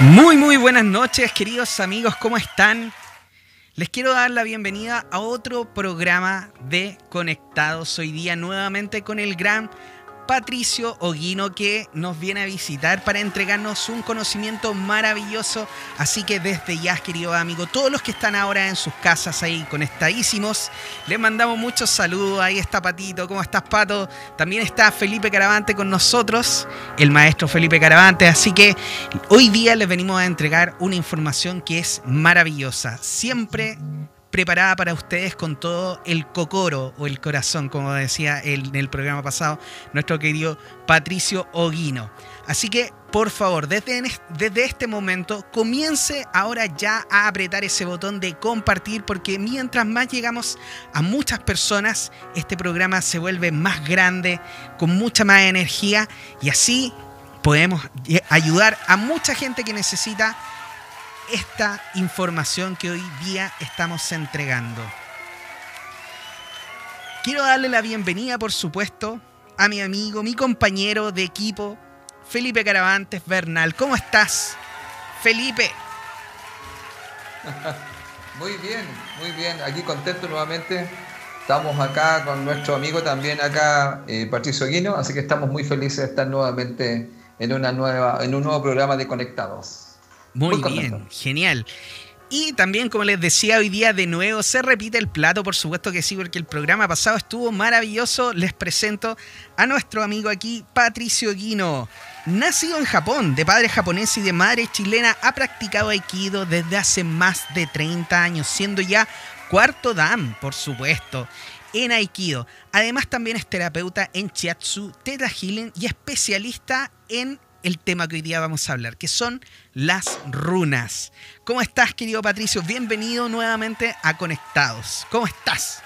Muy, muy buenas noches, queridos amigos, ¿cómo están? Les quiero dar la bienvenida a otro programa de Conectados hoy día nuevamente con el gran Patricio Oguino que nos viene a visitar para entregarnos un conocimiento maravilloso. Así que desde ya, querido amigo, todos los que están ahora en sus casas ahí conectadísimos, les mandamos muchos saludos. Ahí está Patito, ¿cómo estás Pato? También está Felipe Caravante con nosotros, el maestro Felipe Caravante. Así que hoy día les venimos a entregar una información que es maravillosa. Siempre preparada para ustedes con todo el cocoro o el corazón, como decía en el programa pasado nuestro querido Patricio Oguino. Así que, por favor, desde, desde este momento, comience ahora ya a apretar ese botón de compartir, porque mientras más llegamos a muchas personas, este programa se vuelve más grande, con mucha más energía, y así podemos ayudar a mucha gente que necesita esta información que hoy día estamos entregando. Quiero darle la bienvenida, por supuesto, a mi amigo, mi compañero de equipo, Felipe Caravantes Bernal. ¿Cómo estás, Felipe? Muy bien, muy bien. Aquí contento nuevamente. Estamos acá con nuestro amigo también acá, eh, Patricio Guino, así que estamos muy felices de estar nuevamente en, una nueva, en un nuevo programa de Conectados. Muy, bien, genial. Y también, como les decía hoy día, de nuevo se repite el plato, por supuesto que sí, porque el programa pasado estuvo maravilloso. Les presento a nuestro amigo aquí, Patricio Guino. Nacido en Japón, de padre japonés y de madre chilena, ha practicado Aikido desde hace más de 30 años, siendo ya cuarto Dan, por supuesto, en Aikido. Además, también es terapeuta en Chiatsu, Theta Healing y especialista en el tema que hoy día vamos a hablar, que son las runas. ¿Cómo estás, querido Patricio? Bienvenido nuevamente a Conectados. ¿Cómo estás?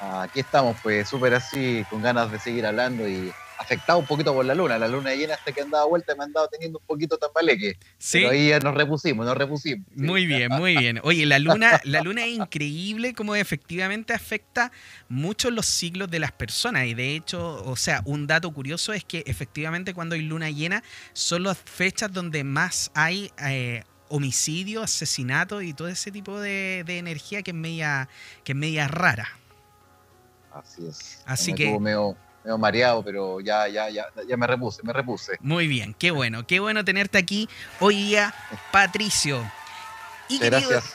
Aquí estamos, pues súper así, con ganas de seguir hablando y afectado un poquito por la luna. La luna llena hasta que han dado vuelta me han dado teniendo un poquito tambaleque. ¿Sí? Pero ahí ya nos repusimos, nos repusimos. Muy bien, muy bien. Oye, la luna, la luna es increíble como efectivamente afecta mucho los siglos de las personas. Y de hecho, o sea, un dato curioso es que efectivamente cuando hay luna llena son las fechas donde más hay eh, homicidio, asesinato y todo ese tipo de, energía que es media, que es media rara. Así es. Así que medio mareado, pero ya, ya, ya, ya me repuse, me repuse. Muy bien, qué bueno, qué bueno tenerte aquí hoy día, Patricio. Y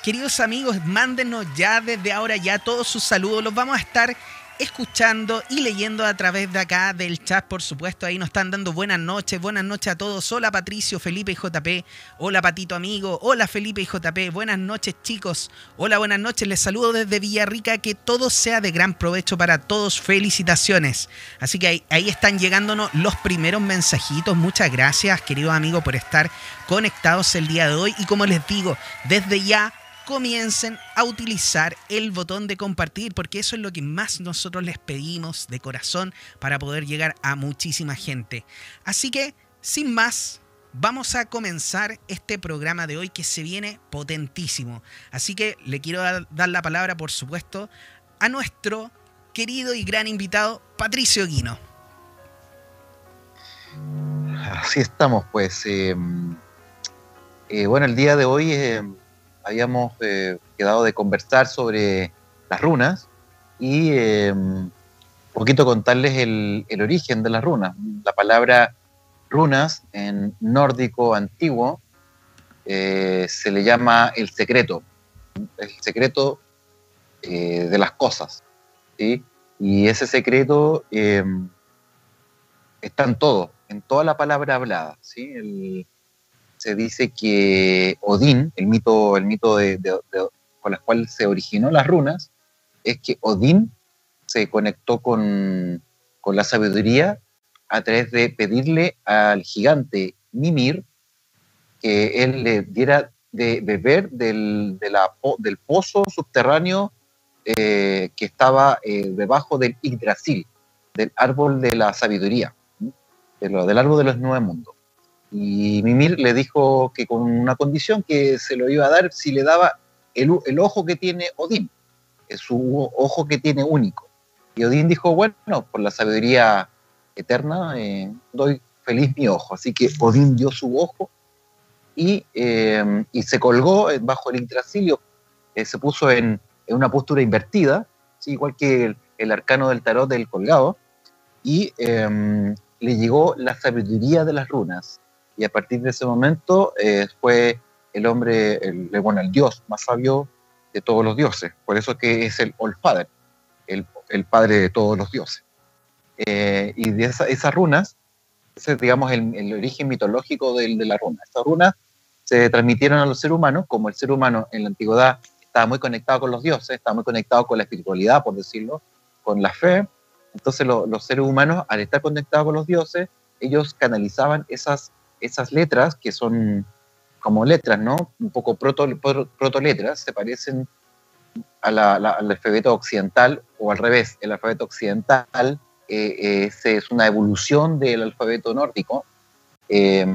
queridos amigos, mándenos ya desde ahora ya todos sus saludos. Los vamos a estar escuchando y leyendo a través de acá del chat, por supuesto. Ahí nos están dando buenas noches, buenas noches a todos. Hola Patricio, Felipe y JP. Hola Patito amigo. Hola Felipe y JP. Buenas noches chicos. Hola, buenas noches. Les saludo desde Villarrica. Que todo sea de gran provecho para todos. Felicitaciones. Así que ahí, ahí están llegándonos los primeros mensajitos. Muchas gracias, queridos amigos, por estar conectados el día de hoy. Y como les digo, desde ya comiencen a utilizar el botón de compartir, porque eso es lo que más nosotros les pedimos de corazón para poder llegar a muchísima gente. Así que, sin más, vamos a comenzar este programa de hoy que se viene potentísimo. Así que le quiero dar, la palabra, por supuesto, a nuestro querido y gran invitado, Patricio Guino. Así estamos, pues. Eh, eh, bueno, el día de hoy eh, habíamos eh, quedado de conversar sobre las runas y un eh, poquito contarles el, origen de las runas. La palabra runas en nórdico antiguo eh, se le llama el secreto, el secreto de las cosas. Y ese secreto está en todo, en toda la palabra hablada. ¿sí? Se dice que Odín, el mito, el mito de, con el cual se originó las runas, es que Odín se conectó con, la sabiduría a través de pedirle al gigante Mimir que él le diera de beber del, del pozo subterráneo eh, que estaba eh, debajo del Yggdrasil, del árbol de la sabiduría, del árbol de los nueve mundos. Y Mimir le dijo que con una condición que se lo iba a dar si le daba el, ojo que tiene Odín, es su ojo que tiene único. Y Odín dijo, bueno, por la sabiduría eterna, eh, doy feliz mi ojo. Así que Odín dio su ojo y, eh, se colgó bajo el intracilio, se puso en, una postura invertida, igual que el, arcano del tarot del colgado, y le llegó la sabiduría de las runas. Y a partir de ese momento fue el hombre, el, bueno, el dios más sabio de todos los dioses. Por eso que es el All el, el padre de todos los dioses. Eh, y de esas runas, ese es, digamos, el, el origen mitológico de, de, la runa. Estas runas se transmitieron a los seres humanos, como el ser humano en la antigüedad estaba muy conectado con los dioses, estaba muy conectado con la espiritualidad, por decirlo, con la fe. Entonces lo, los seres humanos, al estar conectados con los dioses, ellos canalizaban esas, esas letras que son como letras, ¿no? Un poco proto, letras, se parecen al alfabeto occidental o al revés, el alfabeto occidental eh, es, es, una evolución del alfabeto nórdico eh,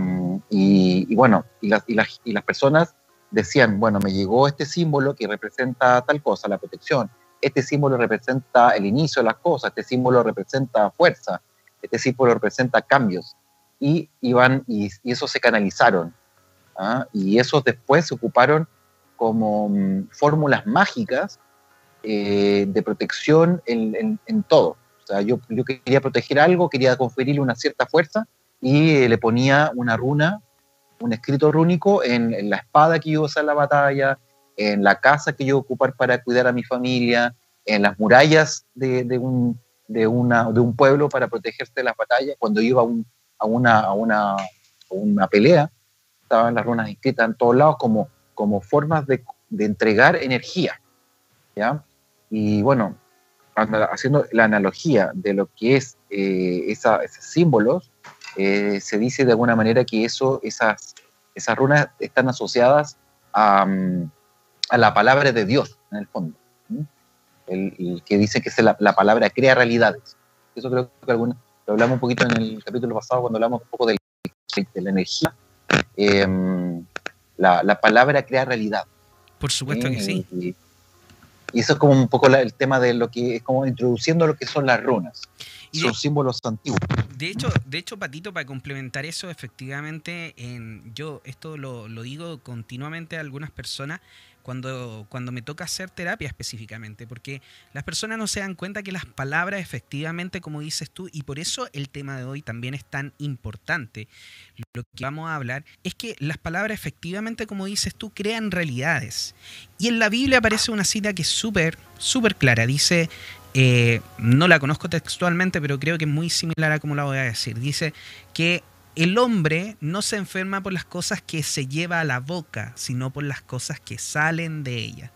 y, y, bueno, y las, y, las, y las personas decían, bueno, me llegó este símbolo que representa tal cosa, la protección, este símbolo representa el inicio de las cosas, este símbolo representa fuerza, este símbolo representa cambios y iban y, y eso se canalizaron ¿ah? y esos después se ocuparon como um, fórmulas mágicas eh, de protección en, todo. O sea, yo, yo, quería proteger algo, quería conferirle una cierta fuerza y eh, le ponía una runa, un escrito rúnico en, la espada que yo iba a usar en la batalla, en la casa que yo ocupar para cuidar a mi familia, en las murallas de, de, un, de, una, de un pueblo para protegerse de las batallas, cuando iba a, un, a, una, a, una, una pelea, estaban las runas escritas en todos lados como, como formas de, de entregar energía. ¿ya? Y bueno, haciendo la analogía de lo que es eh, esos símbolos, eh, se dice de alguna manera que eso, esas, esas runas están asociadas a, a, la palabra de Dios, en el fondo. El, que dice que la, la, palabra crea realidades. Eso creo que alguna, lo hablamos un poquito en el capítulo pasado cuando hablamos un poco de, de la energía eh, la, la, palabra crea realidad. Por supuesto que sí. Y, y, eso es como un poco la, el tema de lo que es como introduciendo lo que son las runas. Y son de, símbolos antiguos. De hecho, de hecho, Patito, para complementar eso, efectivamente, en, yo esto lo, lo digo continuamente a algunas personas cuando, cuando me toca hacer terapia específicamente, porque las personas no se dan cuenta que las palabras efectivamente, como dices tú, y por eso el tema de hoy también es tan importante, lo que vamos a hablar, es que las palabras efectivamente, como dices tú, crean realidades. Y en la Biblia aparece una cita que es súper, súper clara, dice... Eh, no la conozco textualmente, pero creo que es muy similar a como la voy a decir. Dice que el hombre no se enferma por las cosas que se lleva a la boca, sino por las cosas que salen de ella.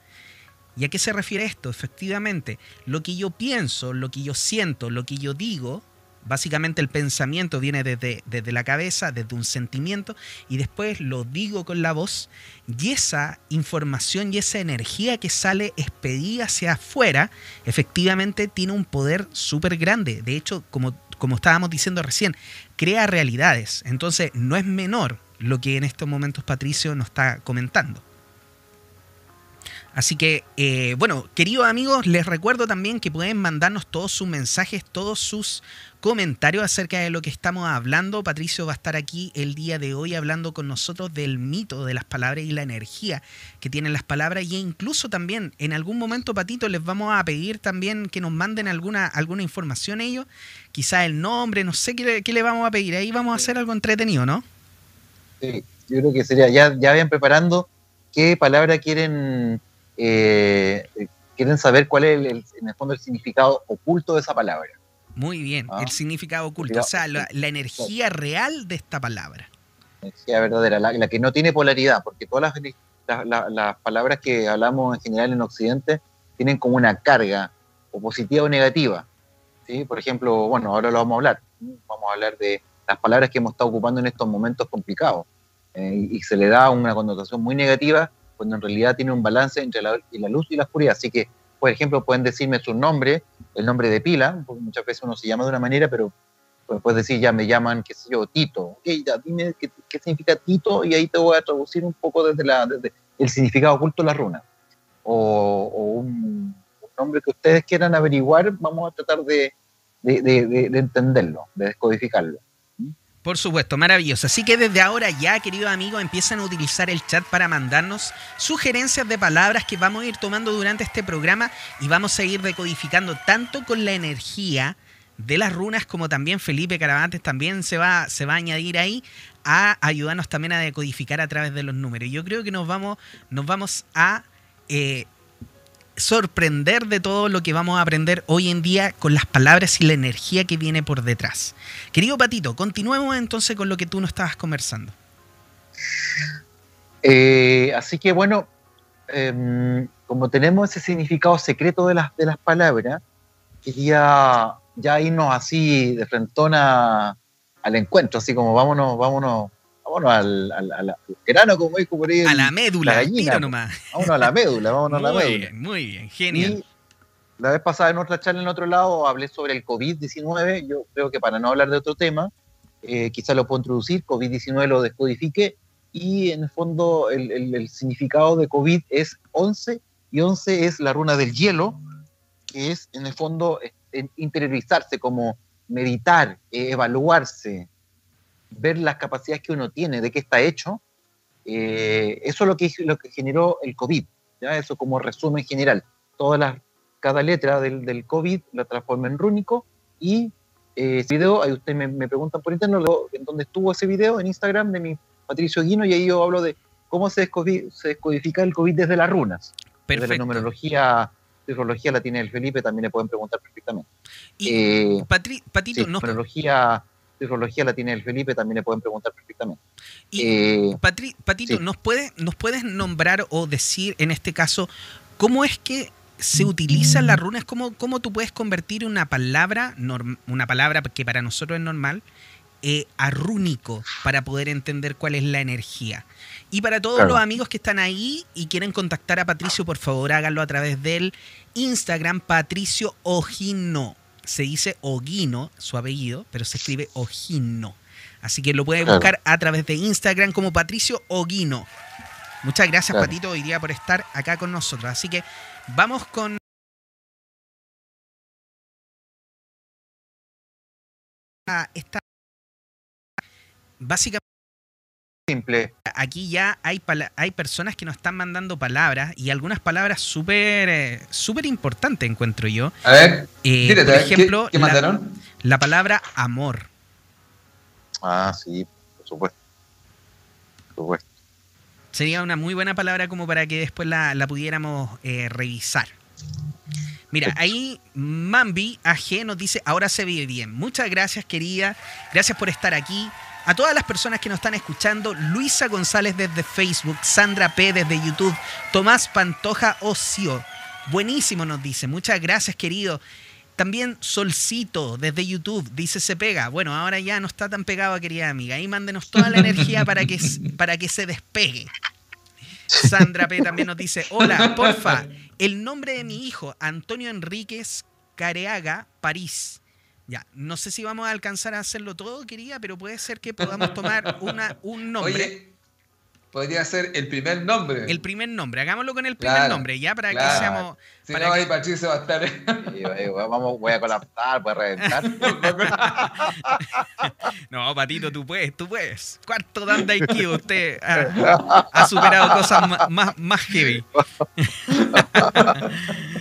¿Y a qué se refiere esto? Efectivamente, lo que yo pienso, lo que yo siento, lo que yo digo, básicamente el pensamiento viene desde, desde la cabeza, desde un sentimiento, y después lo digo con la voz, y esa información y esa energía que sale expedida hacia afuera, efectivamente tiene un poder súper grande. De hecho, como como estábamos diciendo recién, crea realidades. Entonces, no es menor lo que en estos momentos Patricio nos está comentando. Así que, eh, bueno, queridos amigos, les recuerdo también que pueden mandarnos todos sus mensajes, todos sus comentarios acerca de lo que estamos hablando. Patricio va a estar aquí el día de hoy hablando con nosotros del mito de las palabras y la energía que tienen las palabras. Y incluso también en algún momento, Patito, les vamos a pedir también que nos manden alguna, alguna información ellos. Quizá el nombre, no sé qué, le vamos a pedir. Ahí vamos a hacer algo entretenido, ¿no? Sí, yo creo que sería, ya, ya vayan preparando qué palabra quieren eh, quieren saber cuál es, el, el, en el fondo, el significado oculto de esa palabra. Muy bien, ah, el significado oculto, o sea, la, la, energía real de esta palabra. Energía verdadera, la, la que no tiene polaridad, porque todas las, las, las, palabras que hablamos en general en Occidente tienen como una carga, o positiva o negativa. ¿sí? Por ejemplo, bueno, ahora lo vamos a hablar. Vamos a hablar de las palabras que hemos estado ocupando en estos momentos complicados. Eh, y se le da una connotación muy negativa cuando en realidad tiene un balance entre la, luz y la oscuridad. Así que, por ejemplo, pueden decirme su nombre, el nombre de pila, porque muchas veces uno se llama de una manera, pero puedes decir, ya me llaman, qué sé yo, Tito. Ok, ya dime qué, significa Tito y ahí te voy a traducir un poco desde, la, desde el significado oculto de la runa. O, un, nombre que ustedes quieran averiguar, vamos a tratar de, de entenderlo, de descodificarlo. Por supuesto, maravilloso. Así que desde ahora ya, queridos amigos, empiezan a utilizar el chat para mandarnos sugerencias de palabras que vamos a ir tomando durante este programa y vamos a ir decodificando tanto con la energía de las runas como también Felipe Caravantes también se va, se va a añadir ahí a ayudarnos también a decodificar a través de los números. Yo creo que nos vamos, nos vamos a eh, sorprender de todo lo que vamos a aprender hoy en día con las palabras y la energía que viene por detrás. Querido Patito, continuemos entonces con lo que tú nos estabas conversando. Eh, así que bueno, em, como tenemos ese significado secreto de las, de las palabras, quería ya irnos así de frentona al encuentro, así como vámonos, vámonos vámonos al, al, grano, como dijo por ahí. A la médula, la gallina, nomás. Vámonos a la médula, vámonos muy a la médula. Muy bien, muy bien, genial. Y la vez pasada en otra charla en otro lado hablé sobre el COVID-19. Yo creo que para no hablar de otro tema, eh, quizás lo puedo introducir. COVID-19 lo descodifique y en el fondo el, el, el, significado de COVID es 11 y 11 es la runa del hielo, que es en el fondo interiorizarse, como meditar, eh, evaluarse, ver las capacidades que uno tiene, de qué está hecho, eh, eso es lo que, lo que generó el COVID, ¿ya? eso como resumen general. Todas las, cada letra del, del COVID la transforma en rúnico y eh, ese video, ahí ustedes me, me, preguntan por internet en dónde estuvo ese video, en Instagram de mi Patricio Guino, y ahí yo hablo de cómo se, se descodifica el COVID desde las runas. Perfecto. Desde la numerología, numerología la tiene el Felipe, también le pueden preguntar perfectamente. Y, eh, Patri, Patito, sí, no... numerología psicología la tiene el Felipe, también le pueden preguntar perfectamente. Y, eh, Patri, Patito, sí. ¿nos, puede, ¿nos puedes nombrar o decir en este caso cómo es que se utilizan las runas? ¿Cómo, cómo tú puedes convertir una palabra, una palabra que para nosotros es normal, eh, a rúnico para poder entender cuál es la energía? Y para todos claro. los amigos que están ahí y quieren contactar a Patricio, por favor háganlo a través del Instagram Patricio Ojino se dice Oguino, su apellido, pero se escribe Ojino. Así que lo puede buscar a través de Instagram como Patricio Oguino. Muchas gracias, claro. Patito, hoy día por estar acá con nosotros. Así que vamos con. Esta. Básicamente. Simple. Aquí ya hay, hay personas que nos están mandando palabras y algunas palabras súper eh, súper importantes, encuentro yo. A ver, eh, tírate, por ejemplo, ¿qué, qué mandaron? La, la, palabra amor. Ah, sí, por supuesto. Por supuesto. Sería una muy buena palabra como para que después la, la pudiéramos eh, revisar. Mira, ahí Mambi AG nos dice, ahora se ve bien. Muchas gracias, querida. Gracias por estar aquí. A todas las personas que nos están escuchando, Luisa González desde Facebook, Sandra P desde YouTube, Tomás Pantoja Ocio. Buenísimo nos dice, muchas gracias querido. También Solcito desde YouTube dice se pega. Bueno, ahora ya no está tan pegado, querida amiga. Ahí mándenos toda la energía para que, para que se despegue. Sandra P también nos dice, hola, porfa, el nombre de mi hijo, Antonio Enríquez Careaga, París. Ya, no sé si vamos a alcanzar a hacerlo todo, querida, pero puede ser que podamos tomar una, un nombre. Oye, podría ser el primer nombre. El primer nombre, hagámoslo con el primer claro, nombre, ya para claro. que seamos. Si para no, que... ahí Patricio va a estar. Sí, vamos, voy a colapsar, voy a reventar. no, Patito, tú puedes, tú puedes. Cuarto dan IQ, usted ha, ha, superado cosas más, más, más heavy.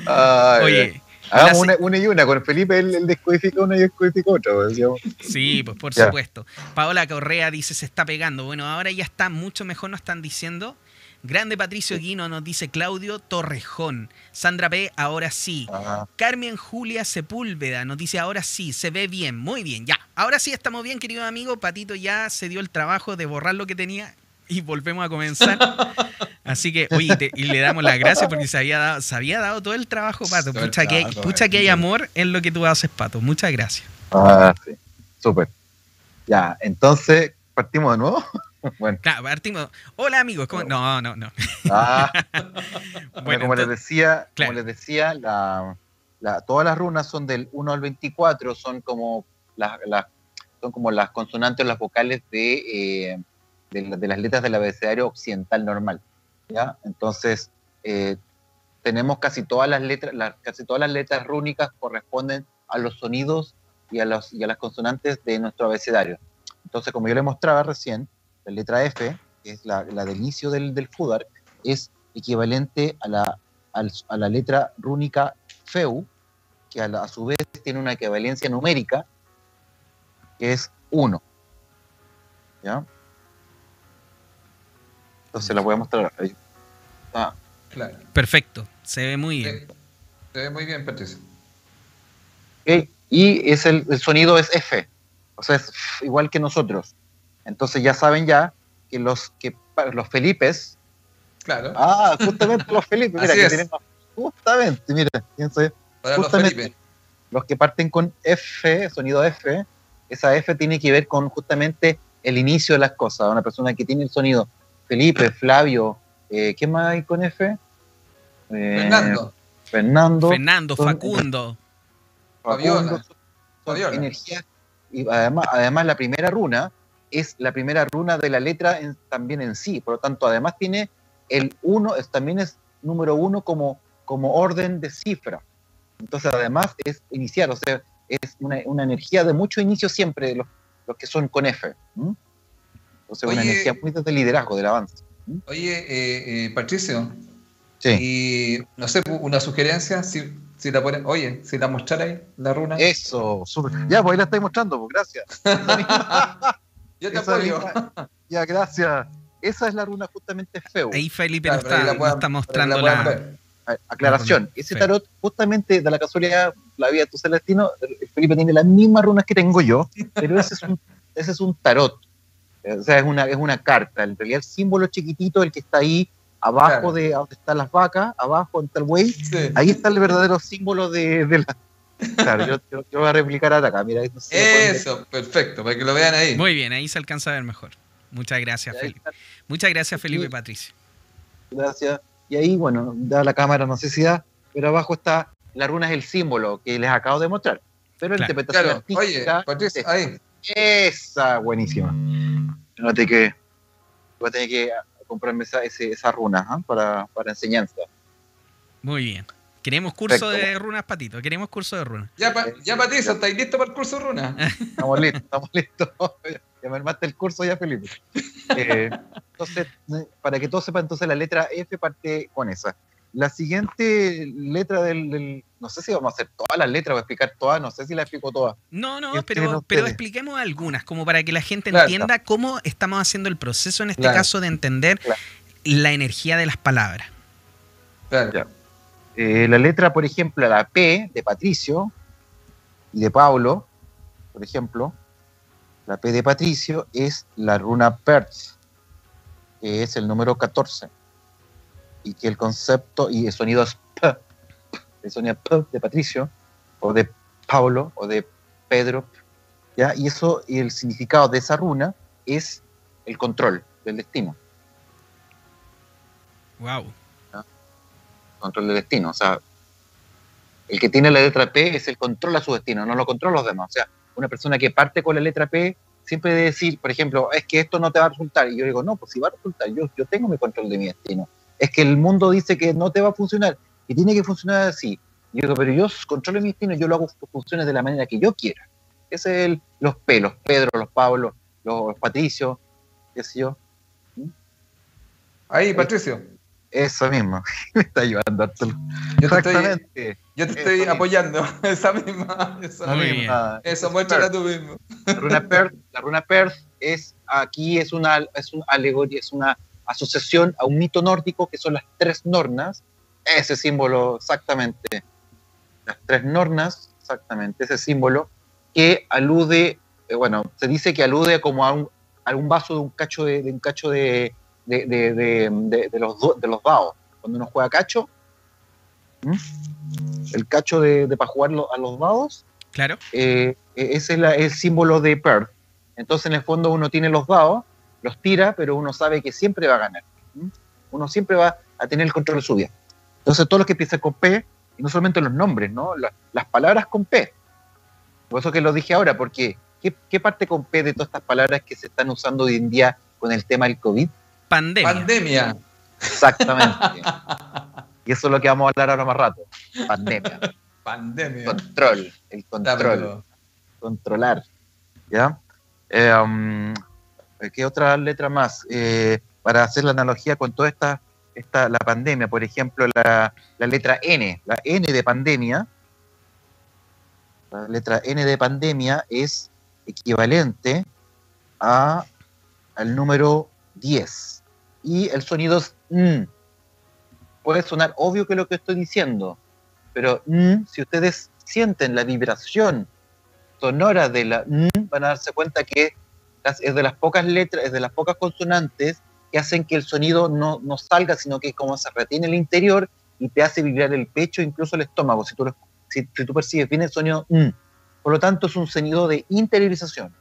Ay, Oye. Una, una, y una, con Felipe él, él descodifica una y descodifica otra. Digamos. Sí, pues por supuesto. Paola Correa dice, se está pegando. Bueno, ahora ya está mucho mejor, nos están diciendo. Grande Patricio Guino nos dice Claudio Torrejón. Sandra P, ahora sí. Ajá. Carmen Julia Sepúlveda nos dice, ahora sí, se ve bien, muy bien, ya. Ahora sí estamos bien, querido amigo. Patito ya se dio el trabajo de borrar lo que tenía y volvemos a comenzar. Así que, oye, te, y le damos las gracias porque se había dado, se había dado todo el trabajo, Pato. Pucha, que, hay, pucha que hay amor en lo que tú haces, Pato. Muchas gracias. Ah, sí. Súper. Ya, entonces, ¿partimos de nuevo? bueno. Claro, partimos. Hola, amigos. ¿cómo? No, no, no. Ah. bueno, como entonces, les decía, claro. como les decía la, la, todas las runas son del 1 al 24, son como las, las, son como las consonantes o las vocales de... Eh, de, las letras del abecedario occidental normal. ¿ya? Entonces, eh, tenemos casi todas las letras, casi todas las letras rúnicas corresponden a los sonidos y a, los, y a las consonantes de nuestro abecedario. Entonces, como yo le mostraba recién, la letra F, que es la, del inicio del, del FUDAR, es equivalente a la, a la letra rúnica FEU, que a, a su vez tiene una equivalencia numérica, que es 1. ¿Ya? Entonces la voy a mostrar. ahí. Ah, Claro. Perfecto, se ve muy bien. Se ve muy bien, Patricio. ok. Y es el, el sonido es F, o sea, es igual que nosotros. Entonces ya saben ya que los, que los Felipes, Claro. ah, justamente los Felipes, mira, Así que es. tenemos, justamente, mira, fíjense, Para los justamente. Felipe. los que parten con F, sonido F, esa F tiene que ver con justamente el inicio de las cosas. Una persona que tiene el sonido Felipe, Flavio, eh, ¿qué más hay con F? Eh, Fernando. Fernando. Fernando, son- Facundo. Facundo, Fabiola. energías. Y además, además la primera runa es la primera runa de la letra en- también en sí. Por lo tanto, además tiene el 1, también es número uno como, como orden de cifra. Entonces, además es iniciar, o sea, es una, una energía de mucho inicio siempre, los, los que son con F. Entonces, una Oye. energía muy desde el liderazgo, del avance. Oye, eh, eh, Patricio, Sí. y no sé, una sugerencia, si, si la ponen, oye, si la ahí, la runa. Eso, súper. Ya, pues ahí la estáis mostrando, pues gracias. Yo te esa apoyo. misma- ya, gracias. Esa es la runa justamente feo. Ahí Felipe Claro, está, la puedan- está mostrando la Aclaración, ese feo. tarot, justamente de la casualidad, la vida de tu celestino, el Felipe tiene las mismas runas que tengo yo, pero ese es un, ese es un tarot. O sea, es una, es una carta. En realidad, el símbolo chiquitito, el que está ahí abajo Claro. de donde están las vacas, abajo donde está el buey, Sí. ahí está el verdadero símbolo de, de la. Claro, yo, yo- yo voy a replicar acá, mira. no sé. Eso, perfecto, para que lo vean ahí. Muy bien, ahí se alcanza a ver mejor. Muchas gracias, Ahí Felipe. está, Muchas gracias, Felipe Sí. Patricio. Gracias. Y ahí, bueno, da la cámara, no sé si da, pero abajo está, la runa es el símbolo que les acabo de mostrar. Pero la interpretación Claro, oye, artística Patricio, ahí. Esa, buenísima. Fíjate que voy a tener que comprarme esa, ese- esa runa ¿ah? para, para enseñanza. Muy bien. Queremos curso Perfecto. de runas, Patito. Queremos curso de runas. Ya, pa- ya Patricio, ¿estáis listo para el curso de runa? Estamos listos, estamos listos. Ya me armaste el curso ya, Felipe. Eh, entonces, para que todos sepan, entonces la letra F parte con esa. La siguiente letra del, del- no sé si vamos a hacer todas las letras, voy a explicar todas, no sé si la explico todas. No, no, ¿Qué pero, pero expliquemos algunas, como para que la gente Claro. entienda cómo estamos haciendo el proceso, en este Claro. caso, de entender Claro. la energía de las palabras. Claro. Eh, la letra, por ejemplo, la P de Patricio y de Pablo, por ejemplo, la P de Patricio es la runa Perth, que es el número 14. Y que el concepto y el sonido es P, el sonido P de Patricio, o de Pablo, o de Pedro. ¿ya? Y eso, y el significado de esa runa es el control del destino. Wow. control del destino. O sea, el que tiene la letra P es el control a su destino, no lo controla los demás. O sea, una persona que parte con la letra P siempre debe decir, por ejemplo, es que esto no te va a resultar. Y yo digo, no, pues si va a resultar, yo, yo tengo mi control de mi destino. Es que el mundo dice que no te va a funcionar y tiene que funcionar así. Y yo digo, pero yo controlo mi destino, yo lo hago que funcione de la manera que yo quiera. Ese es el, los P, los Pedro, los Pablo, los Patricio, qué sé yo. Ahí, Patricio, Eso mismo. Me está ayudando, Arturo. yo te estoy, Exactamente. yo te estoy apoyando. Esa misma. Esa Muy misma. bien. Eso, muéstrala tú mismo. La runa Perth, la runa Perth es aquí es una es una alegoría, es una asociación a un mito nórdico que son las tres nornas. Ese símbolo exactamente. Las tres nornas, exactamente, ese símbolo que alude, eh, bueno, se dice que alude como a un, a un vaso de un cacho de, de un cacho de, de, de- los, do- de los dados. Cuando uno juega cacho, ¿m? el cacho de, para jugar lo- a los dados, Claro. eh, eh, ese es la- el símbolo de Perth. Entonces, en el fondo, uno tiene los dados, los tira, pero uno sabe que siempre va a ganar. Uno siempre va a tener el control de su vida. Entonces, todos los que empiezan con P, y no solamente los nombres, ¿no? La- las palabras con P. Por eso que lo dije ahora, porque ¿qué, qué parte con P de todas estas palabras que se están usando hoy en día con el tema del COVID? Pandemia. Pandemia. Exactamente. y eso es lo que vamos a hablar ahora más rato. Pandemia. Pandemia. Control. El control. controlar. ¿Ya? Eh, um, ¿Qué otra letra más? Eh, para hacer la analogía con toda esta, esta la pandemia, por ejemplo, la, la letra N, la N de pandemia, la letra N de pandemia es equivalente a, al número 10. Y el sonido es N. Puede sonar obvio que lo que estoy diciendo, pero N, si ustedes sienten la vibración sonora de la N, van a darse cuenta que es de las pocas letras, es de las pocas consonantes que hacen que el sonido no, no salga, sino que como se retiene el interior y te hace vibrar el pecho, incluso el estómago, si tú, lo, si, si tú percibes bien el sonido N. Por lo tanto, es un sonido de interiorización,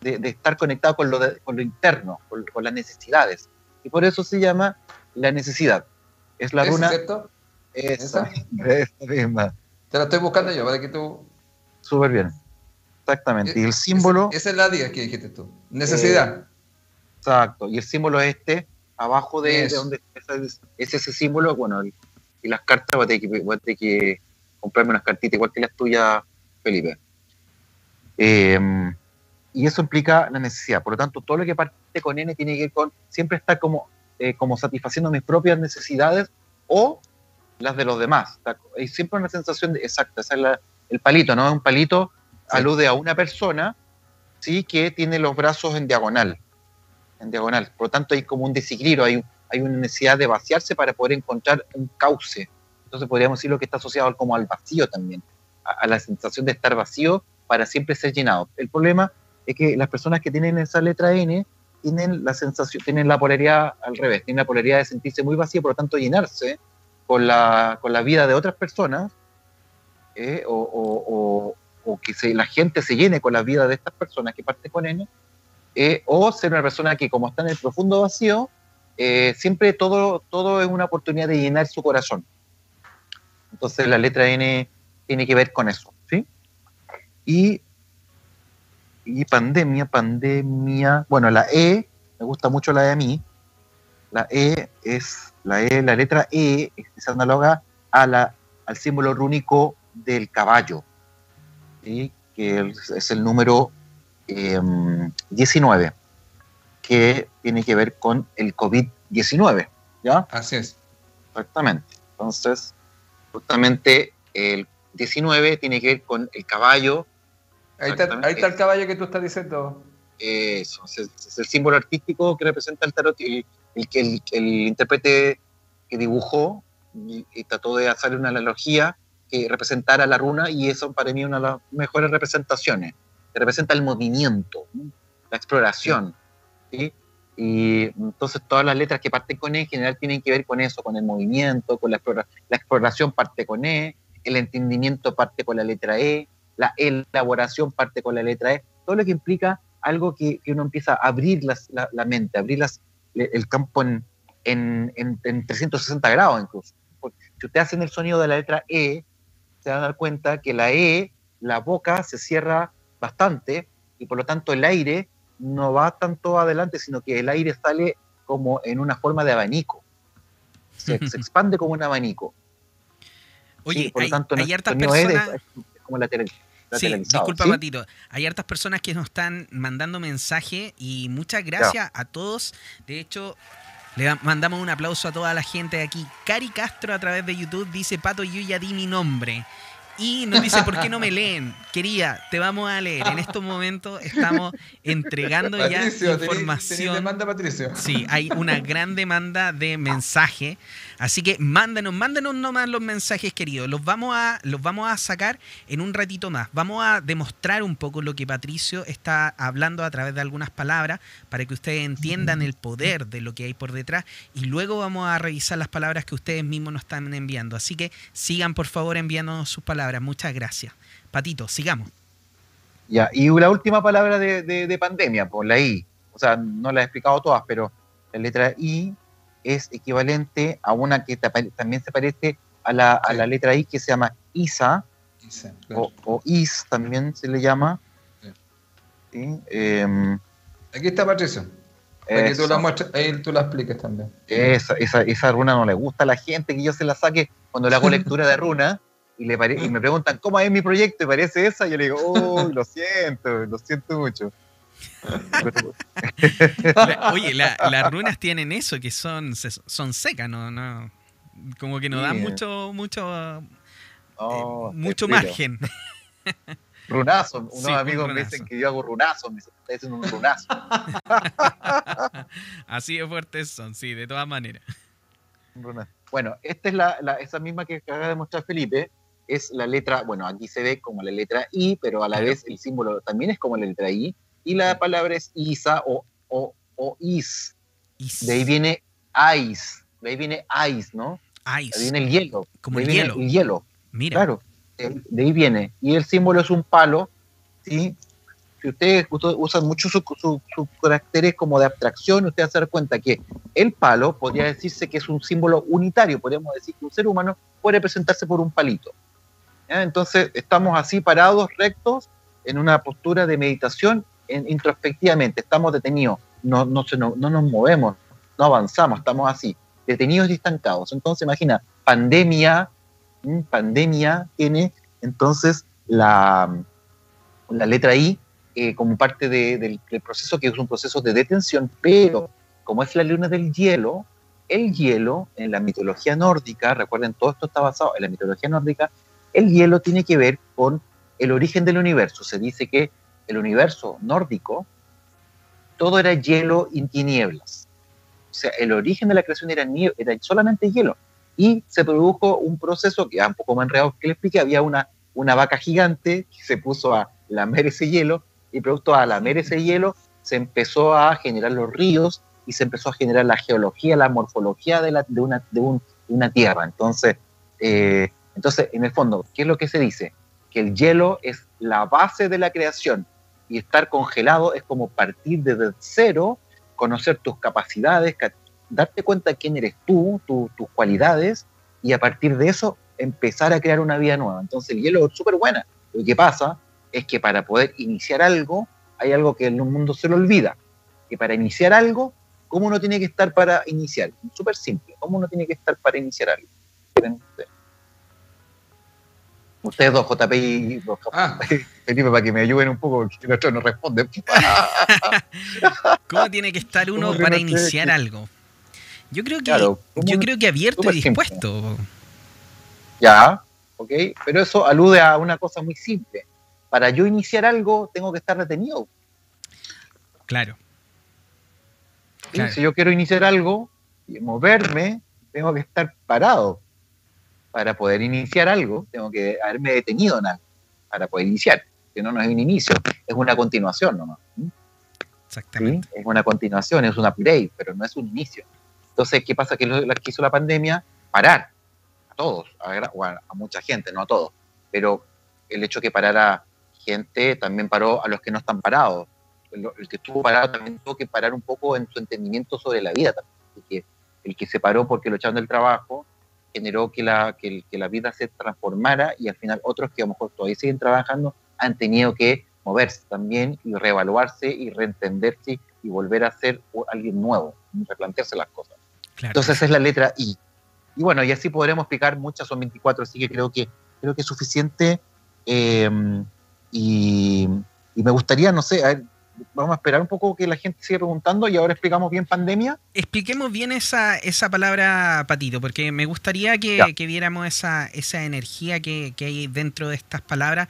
de, de estar conectado con lo, de, con lo interno, con, con, las necesidades. Y por eso se llama la necesidad. Es la runa. ¿Es cierto? Esa, esa misma. Te la estoy buscando yo, para que tú. Súper bien. Exactamente. Y el símbolo. Esa es la 10 que dijiste tú. Necesidad. Eh, exacto. Y el símbolo es este, abajo de, de donde es, es, ese símbolo. Bueno, el, y las cartas, voy a, tener que, voy a tener que comprarme unas cartitas igual que las tuyas, Felipe. Eh, y eso implica la necesidad. Por lo tanto, todo lo que parte con N tiene que ver con siempre estar como, eh, como satisfaciendo mis propias necesidades o las de los demás. Hay siempre una sensación de, exacta, esa es la, el palito, ¿no? Un palito. Alude a una persona, sí, que tiene los brazos en diagonal, en diagonal. Por lo tanto, hay como un desequilibrio, hay, hay una necesidad de vaciarse para poder encontrar un cauce. Entonces podríamos decir lo que está asociado como al vacío también, a, a la sensación de estar vacío para siempre ser llenado. El problema es que las personas que tienen esa letra N tienen la sensación, tienen la polaridad al revés, tienen la polaridad de sentirse muy vacío, por lo tanto llenarse con la, con la vida de otras personas, eh, o, o, o, o, que la gente se llene con la vida de estas personas que parte con N, eh, o ser una persona que como está en el profundo vacío, eh, siempre todo, todo es una oportunidad de llenar su corazón. Entonces la letra N tiene que ver con eso, ¿sí? Y y pandemia, pandemia. Bueno, la E, me gusta mucho la E a mí. La E es, la E, la letra E es análoga a la, al símbolo rúnico del caballo, ¿sí? que es, el número eh, 19, que tiene que ver con el COVID-19. ¿Ya? Así es. Exactamente. Entonces, justamente el 19 tiene que ver con el caballo Ahí está, ahí está, el caballo que tú estás diciendo. Eso, es, es el símbolo artístico que representa el tarot, el, el que el, el, intérprete que dibujó y, y, trató de hacer una analogía que representara la runa y eso para mí es una de las mejores representaciones, que representa el movimiento, la exploración. ¿sí? Y entonces todas las letras que parten con E en general tienen que ver con eso, con el movimiento, con la, explora, la exploración parte con E, el entendimiento parte con la letra E, la elaboración parte con la letra E, todo lo que implica algo que, que uno empieza a abrir las, la, la, mente, abrir las, el campo en, en, en, en, 360 grados incluso. Porque si ustedes hacen el sonido de la letra E, se van a dar cuenta que la E, la boca se cierra bastante y por lo tanto el aire no va tanto adelante, sino que el aire sale como en una forma de abanico. Se, se expande como un abanico. Oye, sí, por lo tanto, hay, hay hartas personas... Es, como lateral. Sí, disculpa, ¿sí? Patito. Hay hartas personas que nos están mandando mensaje y muchas gracias a todos. De hecho, le mandamos un aplauso a toda la gente de aquí. Cari Castro a través de YouTube dice, Pato, yo ya di mi nombre. Y nos dice, ¿por qué no me leen? Quería, te vamos a leer. En estos momentos estamos entregando Patricio, ya información. Tenés demanda, Patricio. Sí, hay una gran demanda de mensaje. Así que mándenos, mándenos nomás los mensajes, queridos. Los vamos, a, los vamos a sacar en un ratito más. Vamos a demostrar un poco lo que Patricio está hablando a través de algunas palabras para que ustedes entiendan el poder de lo que hay por detrás. Y luego vamos a revisar las palabras que ustedes mismos nos están enviando. Así que sigan, por favor, enviándonos sus palabras. Muchas gracias. Patito, sigamos. Ya, y la última palabra de, de, de pandemia, por la I. O sea, no la he explicado todas, pero la letra I es equivalente a una que también se parece a la, sí. a la letra I que se llama ISA, Isa, claro. o, o, IS también se le llama. Sí. ¿Sí? Eh, Aquí está Patricio. Que tú la muestres, ahí tú la expliques también. Esa, esa, esa, runa no le gusta a la gente que yo se la saque cuando le hago lectura de runa y, le y me preguntan cómo es mi proyecto y parece esa, yo le digo, oh, lo siento, lo siento mucho. La- oye, la- las runas tienen eso, que son, son secas, ¿no? no como que nos dan mucho, mucho, eh, mucho margen. Runazo. Unos Sí, un amigos me dicen que yo hago runazo. Me dicen, "Estás haciendo un runazo. Así de fuertes son, sí, de todas maneras. Bueno, esta es la, la- esa misma que acaba de mostrar Felipe. Es la letra, bueno, aquí se ve como la letra I, pero a la Claro. vez el símbolo también es como la letra I. Y la palabra es Isa o, o, o Is. Y De ahí viene Ice. De ahí viene Ice, ¿no? De ahí ice, viene el hielo. como de el viene hielo. El hielo. Mira, Claro, de ahí viene. Y el símbolo es un palo, ¿sí? Si ustedes usan mucho sus su, sus caracteres como de abstracción, ustedes se dan cuenta que el palo podría decirse que es un símbolo unitario. Podríamos decir que un ser humano puede representarse por un palito. Entonces, estamos así parados, rectos, en una postura de meditación en- introspectivamente. Estamos detenidos, no, no, nos- no nos movemos, no avanzamos, estamos así, detenidos y estancados. Entonces, imagina, pandemia, pandemia tiene entonces la, la letra I eh, como parte de- del, del proceso, que es un proceso de detención, pero como es la luna del hielo, el hielo en la mitología nórdica, recuerden, todo esto está basado en la mitología nórdica, el hielo tiene que ver con el origen del universo. Se dice que el universo nórdico, todo era hielo y tinieblas. O sea, el origen de la creación era, era solamente hielo. Y se produjo un proceso que, ah, un poco más enredado que le expliqué, había una, una vaca gigante que se puso a lamer ese hielo y producto a lamer ese hielo se empezó a generar los ríos y se empezó a generar la geología, la morfología de, la, de, una, de, un- de una tierra. Entonces, eh, entonces, en el fondo, ¿qué es lo que se dice? Que el hielo es la base de la creación y estar congelado es como partir desde cero, conocer tus capacidades, ca- darte cuenta de quién eres tú, tu- tus cualidades y a partir de eso empezar a crear una vida nueva. Entonces el hielo es súper buena. Lo que pasa es que para poder iniciar algo, hay algo que en el mundo se le olvida. Que para iniciar algo, ¿cómo uno tiene que estar para iniciar? Súper simple. ¿Cómo uno tiene que estar para iniciar algo? ¿Quieren ustedes? Dos, JP y dos, Ah, Felipe, para que me ayuden un poco, porque nuestro no responde. ¿cómo tiene que estar uno ¿Cómo que para no iniciar algo? Yo creo que, Claro, ¿cómo yo creo que abierto y simple. dispuesto. Ya, ok, pero eso alude a una cosa muy simple. Para yo iniciar algo, tengo que estar. Claro. ¿sí? Claro. Si yo quiero iniciar algo y moverme, tengo que estar parado. Para poder iniciar algo, tengo que haberme detenido en algo para poder iniciar. Si no, no es un inicio, es una continuación nomás. ¿sí? Exactamente. Es una continuación, es un upgrade, pero no es un inicio. Entonces, ¿qué pasa? Que lo lo que hizo la pandemia, parar a todos, a, o a- a mucha gente, no a todos, pero el hecho que parara gente también paró a los que no están parados. El, el que estuvo parado también tuvo que parar un poco en su entendimiento sobre la vida. también. Así que el que se paró porque lo echaron del trabajo generó que la, que, la vida se transformara y al final otros que a lo mejor todavía siguen trabajando han tenido que moverse también y reevaluarse y reentenderse y volver a ser alguien nuevo, replantearse las cosas. Claro. Entonces esa es la letra I. Y bueno, y así podremos explicar muchas, son 24, así que creo que, creo que es suficiente. eh, y, y me gustaría, no sé, a ver, vamos a esperar un poco que la gente siga preguntando y ahora explicamos bien pandemia. Expliquemos bien esa, esa palabra, Patito, porque me gustaría que, viéramos esa, esa energía que, que hay dentro de estas palabras,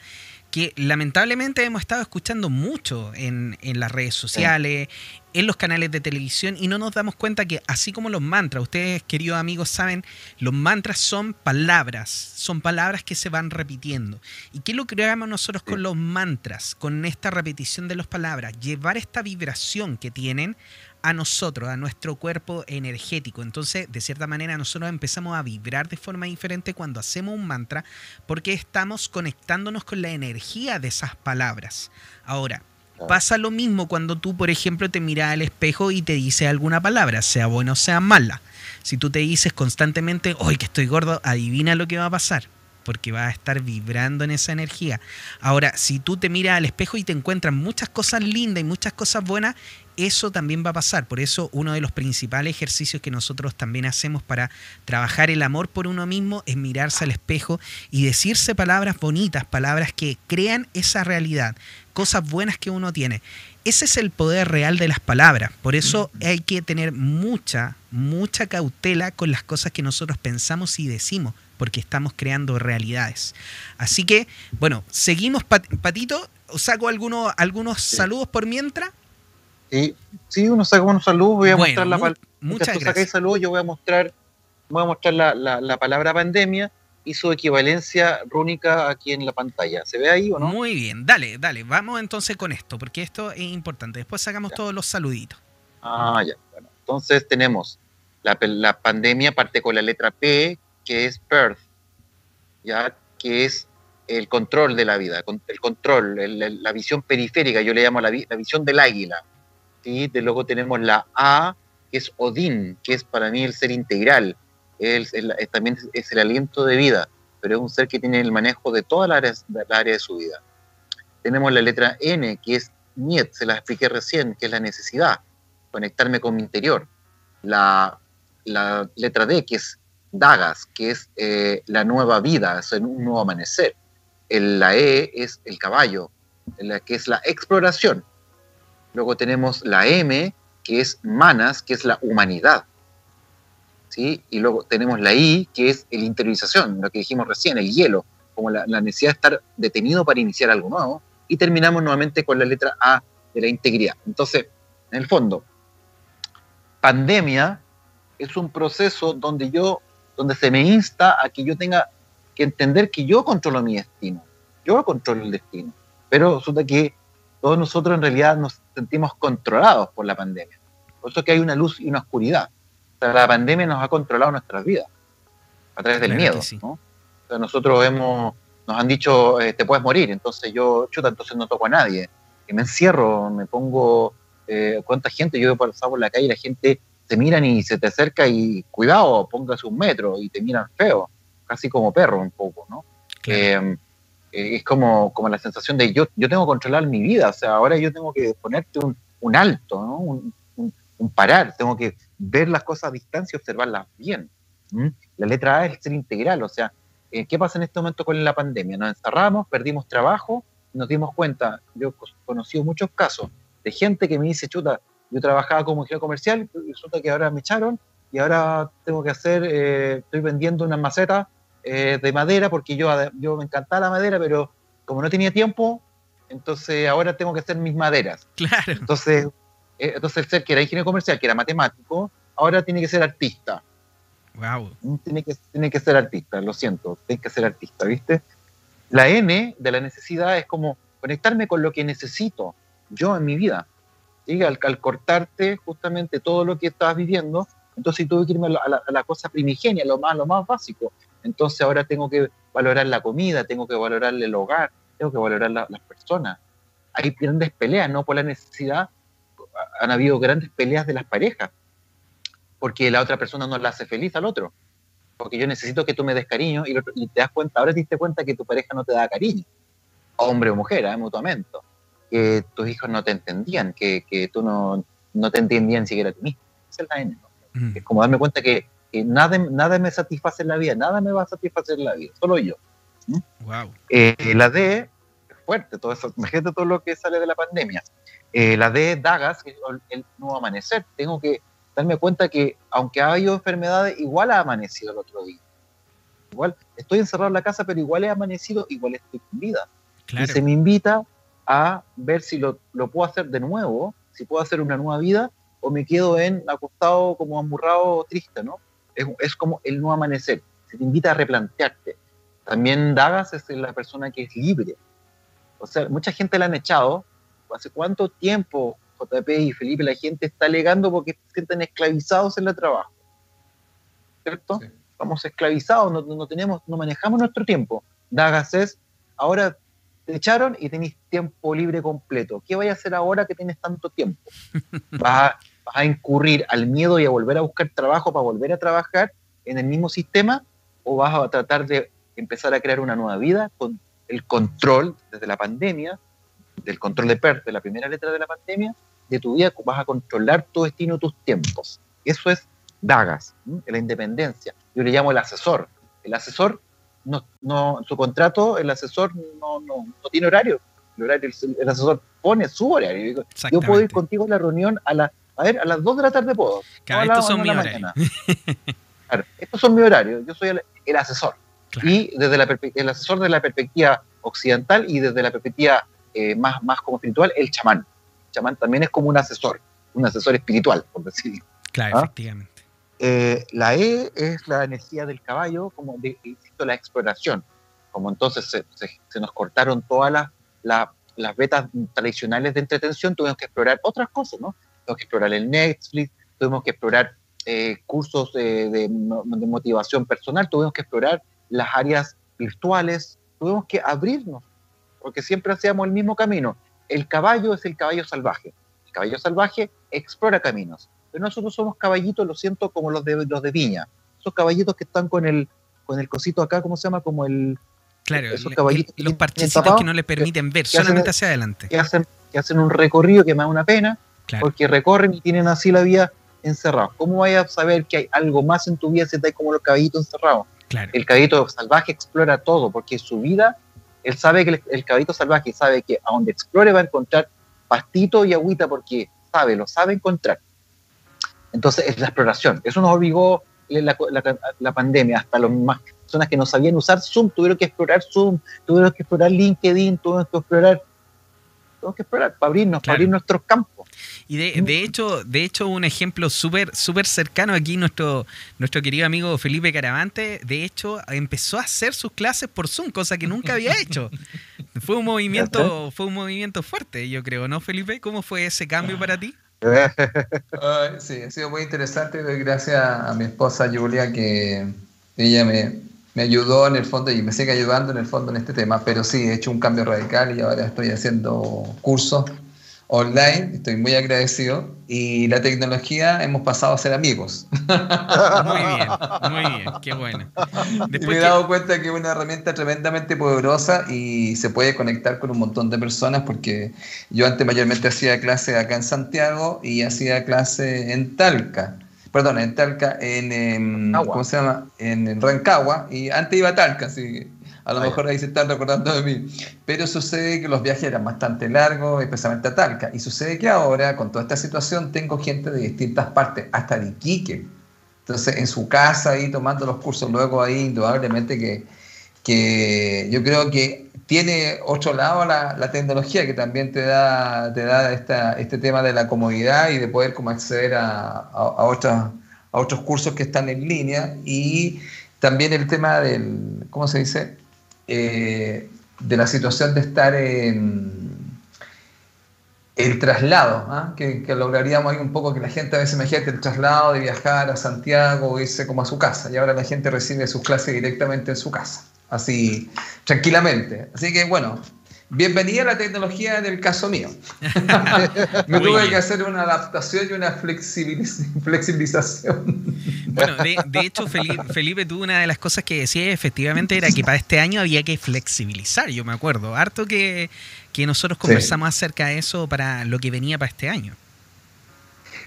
que lamentablemente hemos estado escuchando mucho en, en las redes sociales, en los canales de televisión, y no nos damos cuenta que así como los mantras, ustedes, queridos amigos, saben, los mantras son palabras, son palabras que se van repitiendo. ¿Y qué logramos nosotros con los mantras, con esta repetición de las palabras? Llevar esta vibración que tienen a nosotros, a nuestro cuerpo energético. Entonces, de cierta manera, nosotros empezamos a vibrar de forma diferente cuando hacemos un mantra porque estamos conectándonos con la energía de esas palabras. Ahora, pasa lo mismo cuando tú, por ejemplo, te miras al espejo y te dice alguna palabra, sea buena o sea mala. Si tú te dices constantemente, hoy que estoy gordo, adivina lo que va a pasar. Porque vas a estar vibrando en esa energía. Ahora, si tú te miras al espejo y te encuentras muchas cosas lindas y muchas cosas buenas, eso también va a pasar. Por eso uno de los principales ejercicios que nosotros también hacemos para trabajar el amor por uno mismo es mirarse al espejo y decirse palabras bonitas, palabras que crean esa realidad, cosas buenas que uno tiene. Ese es el poder real de las palabras. Por eso hay que tener mucha, mucha cautela con las cosas que nosotros pensamos y decimos, porque estamos creando realidades. Así que, bueno, seguimos, Patito. Saco algunos, algunos saludos por mientras. Sí, sí, uno saca unos saludos. Voy a mostrar la palabra. Muchas gracias. saludos, yo voy a mostrar, voy a mostrar la, la palabra pandemia y su equivalencia rúnica aquí en la pantalla. ¿Se ve ahí o no? Muy bien, dale, dale. Vamos entonces con esto, porque esto es importante. Después sacamos todos los saluditos. Ah, ya. Bueno, entonces tenemos la, la, pandemia parte con la letra P, que es Perth, ya que es el control de la vida, el control, la visión periférica, yo le llamo la, la visión del águila. De luego tenemos la A, que es Odín, que es para mí el ser integral, él, también es el aliento de vida, pero es un ser que tiene el manejo de todas las áreas, área de su vida. Tenemos la letra N, que es Niet, se la expliqué recién, que es la necesidad, conectarme con mi interior. La, la letra D, que es Dagas, que es eh, la nueva vida, es un nuevo amanecer. El, la E es el caballo, la, que es la exploración. Luego tenemos la M, que es Manas, que es la humanidad. Y luego tenemos la I, que es la interiorización, lo que dijimos recién, el hielo, como la, necesidad de estar detenido para iniciar algo nuevo. Y terminamos nuevamente con la letra A de la integridad. Entonces, en el fondo, pandemia es un proceso donde yo, donde se me insta a que yo tenga que entender que yo controlo mi destino, yo controlo el destino, pero resulta que todos nosotros en realidad nos sentimos controlados por la pandemia. Por eso que hay una luz y una oscuridad la pandemia nos ha controlado nuestras vidas a través del miedo. nosotros hemos, nos han dicho, eh, te puedes morir, entonces yo, chuta, entonces no toco a nadie. Y me encierro, me pongo, eh, cuánta gente, yo he pasado por la calle y la gente se miran y se te acerca y cuidado, póngase un metro y te miran feo, casi como perro un poco, ¿no? Eh, es como, como la sensación de yo, yo tengo que controlar mi vida, o sea, ahora yo tengo que ponerte un, un alto, ¿no? Un, un parar, tengo que ver las cosas a distancia y observarlas bien. La letra A es ser integral, o sea, eh, ¿qué pasa en este momento con la pandemia? Nos encerramos, perdimos trabajo, nos dimos cuenta, yo he conocido muchos casos de gente que me dice, chuta, yo trabajaba como ingeniero comercial, resulta que ahora me echaron y ahora tengo que hacer, eh, estoy vendiendo una maceta eh, de madera porque yo, yo me encantaba la madera, pero como no tenía tiempo, entonces ahora tengo que hacer mis maderas. Claro. Entonces eh, entonces el ser que era ingeniero comercial, que era matemático, ahora tiene que ser artista. Wow. Tiene que, tiene que ser artista, lo siento, tiene que ser artista, ¿viste? La N de la necesidad es como conectarme con lo que necesito yo en mi vida. ¿sí? Al, cortarte justamente todo lo que estabas viviendo, entonces tuve que irme a la, a la, cosa primigenia, lo más, lo más básico. Entonces ahora tengo que valorar la comida, tengo que valorar el hogar, tengo que valorar las personas. Hay grandes peleas, no por la necesidad, han habido grandes peleas de las parejas, porque la otra persona no la hace feliz al otro. Porque yo necesito que tú me des cariño y, te das cuenta, ahora te diste cuenta que tu pareja no te da cariño, hombre o mujer, ¿eh? mutuamente, que tus hijos no te entendían, que, que tú no, no, te entendían siquiera a ti mismo. Esa es la N. Mm. Es como darme cuenta que, nada, nada me satisface en la vida, nada me va a satisfacer en la vida, solo yo. Wow. Eh, la D es fuerte, todo eso, imagínate todo lo que sale de la pandemia. Eh, la de Dagas, que es el nuevo amanecer. Tengo que darme cuenta que, aunque ha habido enfermedades, igual ha amanecido el otro día. Igual estoy encerrado en la casa, pero igual he amanecido, igual estoy con vida. Y se me invita a ver si lo, lo, puedo hacer de nuevo, si puedo hacer una nueva vida, o me quedo en acostado como amurrado triste, ¿no? Es, es como el nuevo amanecer. Se te invita a replantearte. También Dagas es la persona que es libre. O sea, mucha gente la han echado ¿Hace cuánto tiempo JP y Felipe la gente está alegando porque se sienten esclavizados en el trabajo? ¿Cierto? Estamos esclavizados, no, tenemos, no manejamos nuestro tiempo. Dagas es, ahora te echaron y tenéis tiempo libre completo. ¿Qué vais a hacer ahora que tienes tanto tiempo? ¿Vas a, ¿Vas a incurrir al miedo y a volver a buscar trabajo para volver a trabajar en el mismo sistema? ¿O vas a tratar de empezar a crear una nueva vida con el control desde la pandemia del control de PER, de la primera letra de la pandemia, de tu vida, vas a controlar tu destino, tus tiempos. Eso es Dagas, la independencia. Yo le llamo el asesor. El asesor, no, no, su contrato, el asesor no, no, no tiene horario. El, horario el, asesor pone su horario. Yo puedo ir contigo a la reunión a, la, a, ver, a las 2 de la tarde puedo. Claro, estos son mi horario. claro, estos son mi horario. Yo soy el, asesor. Y desde la, el asesor de la perspectiva occidental y desde la perspectiva eh, más, más como espiritual, el chamán. El chamán también es como un asesor, un asesor espiritual, por decirlo. Claro, ¿Ah? efectivamente. Eh, la E es la energía del caballo, como de, insisto, la exploración. Como entonces se, se, nos cortaron todas las, las vetas tradicionales de entretención, tuvimos que explorar otras cosas, ¿no? Tuvimos que explorar el Netflix, tuvimos que explorar eh, cursos de, de, motivación personal, tuvimos que explorar las áreas virtuales, tuvimos que abrirnos, porque siempre hacíamos el mismo camino. El caballo es el caballo salvaje. El caballo salvaje explora caminos pero nosotros somos caballitos, lo siento, como los de, los de Viña. Esos caballitos que están con el, con el cosito acá, ¿cómo se llama? Como el... Claro, esos caballitos los parchecitos que no les permiten ver, solamente hacia adelante. Que hacen, que hacen un recorrido que me da una pena, porque recorren y tienen así la vía encerrada. ¿Cómo vayas a saber que hay algo más en tu vida si estás como los caballitos encerrados? Claro. El caballito salvaje explora todo, porque su vida, él sabe que el, el caballito salvaje sabe que a donde explore va a encontrar pastito y agüita, porque sabe, lo sabe encontrar. Entonces, es la exploración. Eso nos obligó la, la, pandemia. Hasta las más personas que no sabían usar Zoom tuvieron que explorar Zoom, tuvieron que explorar LinkedIn, tuvieron que explorar tenemos que explorar para abrirnos, para abrir nuestros campos. Y de, de, hecho, de hecho, un ejemplo súper súper cercano aquí, nuestro, nuestro querido amigo Felipe Caravante, de hecho, empezó a hacer sus clases por Zoom, cosa que nunca había hecho. fue un movimiento, fue un movimiento fuerte, yo creo, ¿no, Felipe? ¿Cómo fue ese cambio para ti? sí, ha sido muy interesante. Doy gracias a mi esposa Julia que ella me, me, ayudó en el fondo y me sigue ayudando en el fondo en este tema. Pero sí, he hecho un cambio radical y ahora estoy haciendo cursos online, estoy muy agradecido y la tecnología hemos pasado a ser amigos. Muy bien, muy bien, qué bueno. me he dado cuenta que es una herramienta tremendamente poderosa y se puede conectar con un montón de personas porque yo antes mayormente hacía clase acá en Santiago y hacía clase en Talca. Perdón, en Talca, en, ¿cómo se llama? En, Rancagua y antes iba a Talca, así a lo mejor ahí se están recordando de mí. Pero sucede que los viajes eran bastante largos, especialmente a Talca. Y sucede que ahora, con toda esta situación, tengo gente de distintas partes, hasta de Iquique. Entonces, en su casa, ahí tomando los cursos, luego ahí, indudablemente que, que yo creo que tiene otro lado la, la, tecnología que también te da, te da esta, este tema de la comodidad y de poder como acceder a, a, a, a otros cursos que están en línea y también el tema del, ¿cómo se dice? Eh, de la situación de estar en el traslado, ¿ah? que, lograríamos ahí un poco que la gente a veces imagínate el traslado de viajar a Santiago o irse como a su casa, y ahora la gente recibe sus clases directamente en su casa, así tranquilamente. Así que bueno, Bienvenida a la tecnología del caso mío. Me tuve que hacer una adaptación y una flexibilización. bueno, de, hecho, Felipe, tuvo una de las cosas que decía efectivamente era que para este año había que flexibilizar, yo me acuerdo. Harto que, nosotros conversamos acerca de eso para lo que venía para este año.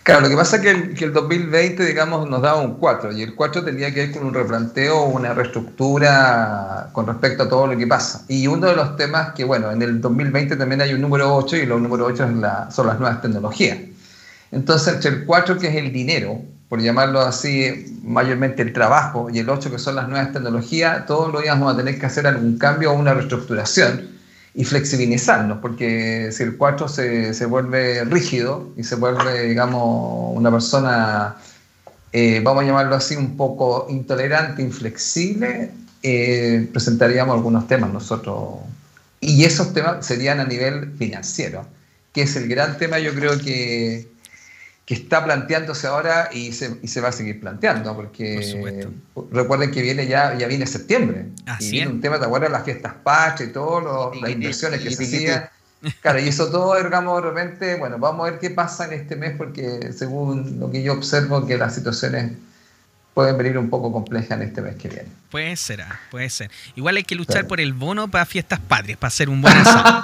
Claro, lo que pasa es que el, que el 2020, digamos, nos daba un 4 y el 4 tenía que ver con un replanteo, una reestructura con respecto a todo lo que pasa. Y uno de los temas que, bueno, en el 2020 también hay un número 8 y los número 8 son las nuevas tecnologías. Entonces, entre el 4 que es el dinero, por llamarlo así, mayormente el trabajo, y el 8 que son las nuevas tecnologías, todos los días vamos a tener que hacer algún cambio o una reestructuración y flexibilizarnos, porque si el 4 se, se, vuelve rígido y se vuelve, digamos, una persona, eh, vamos a llamarlo así, un poco intolerante, inflexible, eh, presentaríamos algunos temas nosotros. Y esos temas serían a nivel financiero, que es el gran tema, yo creo que que está planteándose ahora y se, y se va a seguir planteando, porque recuerden que viene ya, ya viene septiembre. y viene un tema, ¿te acuerdas? Las fiestas patrias y todo, las inversiones que se hacían. Claro, y eso todo, digamos, de repente, bueno, vamos a ver qué pasa en este mes, porque según lo que yo observo, que las situaciones pueden venir un poco complejas en este mes que viene. Puede ser, ah, puede ser. Igual hay que luchar por el bono para fiestas patrias, para hacer un buen asado.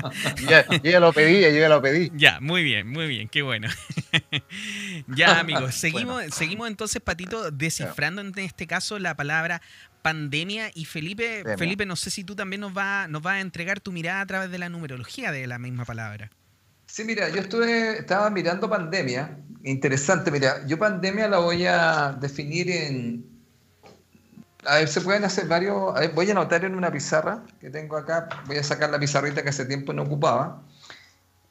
ya, yo ya lo pedí, yo ya lo pedí. Ya, muy bien, muy bien, qué bueno. ya, amigos, seguimos, seguimos entonces, Patito, descifrando en este caso la palabra pandemia y Felipe, Felipe, no sé si tú también nos vas nos va a entregar tu mirada a través de la numerología de la misma palabra. Sí, mira, yo estuve, estaba mirando pandemia. Interesante, mira, yo pandemia la voy a definir en. A ver, se pueden hacer varios. voy a anotar en una pizarra que tengo acá. Voy a sacar la pizarrita que hace tiempo no ocupaba.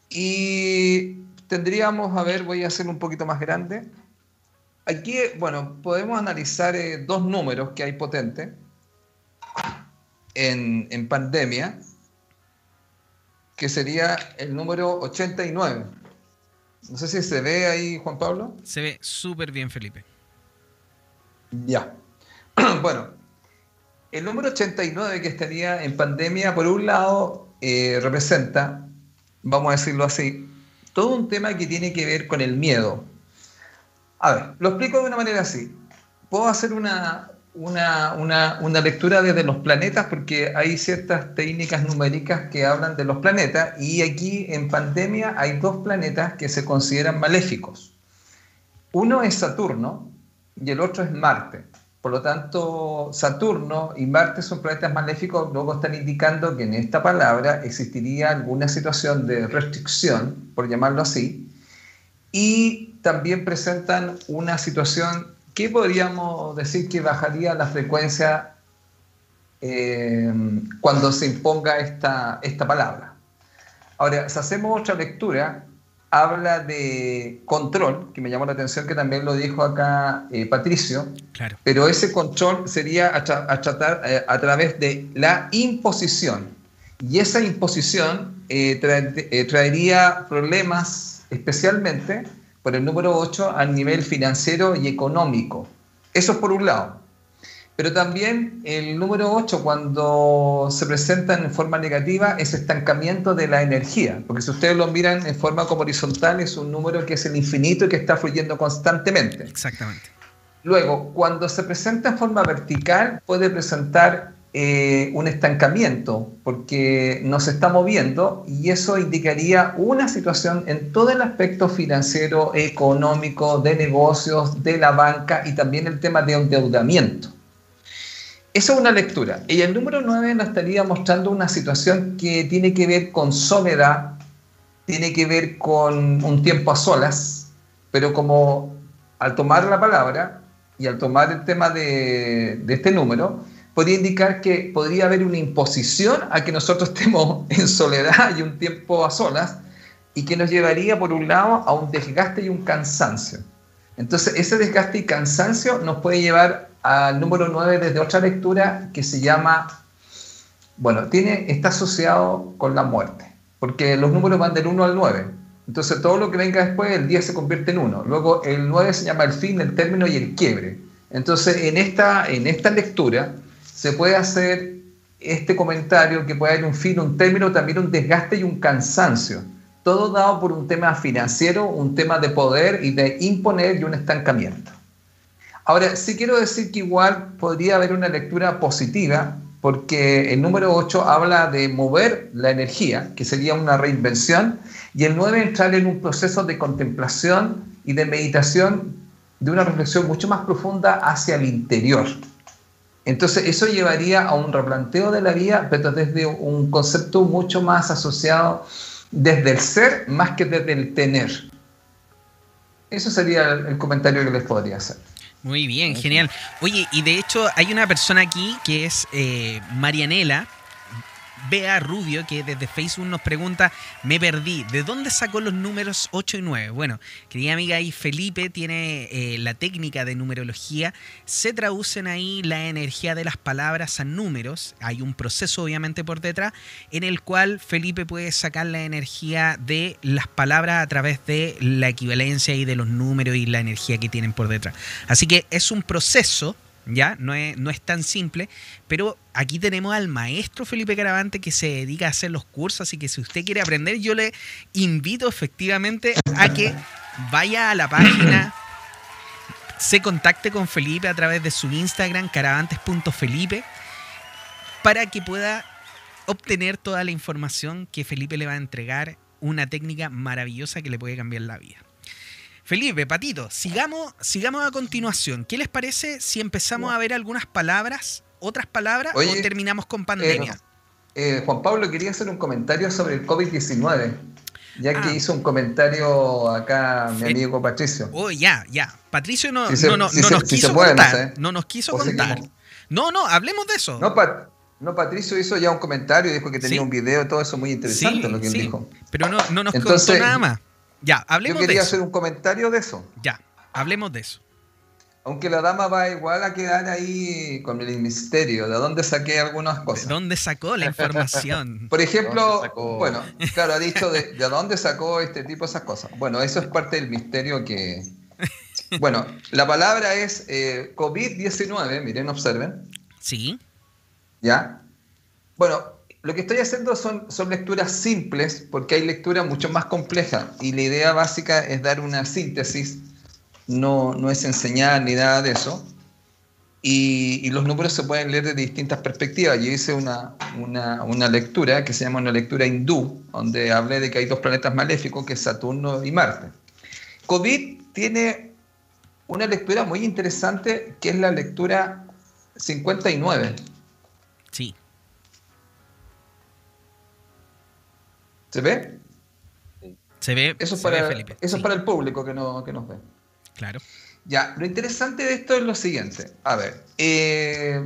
Y tendríamos, a ver, voy a hacer un poquito más grande. Aquí, bueno, podemos analizar eh, dos números que hay potentes en, en pandemia que sería el número 89. No sé si se ve ahí, Juan Pablo. Se ve súper bien, Felipe. Ya. bueno, el número 89 que estaría en pandemia, por un lado, eh, representa, vamos a decirlo así, todo un tema que tiene que ver con el miedo. A ver, lo explico de una manera así. Puedo hacer una, una, una, una, lectura desde los planetas porque hay ciertas técnicas numéricas que hablan de los planetas y aquí en pandemia hay dos planetas que se consideran maléficos. Uno es Saturno y el otro es Marte. Por lo tanto, Saturno y Marte son planetas maléficos, luego están indicando que en esta palabra existiría alguna situación de restricción, por llamarlo así, y también presentan una situación ¿qué podríamos decir que bajaría la frecuencia eh, cuando se imponga esta, esta palabra? Ahora, si hacemos otra lectura, habla de control, que me llamó la atención que también lo dijo acá eh, Patricio, claro. pero ese control sería a, tratar, eh, a través de la imposición. Y esa imposición traería problemas especialmente por el número 8 a nivel financiero y económico. Eso es por un lado. Pero también el número 8, cuando se presenta en forma negativa, es estancamiento de la energía. Porque si ustedes lo miran en forma como horizontal, es un número que es el infinito y que está fluyendo constantemente. Exactamente. Luego, cuando se presenta en forma vertical, puede presentar eh, un estancamiento porque no se está moviendo y eso indicaría una situación en todo el aspecto financiero, económico, de negocios, de la banca y también el tema de endeudamiento. Eso es una lectura. Y el número 9 nos estaría mostrando una situación que tiene que ver con soledad, tiene que ver con un tiempo a solas, pero como al tomar la palabra y al tomar el tema de, de este número, podría indicar que podría haber una imposición a que nosotros estemos en soledad y un tiempo a solas y que nos llevaría por un lado a un desgaste y un cansancio. Entonces ese desgaste y cansancio nos puede llevar al número 9 desde otra lectura que se llama, bueno, tiene, está asociado con la muerte, porque los números van del 1 al 9. Entonces todo lo que venga después, el 10 se convierte en 1. Luego el 9 se llama el fin, el término y el quiebre. Entonces en esta, en esta lectura se puede hacer este comentario que puede haber un fin, un término, también un desgaste y un cansancio. Todo dado por un tema financiero, un tema de poder y de imponer y un estancamiento. Ahora, sí quiero decir que igual podría haber una lectura positiva, porque el número 8 habla de mover la energía, que sería una reinvención, y el 9 entrar en un proceso de contemplación y de meditación, de una reflexión mucho más profunda hacia el interior. Entonces eso llevaría a un replanteo de la vida, pero desde un concepto mucho más asociado desde el ser más que desde el tener. Eso sería el comentario que les podría hacer. Muy bien, genial. Oye, y de hecho hay una persona aquí que es eh, Marianela, Bea Rubio, que desde Facebook nos pregunta, me perdí, ¿de dónde sacó los números 8 y 9? Bueno, querida amiga, ahí Felipe tiene eh, la técnica de numerología, se traducen ahí la energía de las palabras a números, hay un proceso obviamente por detrás, en el cual Felipe puede sacar la energía de las palabras a través de la equivalencia y de los números y la energía que tienen por detrás. Así que es un proceso ¿ya? No es, no es tan simple, pero aquí tenemos al maestro Felipe Caravante que se dedica a hacer los cursos, así que si usted quiere aprender, yo le invito efectivamente a que vaya a la página se contacte con Felipe a través de su Instagram, caravantes.felipe, para que pueda obtener toda la información que Felipe le va a entregar, una técnica maravillosa que le puede cambiar la vida. Felipe, Patito, sigamos, sigamos a continuación. ¿Qué les parece si empezamos a ver algunas palabras, otras palabras, o terminamos con pandemia? Eh, eh, Juan Pablo, quería hacer un comentario sobre el COVID-19. Ya que ah. hizo un comentario acá mi amigo Patricio. Oh, ya, ya. Patricio no, no, no, nos quiso contar. No, nos quiso contar. No, no, hablemos de eso. No, no, Patricio hizo ya un comentario, dijo que tenía un video, todo eso muy interesante lo que él dijo. Pero no, no nos contó nada más. Ya, hablemos de eso. Yo quería hacer un comentario de eso. Ya, hablemos de eso. Aunque la dama va igual a quedar ahí con el misterio, ¿de dónde saqué algunas cosas? ¿De dónde sacó la información? Por ejemplo, bueno, claro, ha dicho de, dónde sacó este tipo esas cosas. Bueno, eso es parte del misterio que... Bueno, la palabra es eh, COVID-19, miren, observen. Sí. ¿Ya? Bueno, lo que estoy haciendo son, son lecturas simples, porque hay lecturas mucho más complejas, y la idea básica es dar una síntesis no, no es enseñar ni nada de eso. Y, los números se pueden leer desde distintas perspectivas. Yo hice una, una, lectura que se llama una lectura hindú, donde hablé de que hay dos planetas maléficos, que es Saturno y Marte. COVID tiene una lectura muy interesante, que es la lectura 59. Sí. ¿Se ve? Se ve. Eso, para, Felipe. Eso es para el público que, no, que nos ve. Claro. Ya, lo interesante de esto es lo siguiente. A ver, eh,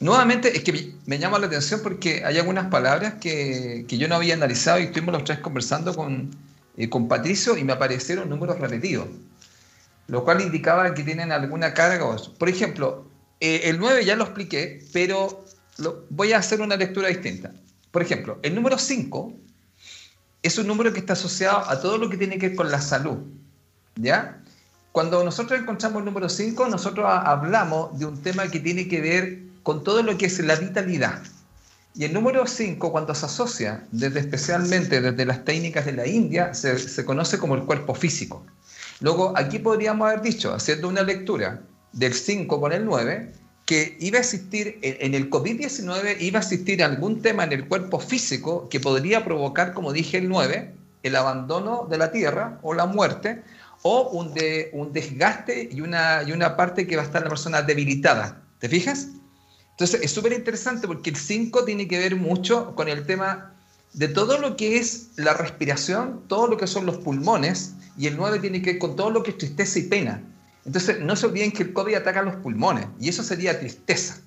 nuevamente es que me llama la atención porque hay algunas palabras que, yo no había analizado y estuvimos los tres conversando con, eh, con Patricio y me aparecieron números repetidos, lo cual indicaba que tienen alguna carga. Por ejemplo, eh, el 9 ya lo expliqué, pero voy a hacer una lectura distinta. Por ejemplo, el número 5 es un número que está asociado a todo lo que tiene que ver con la salud. ¿Ya? Cuando nosotros encontramos el número 5, nosotros hablamos de un tema que tiene que ver con todo lo que es la vitalidad. Y el número 5, cuando se asocia, desde especialmente desde las técnicas de la India, se, se conoce como el cuerpo físico. Luego, aquí podríamos haber dicho, haciendo una lectura del 5 con el 9, que iba a existir, en el COVID-19 iba a existir algún tema en el cuerpo físico que podría provocar, como dije el 9, el abandono de la tierra o la muerte, o un, de, un desgaste y una, y una parte que va a estar la persona debilitada. ¿Te fijas? Entonces es súper interesante porque el 5 tiene que ver mucho con el tema de todo lo que es la respiración, todo lo que son los pulmones, y el 9 tiene que ver con todo lo que es tristeza y pena. Entonces no se olviden que el COVID ataca los pulmones, y eso sería tristeza.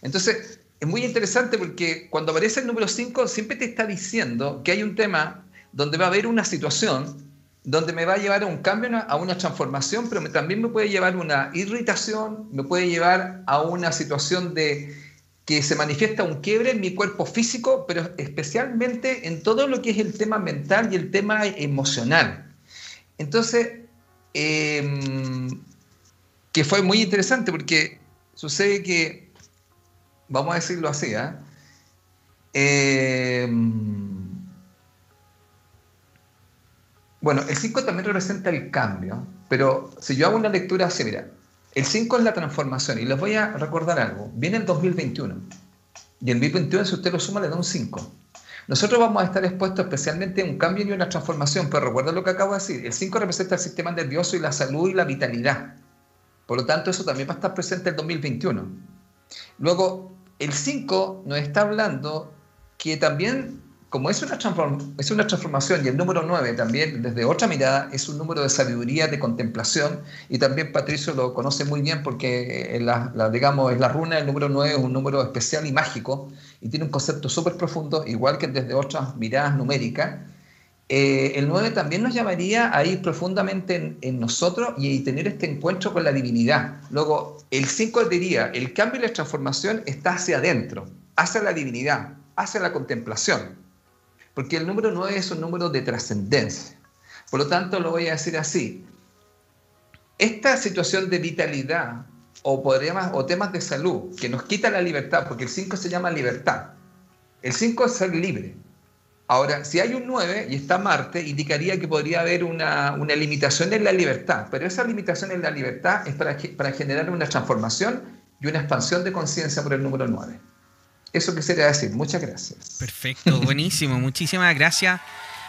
Entonces es muy interesante porque cuando aparece el número 5 siempre te está diciendo que hay un tema donde va a haber una situación donde me va a llevar a un cambio, a una transformación, pero también me puede llevar a una irritación, me puede llevar a una situación de que se manifiesta un quiebre en mi cuerpo físico, pero especialmente en todo lo que es el tema mental y el tema emocional. Entonces, em, que fue muy interesante porque sucede que, vamos a decirlo así, ¿eh? eh Bueno, el 5 también representa el cambio, pero si yo hago una lectura así, mira, el 5 es la transformación y les voy a recordar algo. Viene el 2021 y el 2021 si usted lo suma le da un 5. Nosotros vamos a estar expuestos especialmente a un cambio y una transformación, pero recuerda lo que acabo de decir, el 5 representa el sistema nervioso y la salud y la vitalidad. Por lo tanto, eso también va a estar presente en el 2021. Luego, el 5 nos está hablando que también como es una, es una transformación y el número 9 también desde otra mirada es un número de sabiduría, de contemplación y también Patricio lo conoce muy bien porque la, digamos, es la runa, el número 9 es un número especial y mágico y tiene un concepto súper profundo, igual que desde otras miradas numéricas. Eh, el 9 también nos llamaría a ir profundamente en, nosotros y tener este encuentro con la divinidad. Luego, el 5 diría, el cambio y la transformación está hacia adentro, hacia la divinidad, hacia la contemplación. Porque el número 9 es un número de trascendencia. Por lo tanto, lo voy a decir así. Esta situación de vitalidad o, problemas, o temas de salud que nos quita la libertad, porque el 5 se llama libertad. El 5 es ser libre. Ahora, si hay un 9 y está Marte, indicaría que podría haber una, una limitación en la libertad, pero esa limitación en la libertad es para, para generar una transformación y una expansión de conciencia por el número 9. Eso quisiera decir. Muchas gracias. Perfecto, buenísimo. Muchísimas gracias.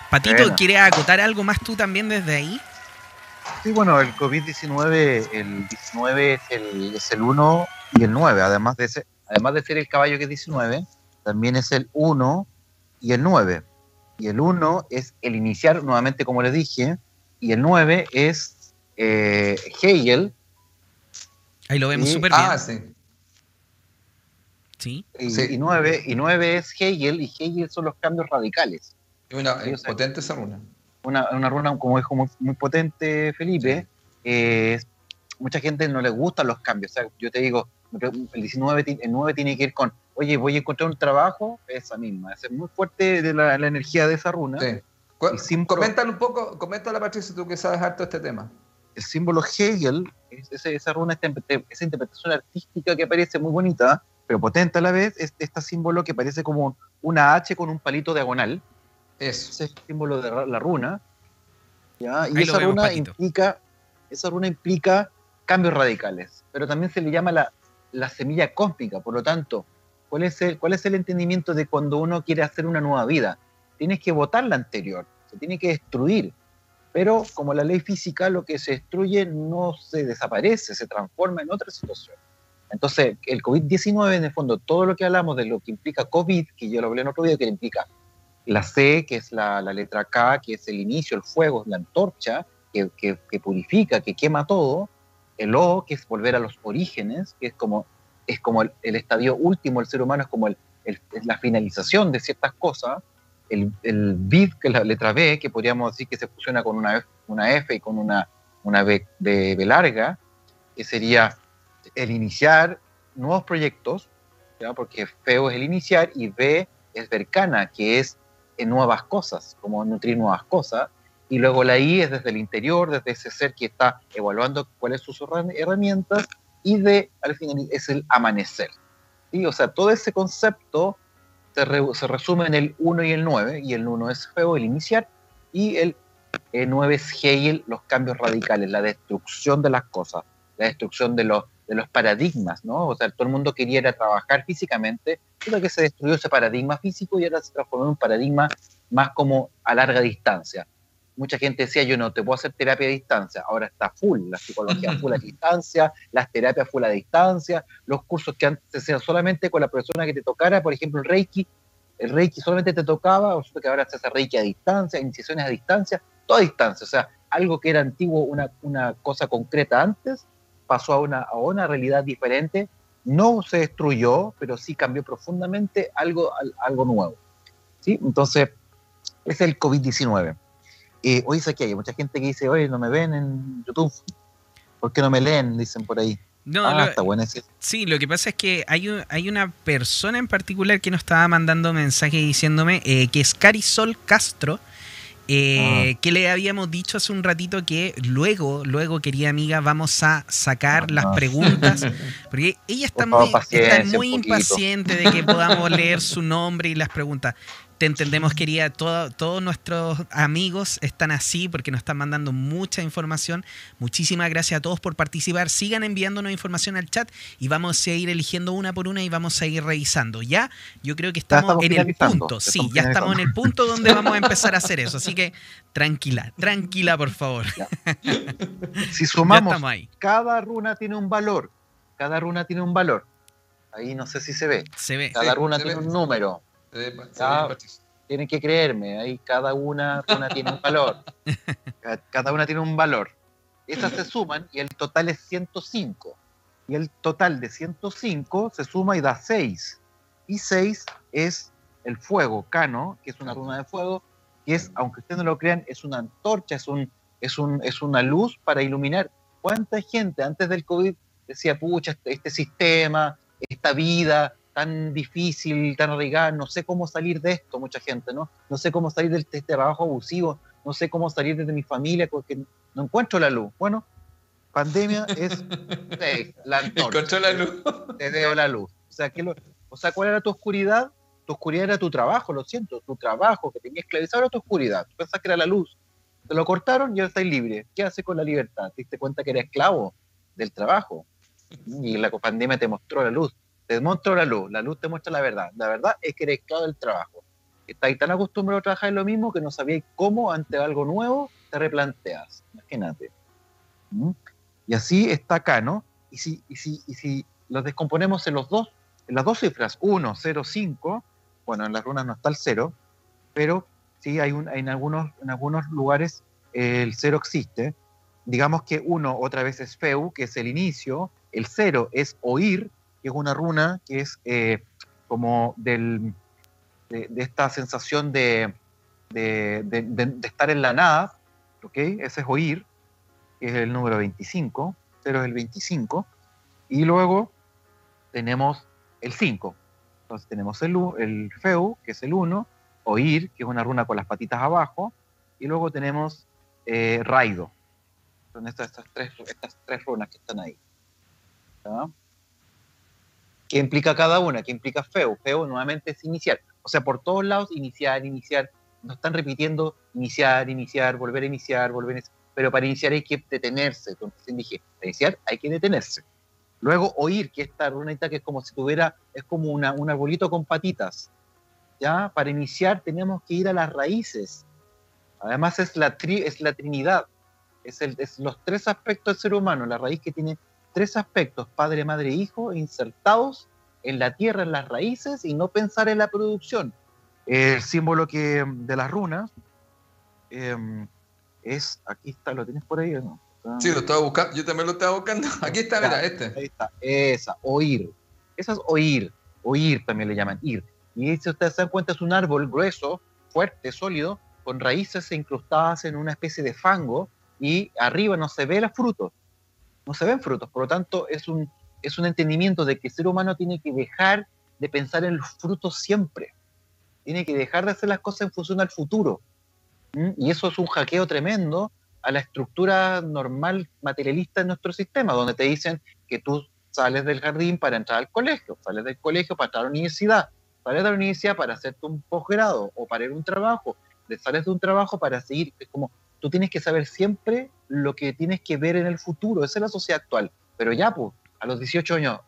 Patito, ¿quieres acotar algo más tú también desde ahí? Sí, bueno, el COVID-19, el 19 es el, es el 1 y el 9, además de, ser, además de ser el caballo que es 19, también es el 1 y el 9. Y el 1 es el iniciar, nuevamente como les dije, y el 9 es eh, Hegel. Ahí lo vemos súper bien. Ah, sí. Sí. Y, Sí. y 9, y 9 es Hegel, y Hegel son los cambios radicales. Y Una, es potente esa runa. Una, una runa, como dijo muy, muy potente Felipe, eh, mucha gente no le gustan los cambios. O sea, yo te digo, el 19, ti- el 9 tiene que ir con, oye, voy a encontrar un trabajo, esa misma. Es muy fuerte de la, la energía de esa runa. Sí. Sin Coméntale un poco, coméntale Patricia, tú que sabes harto este tema. El símbolo Hegel, es esa runa, esa interpretación artística que parece muy bonita, pero potente a la vez, es este símbolo que parece como una H con un palito diagonal. Eso. ese es el símbolo de la runa. ¿ya? Y esa vemos, runa Patito. implica, esa runa implica cambios radicales, pero también se le llama la, la semilla cósmica. Por lo tanto, ¿cuál es, el, ¿cuál es el entendimiento de cuando uno quiere hacer una nueva vida? Tienes que botar la anterior, se tiene que destruir. Pero como la ley física, lo que se destruye no se desaparece, se transforma en otra situación. Entonces, el COVID-19, en el fondo, todo lo que hablamos de lo que implica COVID, que yo lo hablé en otro video, que implica la C, que es la, la letra K, que es el inicio, el fuego, la antorcha, que, que- que purifica, que quema todo. El O, que es volver a los orígenes, que es como, es como el, el estadio último, el ser humano es como el, la finalización de ciertas cosas. El, el vid, que es la letra B, que podríamos decir que se fusiona con una F, una F y con una, una B, de B larga, que sería el iniciar nuevos proyectos, ¿ya? porque feo es el iniciar y B es vercana, que es en nuevas cosas, como nutrir nuevas cosas. Y luego la I es desde el interior, desde ese ser que está evaluando cuáles son sus herram- herramientas. Y D, al final, es el amanecer. ¿sí? O sea, todo ese concepto se, re- se resume en el 1 y el 9. Y el 1 es feo, el iniciar. Y el 9 es Hegel, los cambios radicales, la destrucción de las cosas, la destrucción de los, de los paradigmas, ¿no? O sea, todo el mundo quería ir a trabajar físicamente, pero que se destruyó ese paradigma físico y ahora se transformó en un paradigma más como a larga distancia. Mucha gente decía, yo no te puedo hacer terapia a distancia, ahora está full, la psicología full a distancia, las terapias full a distancia, los cursos que antes se hacían solamente con la persona que te tocara, por ejemplo, el Reiki, el Reiki solamente te tocaba, resulta que ahora se hace Reiki a distancia, iniciaciones a distancia, todo a distancia, o sea, algo que era antiguo, una, una cosa concreta antes, pasó a una, a una realidad diferente, no se destruyó, pero sí cambió profundamente algo, al- algo nuevo. ¿sí? Entonces, es el COVID-19. Eh, hoy sé que hay mucha gente que dice, oye, no me ven en YouTube. ¿Por qué no me leen? Dicen por ahí. No, ah, lo- está bueno ese. sí, lo que pasa es que hay, un- hay una persona en particular que nos estaba mandando mensaje diciéndome eh, que es Carisol Castro. Eh, que le habíamos dicho hace un ratito que luego, luego, querida amiga, vamos a sacar las Ah. preguntas. Porque ella está Por favor, muy, está impaciente de que podamos leer su nombre y las preguntas. Te entendemos, querida. Todo- todos nuestros amigos están así porque nos están mandando mucha información. Muchísimas gracias a todos por participar. Sigan enviándonos información al chat y vamos a ir eligiendo una por una y vamos a ir revisando. Ya, yo creo que estamos, estamos en el punto. Sí, ya estamos en el punto donde vamos a empezar a hacer eso. Así que tranquila, tranquila, por favor. Si sumamos, ahí. cada runa tiene un valor. Cada runa tiene un valor. Ahí no sé si se ve. Se ve. Cada Sí, runa tiene ve. un número. Eh, tienen que creerme, ahí cada una, runa tiene un valor. Ca- Cada una tiene un valor. Esas se suman y el total es 105. Y el total de 105 se suma y da 6. Y 6 es el fuego, Cano, que es una runa de fuego, que es, aunque ustedes no lo crean, es una antorcha, es, un, es, un, es una luz para iluminar. ¿Cuánta gente antes del COVID decía, pucha, este, este sistema, esta vida tan difícil, tan arraigada, no sé cómo salir de esto, mucha gente, ¿no? No sé cómo salir de este trabajo abusivo, no sé cómo salir de mi familia porque no encuentro la luz. Bueno, pandemia es seis, la antorcha. Encontró la luz. Te veo la luz. O sea, ¿qué lo- o sea, ¿cuál era tu oscuridad? Tu oscuridad era tu trabajo, lo siento, tu trabajo que tenía esclavizado era tu oscuridad. Tú pensás que era la luz. Te lo cortaron y ahora estás libre. ¿Qué haces con la libertad? Te diste cuenta que eres esclavo del trabajo. Y la pandemia te mostró la luz. Te mostró la luz. La luz te muestra la verdad. La verdad es que eres esclavo del trabajo. Estás tan acostumbrado a trabajar en lo mismo que no sabías cómo ante algo nuevo te replanteas. Imagínate. ¿Mm? Y así está acá, ¿no? Y si, y si, y si los descomponemos en los dos, en las dos cifras, 1, 0, 5, bueno, en las runas no está el 0, pero sí hay un, en, algunos, en algunos lugares el 0 existe. Digamos que 1 otra vez es feu, que es el inicio, el 0 es oír, que es una runa que es eh, como del, de, esta sensación de, de, de, estar en la nada, ¿ok? Ese es oír, que es el número 25, 0 es el 25, y luego tenemos el 5. Entonces tenemos el, el Feu, que es el 1, Oír, que es una runa con las patitas abajo, y luego tenemos eh, Raido. Son estas, tres, estas tres runas que están ahí. ¿Qué implica cada una? ¿Qué implica Feu? Feu nuevamente es iniciar. O sea, por todos lados, iniciar, iniciar. Nos están repitiendo iniciar, iniciar, volver a iniciar, volver a iniciar. Pero para iniciar hay que detenerse. Entonces dije, para iniciar hay que detenerse. Luego oír, que esta runita que es como si tuviera, es como un arbolito con patitas. ¿Ya? Para iniciar tenemos que ir a las raíces. Además es la, es la Trinidad. Es, el, es los tres aspectos del ser humano. La raíz que tiene tres aspectos, padre, madre, hijo, insertados en la tierra, en las raíces, y no pensar en la producción. El símbolo que, de las runas em, es, aquí está, ¿lo tienes por ahí o no? Sí, lo estaba buscando. Yo también lo estaba buscando. Aquí está, mira, este. Ahí está. Esa, oír. Esa es oír. Oír también le llaman ir. Y si ustedes se dan cuenta, es un árbol grueso, fuerte, sólido, con raíces incrustadas en una especie de fango y arriba no se ve los frutos. No se ven frutos. Por lo tanto, es un, es un entendimiento de que el ser humano tiene que dejar de pensar en los frutos siempre. Tiene que dejar de hacer las cosas en función al futuro. ¿Mm? Y eso es un hackeo tremendo a la estructura normal materialista en nuestro sistema, donde te dicen que tú sales del jardín para entrar al colegio, sales del colegio para entrar a la universidad, sales de la universidad para hacerte un posgrado o para ir a un trabajo, sales de un trabajo para seguir, es como tú tienes que saber siempre lo que tienes que ver en el futuro, esa es la sociedad actual, pero ya, pues, a los 18 años,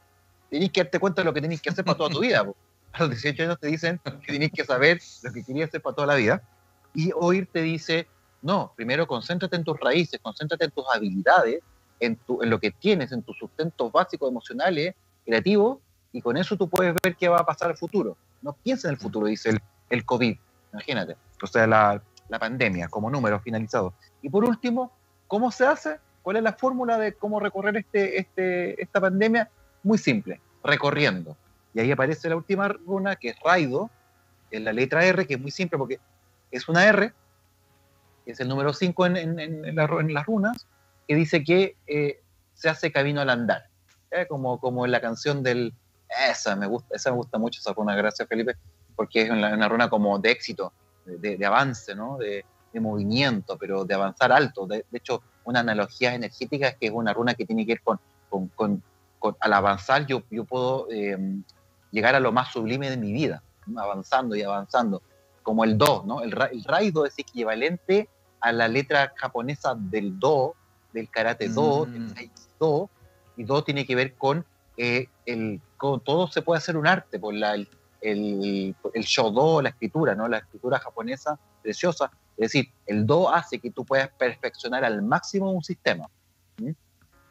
tienes que darte cuenta de lo que tienes que hacer para toda tu vida, pues. a los 18 años te dicen que tienes que saber lo que querías hacer para toda la vida, y hoy te dice, no, primero concéntrate en tus raíces, concéntrate en tus habilidades, en, tu, en lo que tienes, en tus sustentos básicos emocionales, creativos, y con eso tú puedes ver qué va a pasar al futuro. No pienses en el futuro, dice el, el COVID, imagínate. O sea, la, la pandemia como número finalizado. Y por último, ¿cómo se hace? ¿Cuál es la fórmula de cómo recorrer este, este, esta pandemia? Muy simple, recorriendo. Y ahí aparece la última runa, que es Raido, en la letra R, que es muy simple porque es una R que es el número 5 en, en, las runas, que dice que eh, se hace camino al andar. Como, como en la canción del... Esa me gusta, esa me gusta mucho, esa runa, gracias Felipe, porque es una, runa como de éxito, de, avance, ¿no? De, movimiento, pero de avanzar alto. De, hecho, una analogía energética es que es una runa que tiene que ver con, con, con, al avanzar yo, yo puedo eh, llegar a lo más sublime de mi vida, avanzando y avanzando, como el do, ¿no? El, el raido es equivalente a la letra japonesa del do, del karate do, del mm. do, y do tiene que ver con, eh, el, con todo se puede hacer un arte, por la, el, el, el shodo, la escritura, ¿no? la escritura japonesa preciosa, es decir, el do hace que tú puedas perfeccionar al máximo un sistema.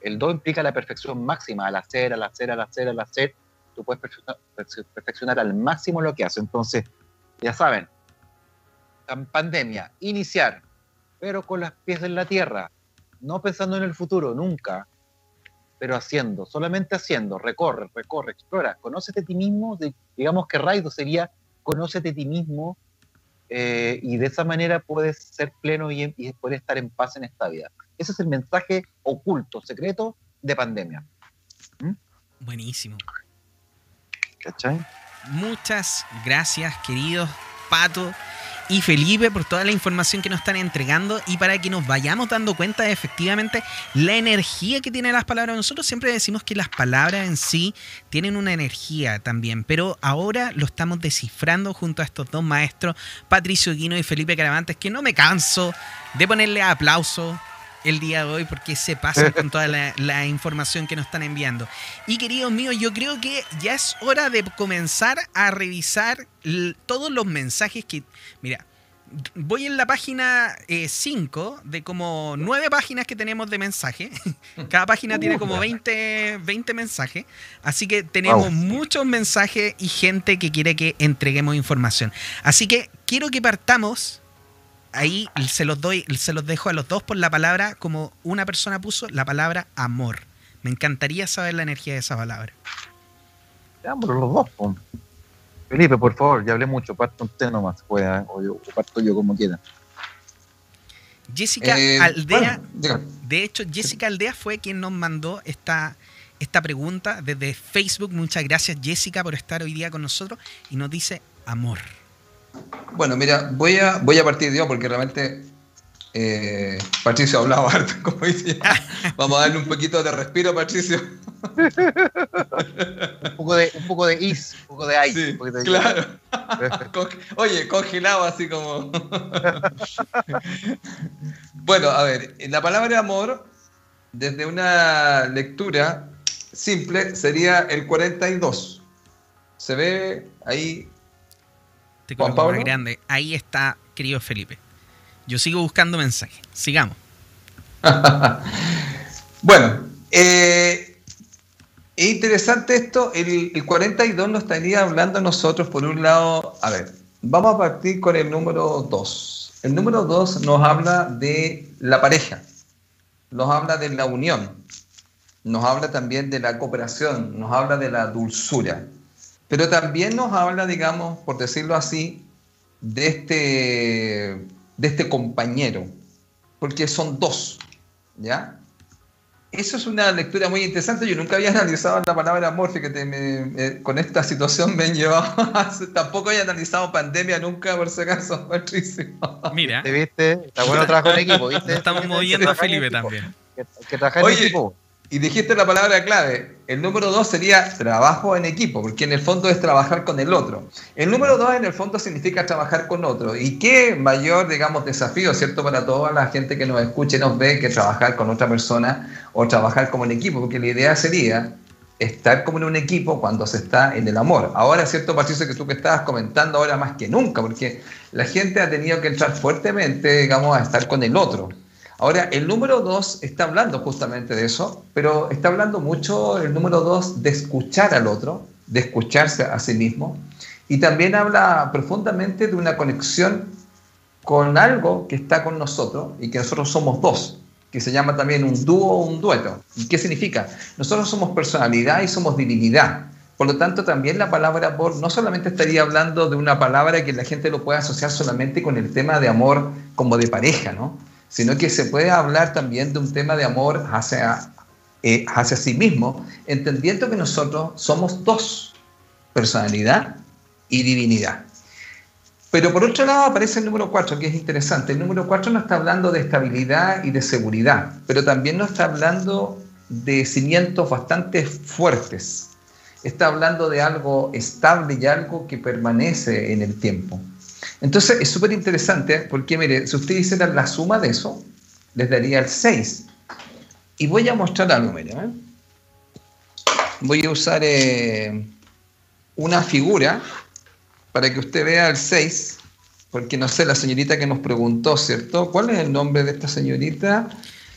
El do implica la perfección máxima, al hacer, al hacer, al hacer, al hacer, tú puedes perfeccionar, al máximo lo que hace. Entonces, ya saben, pandemia, iniciar, pero con las pies en la tierra, no pensando en el futuro, nunca, pero haciendo, solamente haciendo, recorre, recorre, explora, conócete a ti mismo, digamos que Raido sería conócete a ti mismo eh, y de esa manera puedes ser pleno y, y poder estar en paz en esta vida. Ese es el mensaje oculto, secreto de pandemia. ¿Mm? Buenísimo. ¿Cachai? Muchas gracias, queridos Pato y Felipe por toda la información que nos están entregando y para que nos vayamos dando cuenta de efectivamente la energía que tienen las palabras. Nosotros siempre decimos que las palabras en sí tienen una energía también, pero ahora lo estamos descifrando junto a estos dos maestros, Patricio Guino y Felipe Caravantes, que no me canso de ponerle aplauso el día de hoy porque se pasan con toda la, información que nos están enviando. Y queridos míos, yo creo que ya es hora de comenzar a revisar todos los mensajes que... Mira, voy en la página 5 eh, de como 9 páginas que tenemos de mensaje. Cada página tiene como 20, 20 mensajes. Así que tenemos muchos mensajes y gente que quiere que entreguemos información. Así que quiero que partamos ahí se los doy, se los dejo a los dos por la palabra, como una persona puso, la palabra amor. Me encantaría saber la energía de esa palabra. Veámoslo los dos. Felipe, por favor, ya hablé mucho, parto usted nomás, pueda, o, yo, parto yo como quiera. Jessica eh, Aldea, de hecho, Jessica Aldea fue quien nos mandó esta, esta pregunta desde Facebook. Muchas gracias, Jessica, por estar hoy día con nosotros. Y nos dice amor. Bueno, mira, voy a, voy a partir yo porque realmente eh, Patricio ha hablado harto, como dice. Vamos a darle un poquito de respiro, Patricio. un, poco de, un poco de is, un poco de ice. claro. Oye, congelado así como. bueno, a ver, la palabra amor, desde una lectura simple, sería el 42. Se ve ahí Juan Pablo. grande. Ahí está, querido Felipe. Yo sigo buscando mensajes. Sigamos. bueno, eh, es interesante esto. El, 42 nos estaría hablando nosotros, por un lado, a ver, vamos a partir con el número 2. El número 2 nos habla de la pareja, nos habla de la unión, nos habla también de la cooperación, nos habla de la dulzura. Pero también nos habla, digamos, por decirlo así, de este, de este compañero, porque son dos, ¿ya? Eso es una lectura muy interesante. Yo nunca había analizado la palabra amor, fíjate, con esta situación me han llevado. tampoco había analizado pandemia nunca, por si acaso, Patricio. Mira. ¿Te viste? Está bueno trabajar en equipo, ¿viste? Estamos moviendo a Felipe también. Que, que trabajar en equipo. Y dijiste la palabra clave. El número dos sería trabajo en equipo, porque en el fondo es trabajar con el otro. El número dos en el fondo significa trabajar con otro. Y qué mayor, digamos, desafío, ¿cierto? Para toda la gente que nos escuche y nos ve que trabajar con otra persona o trabajar como en equipo, porque la idea sería estar como en un equipo cuando se está en el amor. Ahora, ¿cierto, Patricio, que tú que estabas comentando ahora más que nunca, porque la gente ha tenido que entrar fuertemente, digamos, a estar con el otro. Ahora, el número dos está hablando justamente de eso, pero está hablando mucho el número dos de escuchar al otro, de escucharse a sí mismo, y también habla profundamente de una conexión con algo que está con nosotros y que nosotros somos dos, que se llama también un dúo o un dueto. ¿Y qué significa? Nosotros somos personalidad y somos divinidad. Por lo tanto, también la palabra amor no solamente estaría hablando de una palabra que la gente lo pueda asociar solamente con el tema de amor como de pareja, ¿no? Sino que se puede hablar también de un tema de amor hacia, eh, hacia sí mismo, entendiendo que nosotros somos dos, personalidad y divinidad. Pero por otro lado aparece el número 4, que es interesante. El número 4 nos está hablando de estabilidad y de seguridad, pero también nos está hablando de cimientos bastante fuertes. Está hablando de algo estable y algo que permanece en el tiempo. Entonces es súper interesante porque, mire, si usted hiciera la suma de eso, les daría el 6. Y voy a mostrar algo, mire. ¿eh? Voy a usar eh, una figura para que usted vea el 6, porque no sé, la señorita que nos preguntó, ¿cierto? ¿Cuál es el nombre de esta señorita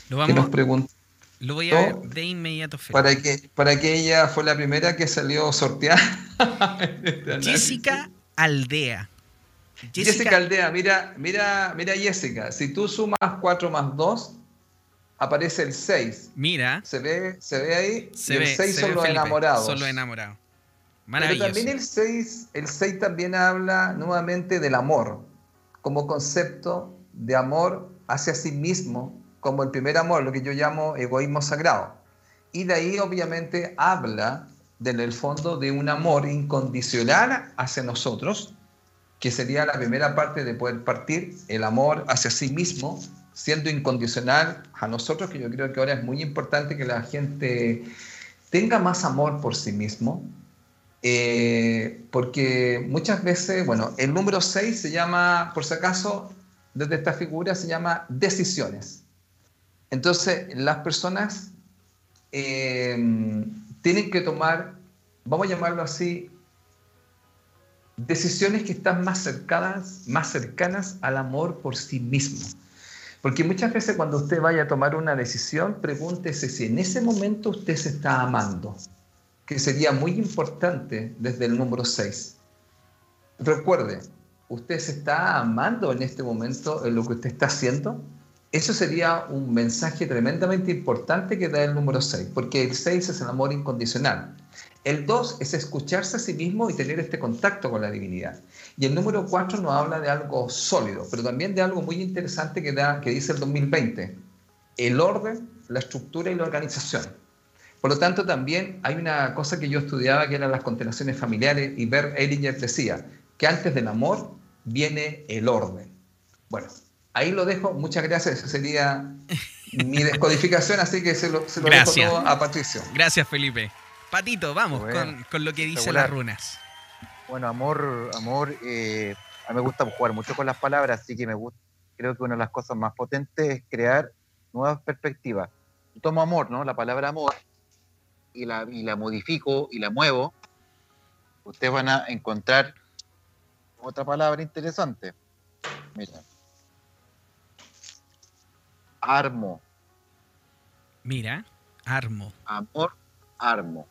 lo que nos preguntó? Lo voy a ver de inmediato. Para que, para que ella fue la primera que salió sorteada. Jessica Aldea. Jessica, Aldea, mira, mira, mira Jessica, si tú sumas 4 más 2, aparece el 6. Mira. ¿Se ve, se ve ahí? Se ve, el 6 son los enamorados. Son los enamorados. Pero también el 6, el 6 también habla nuevamente del amor, como concepto de amor hacia sí mismo, como el primer amor, lo que yo llamo egoísmo sagrado. Y de ahí obviamente habla, en el fondo, de un amor incondicional hacia nosotros, que sería la primera parte de poder partir, el amor hacia sí mismo, siendo incondicional a nosotros, que yo creo que ahora es muy importante que la gente tenga más amor por sí mismo, eh, porque muchas veces, bueno, el número 6 se llama, por si acaso, desde esta figura se llama decisiones. Entonces, las personas eh, tienen que tomar, vamos a llamarlo así, decisiones que están más cercanas, más cercanas al amor por sí mismo. Porque muchas veces cuando usted vaya a tomar una decisión, pregúntese si en ese momento usted se está amando, que sería muy importante desde el número 6. Recuerde, ¿usted se está amando en este momento en lo que usted está haciendo? Eso sería un mensaje tremendamente importante que da el número 6, porque el 6 es el amor incondicional. El 2 es escucharse a sí mismo y tener este contacto con la divinidad. Y el número 4 nos habla de algo sólido, pero también de algo muy interesante que, da, que dice el 2020, el orden, la estructura y la organización. Por lo tanto, también hay una cosa que yo estudiaba que eran las constelaciones familiares y Bert Ellinger decía que antes del amor viene el orden. Bueno, ahí lo dejo. Muchas gracias. Esa sería mi descodificación, así que se lo, se lo dejo todo a Patricio. Gracias, Felipe. Patito, vamos con, lo que dicen las runas. Bueno, amor, amor, eh, a mí me gusta jugar mucho con las palabras, así que me gusta, creo que una de las cosas más potentes es crear nuevas perspectivas. Yo tomo amor, ¿no? La palabra amor, y la, y la modifico y la muevo. Ustedes van a encontrar otra palabra interesante. Mira. Armo. Mira, armo. Amor, armo.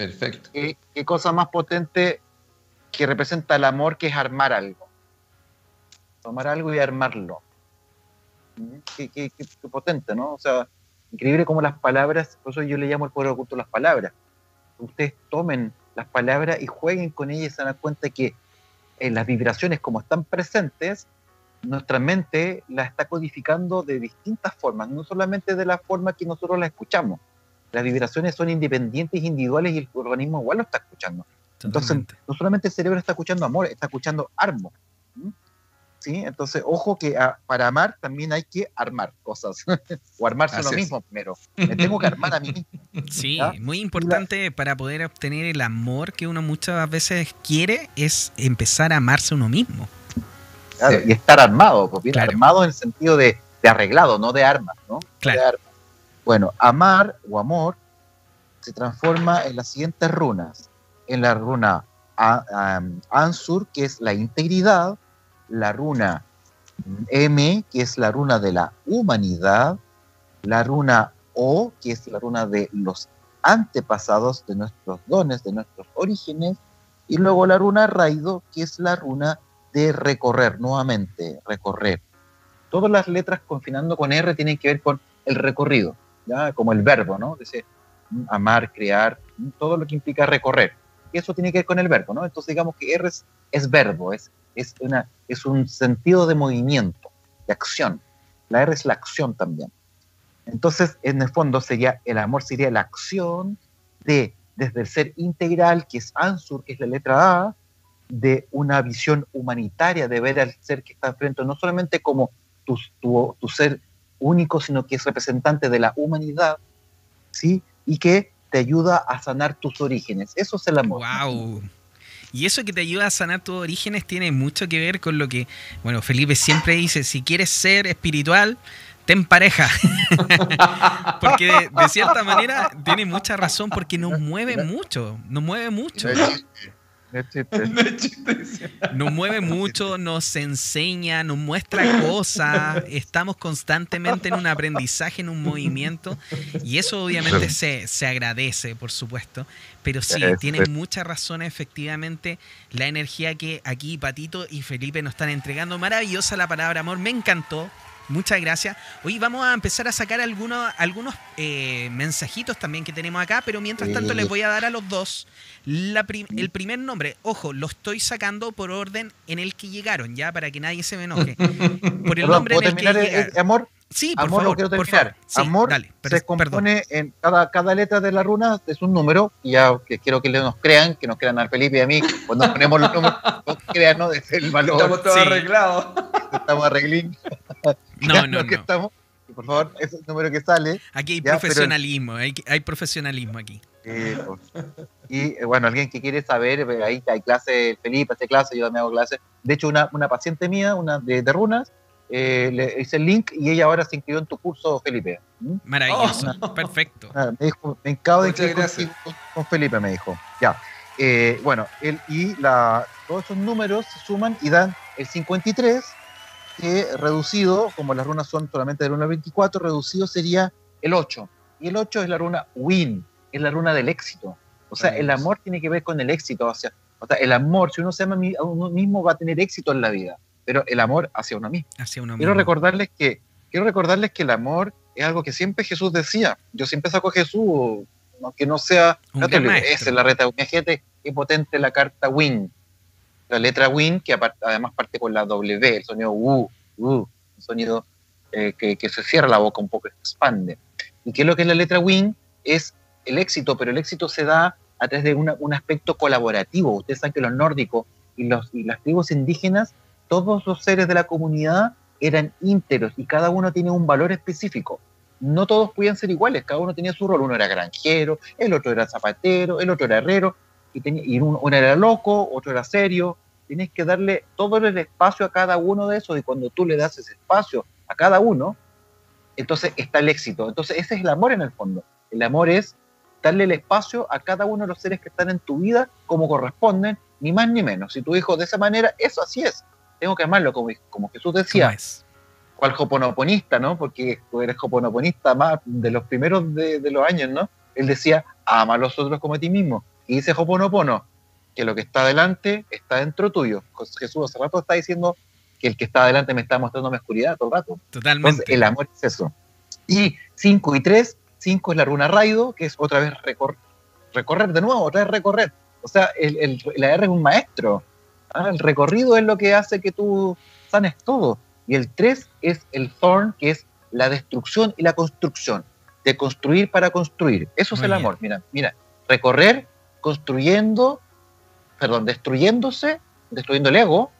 Perfecto. ¿Qué, cosa más potente que representa el amor que es armar algo? Tomar algo y armarlo. Mm, qué, potente, ¿no? O sea, increíble como las palabras, por eso yo le llamo el poder oculto las palabras. Ustedes tomen las palabras y jueguen con ellas y se dan cuenta que en las vibraciones como están presentes, nuestra mente la está codificando de distintas formas, no solamente de la forma que nosotros la escuchamos, las vibraciones son independientes, individuales y el organismo igual lo está escuchando. Entonces, no solamente el cerebro está escuchando amor, está escuchando armo. ¿Sí? Entonces, ojo que para amar también hay que armar cosas. o armarse uno mismo primero. Me tengo que armar a mí mismo. Sí, muy importante para poder obtener el amor que uno muchas veces quiere es empezar a amarse uno mismo. y estar armado, pues bien armado en el sentido de, arreglado, no de armas, ¿no? Claro. Bueno, amar o amor se transforma en las siguientes runas. En la runa Ansur, que es la integridad, la runa M, que es la runa de la humanidad, la runa O, que es la runa de los antepasados, de nuestros dones, de nuestros orígenes, y luego la runa Raido, que es la runa de recorrer, nuevamente, recorrer. Todas las letras confinando con R tienen que ver con el recorrido como el verbo, ¿no? Dice, amar, crear, todo lo que implica recorrer. Y eso tiene que ver con el verbo, ¿no? Entonces digamos que R es, verbo, es, es, una, es un sentido de movimiento, de acción. La R es la acción también. Entonces, en el fondo sería, el amor sería la acción de, desde el ser integral, que es Ansur, que es la letra A, de una visión humanitaria, de ver al ser que está enfrente, no solamente como tu, tu, tu ser único, sino que es representante de la humanidad, ¿sí? Y que te ayuda a sanar tus orígenes. Eso es el amor. ¡Wow! Y eso que te ayuda a sanar tus orígenes tiene mucho que ver con lo que, bueno, Felipe siempre dice, si quieres ser espiritual, ten pareja. porque de, cierta manera tiene mucha razón porque nos mueve mucho, nos mueve mucho. Nos mueve mucho, nos enseña, nos muestra cosas, estamos constantemente en un aprendizaje, en un movimiento, y eso obviamente se, se agradece, por supuesto. Pero sí, tiene mucha razón, efectivamente, la energía que aquí Patito y Felipe nos están entregando. Maravillosa la palabra amor, me encantó. Muchas gracias. Hoy vamos a empezar a sacar algunos, algunos eh, mensajitos también que tenemos acá, pero mientras tanto les voy a dar a los dos el primer nombre. Ojo, lo estoy sacando por orden en el que llegaron, ya, para que nadie se me enoje. Por el nombre en el que llegaron. amor, Sí, por Amor, favor, lo quiero por terminar. favor. Sí, Amor dale, per- se perdón. compone en cada, cada letra de la runa es un número, y ya que quiero que nos crean, que nos crean al Felipe y a mí, cuando ponemos los números, nos crean, ¿no? Es el valor, Estamos todos Sí. arreglados. estamos arreglando. No, no, que no. estamos. Y por favor, ese es el número que sale. Aquí hay Ya, pero- profesionalismo, hay, hay profesionalismo aquí. eh, pues. y eh, bueno, alguien que quiere saber, eh, ahí hay clase, el Felipe hace clase, yo también hago clase. De hecho, una, una paciente mía, una de, de runas, eh, le hice el link y ella ahora se inscribió en tu curso, Felipe. ¿Mm? Maravilloso, perfecto. Ah, me dijo, me de contigo, con, con Felipe, me dijo. Ya. Eh, bueno, él, y la, todos esos números se suman y dan el 53, que reducido, como las runas son solamente del 1 al 24, reducido sería el 8. Y el 8 es la runa win, es la runa del éxito. O sea, el amor tiene que ver con el éxito. O sea, o sea, el amor, si uno se ama a uno mismo, va a tener éxito en la vida. Pero el amor hacia uno mismo. Hacia uno Quiero mismo. recordarles que quiero recordarles que el amor es algo que siempre Jesús decía. Yo siempre saco a Jesús, aunque no sea Un católico. Esa es la reta. Imagínate qué potente la carta Win. La letra Win, que además parte con la W, el sonido U, U, un sonido eh, que, que se cierra la boca un poco, se expande. ¿Y qué es lo que es la letra Win? Es el éxito, pero el éxito se da a través de una- un aspecto colaborativo. Ustedes saben que los nórdicos y, los, y las tribus indígenas, todos los seres de la comunidad eran ínteros y cada uno tiene un valor específico. No todos podían ser iguales, cada uno tenía su rol. Uno era granjero, el otro era zapatero, el otro era herrero, y uno, uno era loco, otro era serio. Tienes que darle todo el espacio a cada uno de esos y cuando tú le das ese espacio a cada uno, entonces está el éxito. Entonces ese es el amor en el fondo. El amor es darle el espacio a cada uno de los seres que están en tu vida como corresponden, ni más ni menos. Si tu hijo de esa manera, eso así es. Tengo que amarlo como, como Jesús ¿Cómo decía, cual hoponoponista, ¿no? Porque eres hoponoponista más de los primeros de, de los años, ¿no? Él decía, ama a los otros como a ti mismo. Y dice hoponopono, que lo que está adelante está dentro tuyo. Jesús hace rato está diciendo que el que está adelante me está mostrando mi oscuridad todo el rato. Entonces, Totalmente. el amor es eso. Y 5 y 3, 5 es la runa Raido, que es otra vez recor- recorrer de nuevo, otra vez recorrer. O sea, el, el- la R es un maestro. ¿Ah? El recorrido es lo que hace que tú sanes todo. Y el 3 es el Thorn, que es la destrucción y la construcción. De construir para construir. Eso es el bien. amor. Mira, mira, recorrer, construyendo, perdón, destruyéndose, destruyendo el ego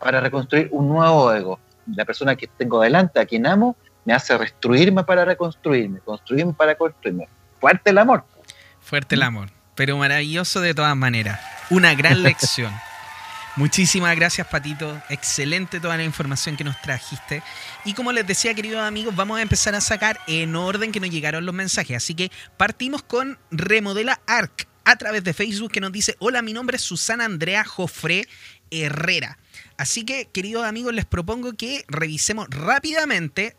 para reconstruir un nuevo ego. La persona que tengo delante, a quien amo, me hace destruirme para reconstruirme, construirme para construirme. Fuerte el amor. Fuerte el amor, pero maravilloso de todas maneras. Una gran lección. Muchísimas gracias, Patito. Excelente toda la información que nos trajiste. Y como les decía, queridos amigos, vamos a empezar a sacar en orden que nos llegaron los mensajes. Así que partimos con Remodela Arc a través de Facebook que nos dice, hola, mi nombre es Susana Andrea Jofré Herrera. Así que, queridos amigos, les propongo que revisemos rápidamente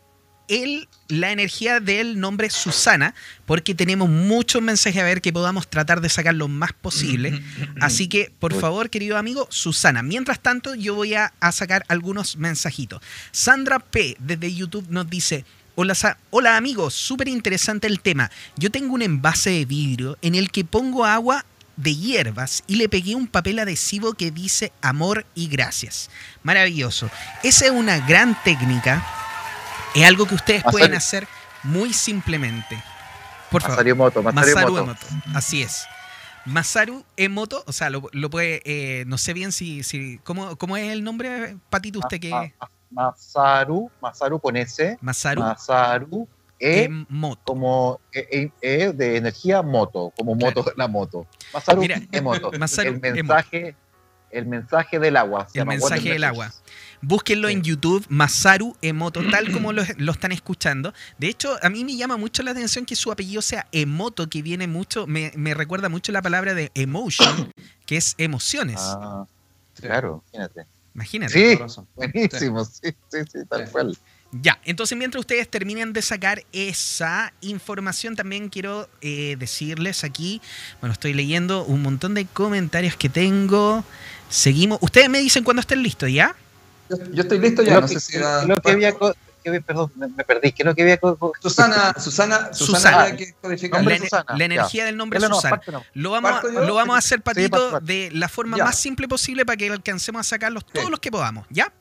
el, la energía del nombre Susana, porque tenemos muchos mensajes a ver que podamos tratar de sacar lo más posible. Así que, por favor, querido amigo, Susana. Mientras tanto, yo voy a, a sacar algunos mensajitos. Sandra P. desde YouTube nos dice. Hola, hola amigos, súper interesante el tema. Yo tengo un envase de vidrio en el que pongo agua de hierbas y le pegué un papel adhesivo que dice amor y gracias. Maravilloso. Esa es una gran técnica. Es algo que ustedes pueden hacer muy simplemente. Por favor. Masaru Emoto, Masaru Masaru Emoto. Emoto. Así es. Masaru Emoto, o sea, lo, lo puede, eh, no sé bien si, si ¿cómo, ¿cómo es el nombre, Patito, usted que... Ma- ma- Masaru, Masaru con S, Masaru Masaru, E, Emoto. como E, E- E de energía moto, como moto, la moto. Masaru Mira, Emoto. Masaru el mensaje, el mensaje del agua. se El llama mensaje del agua. Búsquenlo en. YouTube, Masaru Emoto, tal como lo, lo están escuchando. De hecho, a mí me llama mucho la atención que su apellido sea Emoto, que viene mucho, me, me recuerda mucho la palabra de emotion, que es emociones. Ah, claro, imagínate. Imagínate. Sí, buenísimo, sí, sí, sí, tal cual. Ya, entonces mientras ustedes terminen de sacar esa información, también quiero eh, decirles aquí, bueno, estoy leyendo un montón de comentarios que tengo. Seguimos. Ustedes me dicen cuando estén listos, ¿ya? Yo, yo estoy listo ya, no que- sé si lo que había co- que- perdón, me, me perdí. ¿Qué es lo que había Susana, Susana, Susana, Susana. había que codificar. Nombre La, Susana, la ya. energía del nombre no, Susana. no. Lo vamos, a, lo vamos a hacer, Patito, de la forma Ya. más simple posible para que alcancemos a sacarlos todos Sí. los que podamos, ¿ya?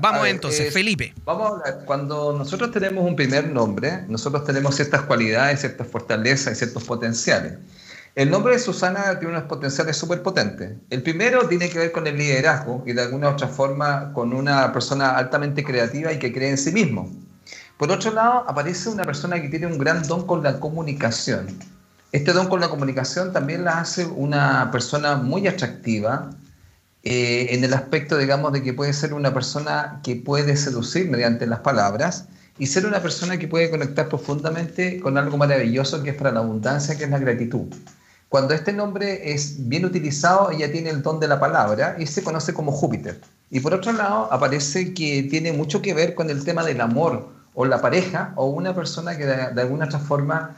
Vamos entonces, Felipe. Vamos a hablar. Cuando nosotros tenemos un primer nombre, nosotros tenemos ciertas cualidades, ciertas fortalezas y ciertos potenciales. El nombre de Susana tiene unos potenciales súper potentes. El primero tiene que ver con el liderazgo y de alguna u otra forma con una persona altamente creativa y que cree en sí mismo. Por otro lado, aparece una persona que tiene un gran don con la comunicación. Este don con la comunicación también la hace una persona muy atractiva, eh, en el aspecto, digamos, de que puede ser una persona que puede seducir mediante las palabras y ser una persona que puede conectar profundamente con algo maravilloso que es para la abundancia, que es la gratitud. Cuando este nombre es bien utilizado, ella tiene el don de la palabra y se conoce como Júpiter. Y por otro lado, aparece que tiene mucho que ver con el tema del amor o la pareja o una persona que de, de alguna otra forma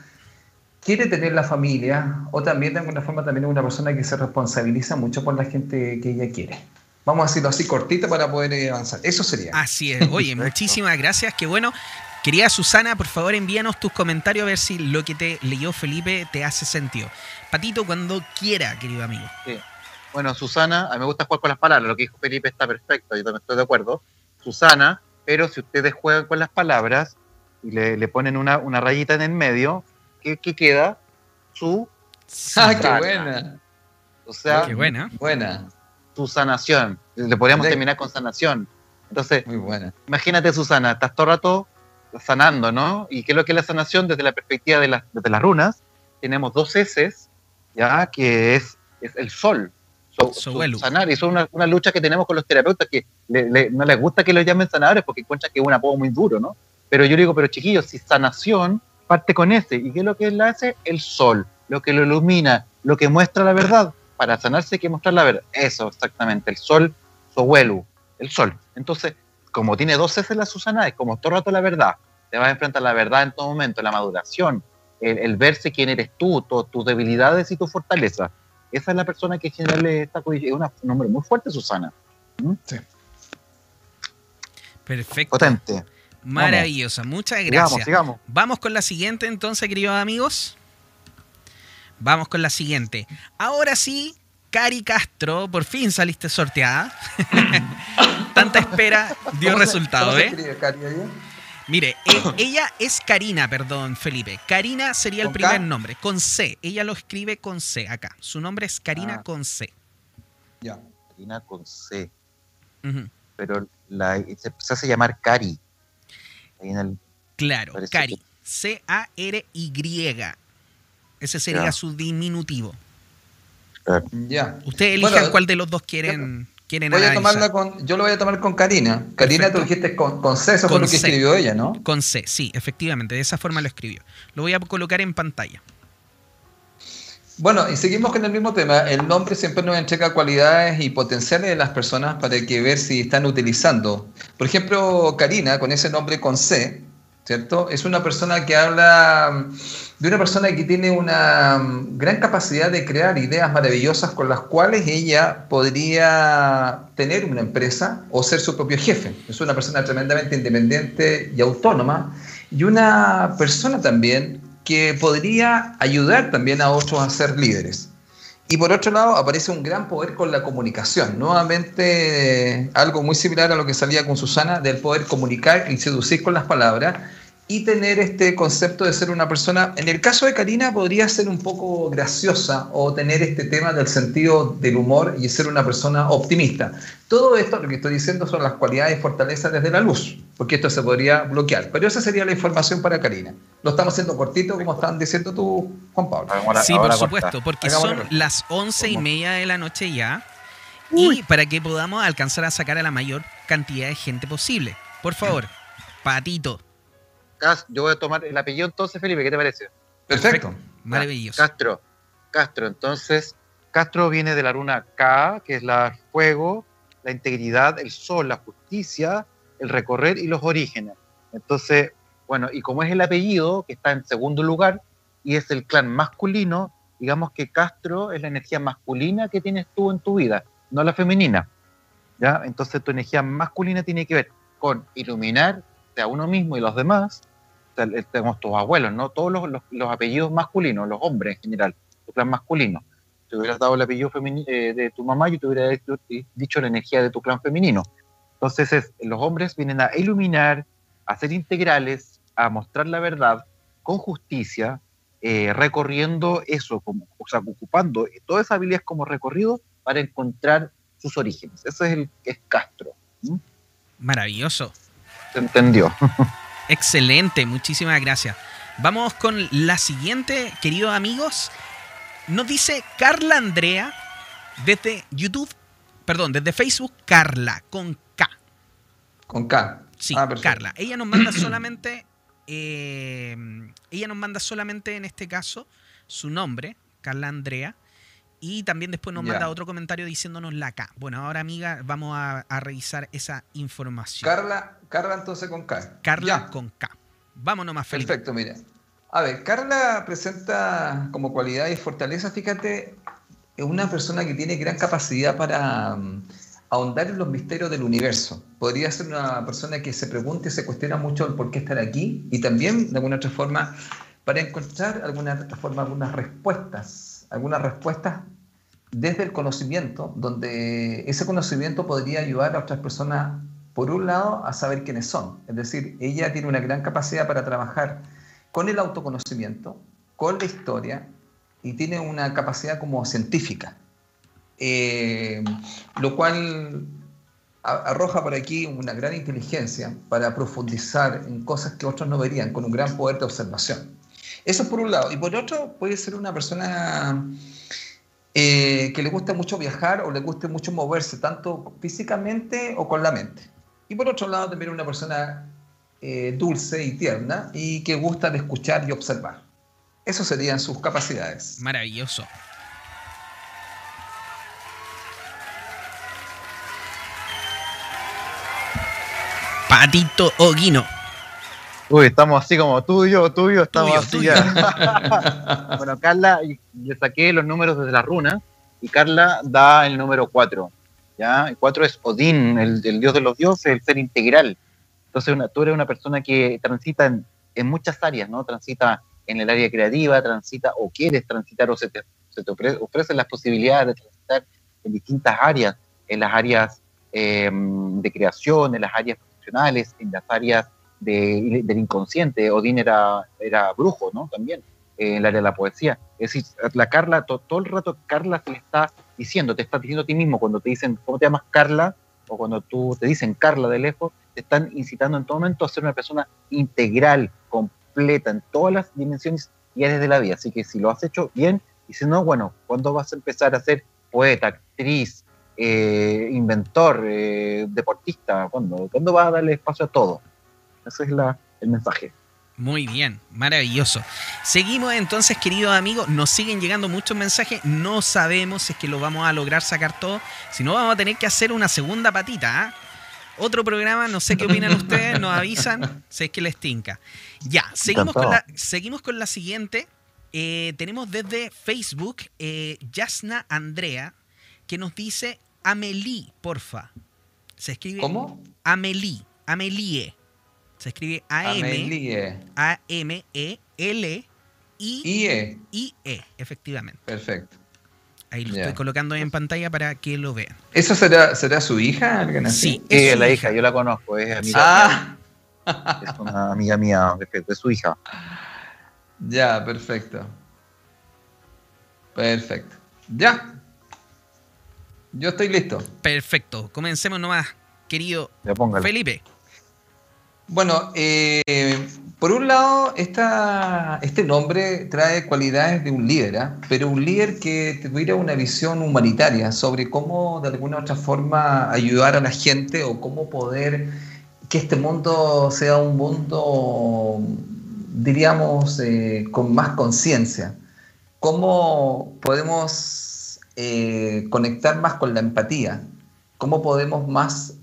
quiere tener la familia o también de alguna forma también es una persona que se responsabiliza mucho por la gente que ella quiere. Vamos a decirlo así cortito para poder eh, avanzar. Eso sería. Así es. Oye, muchísimas gracias. Qué bueno. Querida Susana, por favor envíanos tus comentarios a ver si lo que te leyó Felipe te hace sentido. Patito, cuando quiera, querido amigo. Sí. Bueno, Susana, a mí me gusta jugar con las palabras. Lo que dijo Felipe está perfecto, yo también estoy de acuerdo. Susana, pero si ustedes juegan con las palabras y le, le ponen una, una rayita en el medio, ¿qué, queda? Su Ah, qué buena. O sea, qué buena. Buena. Su sanación. Le podríamos terminar con sanación. Entonces, Muy buena. imagínate, Susana, estás todo el rato sanando, ¿no? ¿Y qué es lo que es la sanación desde la perspectiva de, las de las runas? Tenemos dos S, ¿ya? Que es, es el sol. So, Sowelu. sanar. Y eso es una, una, lucha que tenemos con los terapeutas que le, le, no les gusta que los llamen sanadores porque encuentran que es un apodo muy duro, ¿no? Pero yo digo, pero chiquillos, si sanación parte con ese. ¿Y qué es lo que él hace? El sol, lo que lo ilumina, lo que muestra la verdad. Para sanarse hay que mostrar la verdad. Eso, exactamente. El sol, Sowelu, el sol. Entonces, como tiene dos S la Susana, es como todo el rato la verdad. Te vas a enfrentar a la verdad en todo momento, la maduración, el, el verse quién eres tú, to, tus debilidades y tus fortalezas. Esa es la persona que en general está es una, un nombre muy fuerte, Susana. ¿Mm? Sí. Perfecto. Potente. Maravillosa, Vamos. muchas gracias. Sigamos, sigamos. Vamos con la siguiente entonces, queridos amigos. Vamos con la siguiente. Ahora sí, Cari Castro, por fin saliste sorteada. Tanta espera dio resultado, ¿cómo ¿eh? Se escribe, Cari, ahí? Mire, eh, ella es Karina, perdón, Felipe. Karina sería el primer K? nombre, con C. Ella lo escribe con C acá. Su nombre es Karina Ah. con C. Ya. Karina con C. Uh -huh. Pero la, se, se, hace llamar Cari. Ahí en el, claro, Cari. Que... C-A-R-Y. Ese sería ya. su diminutivo. Claro. Ya. Ustedes elijan bueno, cuál de los dos quieren. quieren voy a tomarla con, yo lo voy a tomar con Karina. Karina, tú dijiste con, con C, eso con fue lo que C. escribió ella, ¿no? Con C, sí, efectivamente, de esa forma lo escribió. Lo voy a colocar en pantalla. Bueno, y seguimos con el mismo tema. El nombre siempre nos entrega cualidades y potenciales de las personas para que ver si están utilizando. Por ejemplo, Karina, con ese nombre con C, ¿cierto? Es una persona que habla de una persona que tiene una gran capacidad de crear ideas maravillosas con las cuales ella podría tener una empresa o ser su propio jefe. Es una persona tremendamente independiente y autónoma y una persona también que podría ayudar también a otros a ser líderes. Y por otro lado, aparece un gran poder con la comunicación. Nuevamente, algo muy similar a lo que salía con Susana, del poder comunicar y seducir con las palabras y tener este concepto de ser una persona, en el caso de Karina, podría ser un poco graciosa o tener este tema del sentido del humor y ser una persona optimista. Todo esto, lo que estoy diciendo, son las cualidades y fortalezas desde la luz, porque esto se podría bloquear. Pero esa sería la información para Karina. Lo estamos haciendo cortito, como estaban diciendo tú, Juan Pablo. Ahora, sí, ahora por supuesto, corta. porque son las once y media de la noche ya. Uy. Y para que podamos alcanzar a sacar a la mayor cantidad de gente posible. Por favor, Patito. Yo voy a tomar el apellido entonces, Felipe, ¿qué te parece? Perfecto. Perfecto. Maravilloso. Castro. Castro, entonces, Castro viene de la runa K, que es la fuego, la integridad, el sol, la justicia, el recorrer y los orígenes. Entonces, bueno, y como es el apellido, que está en segundo lugar, y es el clan masculino, digamos que Castro es la energía masculina que tienes tú en tu vida, no la femenina. ¿ya? Entonces tu energía masculina tiene que ver con iluminar a uno mismo y los demás, tenemos tus abuelos, ¿no? Todos los, los, los, apellidos masculinos, los hombres en general, tu clan masculino. Si hubieras dado el apellido eh, de tu mamá, yo te hubiera dicho, la energía de tu clan femenino. Entonces los hombres vienen a iluminar, a ser integrales, a mostrar la verdad con justicia, eh, recorriendo eso, como, o sea, ocupando todas esas habilidades como recorrido para encontrar sus orígenes. Ese es el es Castro. Maravilloso. Se entendió. Excelente, muchísimas gracias. Vamos con la siguiente, queridos amigos. Nos dice Carla Andrea desde YouTube, perdón, desde Facebook, Carla, con K. Con K. Sí, ah, Carla. Ella nos manda solamente, eh, ella nos manda solamente en este caso su nombre, Carla Andrea. Y también después nos manda otro comentario diciéndonos la K. Bueno, ahora amiga, vamos a, revisar esa información. Carla, Carla entonces con K. Carla con K. Vámonos más feliz. Perfecto, mira. A ver, Carla presenta como cualidad y fortaleza, fíjate, es una persona que tiene gran capacidad para mm, ahondar en los misterios del universo. Podría ser una persona que se pregunte y se cuestiona mucho el por qué estar aquí y también, de alguna otra forma, para encontrar alguna otra forma algunas respuestas, algunas respuestas desde el conocimiento, donde ese conocimiento podría ayudar a otras personas, por un lado, a saber quiénes son. Es decir, ella tiene una gran capacidad para trabajar con el autoconocimiento, con la historia y tiene una capacidad como científica, eh, lo cual arroja por aquí una gran inteligencia para profundizar en cosas que otros no verían, con un gran poder de observación. Eso por un lado. Y por otro, puede ser una persona eh, que le gusta mucho viajar o le guste mucho moverse, tanto físicamente o con la mente. Y por otro lado, también una persona eh, dulce y tierna y que gusta de escuchar y observar. Eso serían sus capacidades. Maravilloso. Patito Oguino. Uy, estamos así como tuyo, tuyo, estamos así bueno, Carla, le saqué los números desde la runa y Carla da el número 4. ¿ya? El 4 es Odín, el, el, dios de los dioses, el ser integral. Entonces, tú eres una persona que transita en, muchas áreas, ¿no? Transita en el área creativa, transita o quieres transitar o se te, ofrecen las posibilidades de transitar en distintas áreas, en las áreas em, de creación, en las áreas profesionales, en las áreas del inconsciente. Odín era, era brujo, ¿no? También, en el área de la poesía. Es decir, la Carla, todo el rato Carla le está diciendo, te está diciendo a ti mismo cuando te dicen, ¿cómo te llamas Carla? O cuando tú te dicen Carla de lejos, te están incitando en todo momento a ser una persona integral, completa, en todas las dimensiones y áreas de la vida. Así que si lo has hecho bien, y si no, bueno, ¿cuándo vas a empezar a ser poeta, actriz, eh, inventor, eh, deportista? ¿Cuándo? ¿Cuándo vas a darle espacio a todo? Ese es la, el mensaje. Muy bien, maravilloso. Seguimos entonces, queridos amigos. Nos siguen llegando muchos mensajes. No sabemos si es que lo vamos a lograr sacar todo. Si no, vamos a tener que hacer una segunda patita. ¿ah? Otro programa, no sé qué opinan ustedes, nos avisan si es que les tinca. Ya, seguimos con la, seguimos con la siguiente. Eh, tenemos desde Facebook eh, Yasna Andrea, que nos dice Amelie, porfa. Se escribe. ¿Cómo? Amelie. Amelie. Se escribe A-M. A-M-E-L. I-E. Efectivamente. Perfecto. Ahí lo estoy colocando en pantalla para que lo vean. ¿Eso será, será su hija? ¿Alguien así? Sí, es la hija. yo la conozco, es amiga ah. mía. Es una amiga mía, de su hija. Ya, perfecto. Perfecto. Ya. Yo estoy listo. Perfecto. Comencemos nomás, querido Felipe. Bueno, eh, por un lado, este nombre trae cualidades de un líder, ¿ah? pero un líder que tuviera una visión humanitaria sobre cómo de alguna u otra forma ayudar a la gente o cómo poder que este mundo sea un mundo, diríamos, eh, con más conciencia. Cómo podemos eh, conectar más con la empatía, cómo podemos más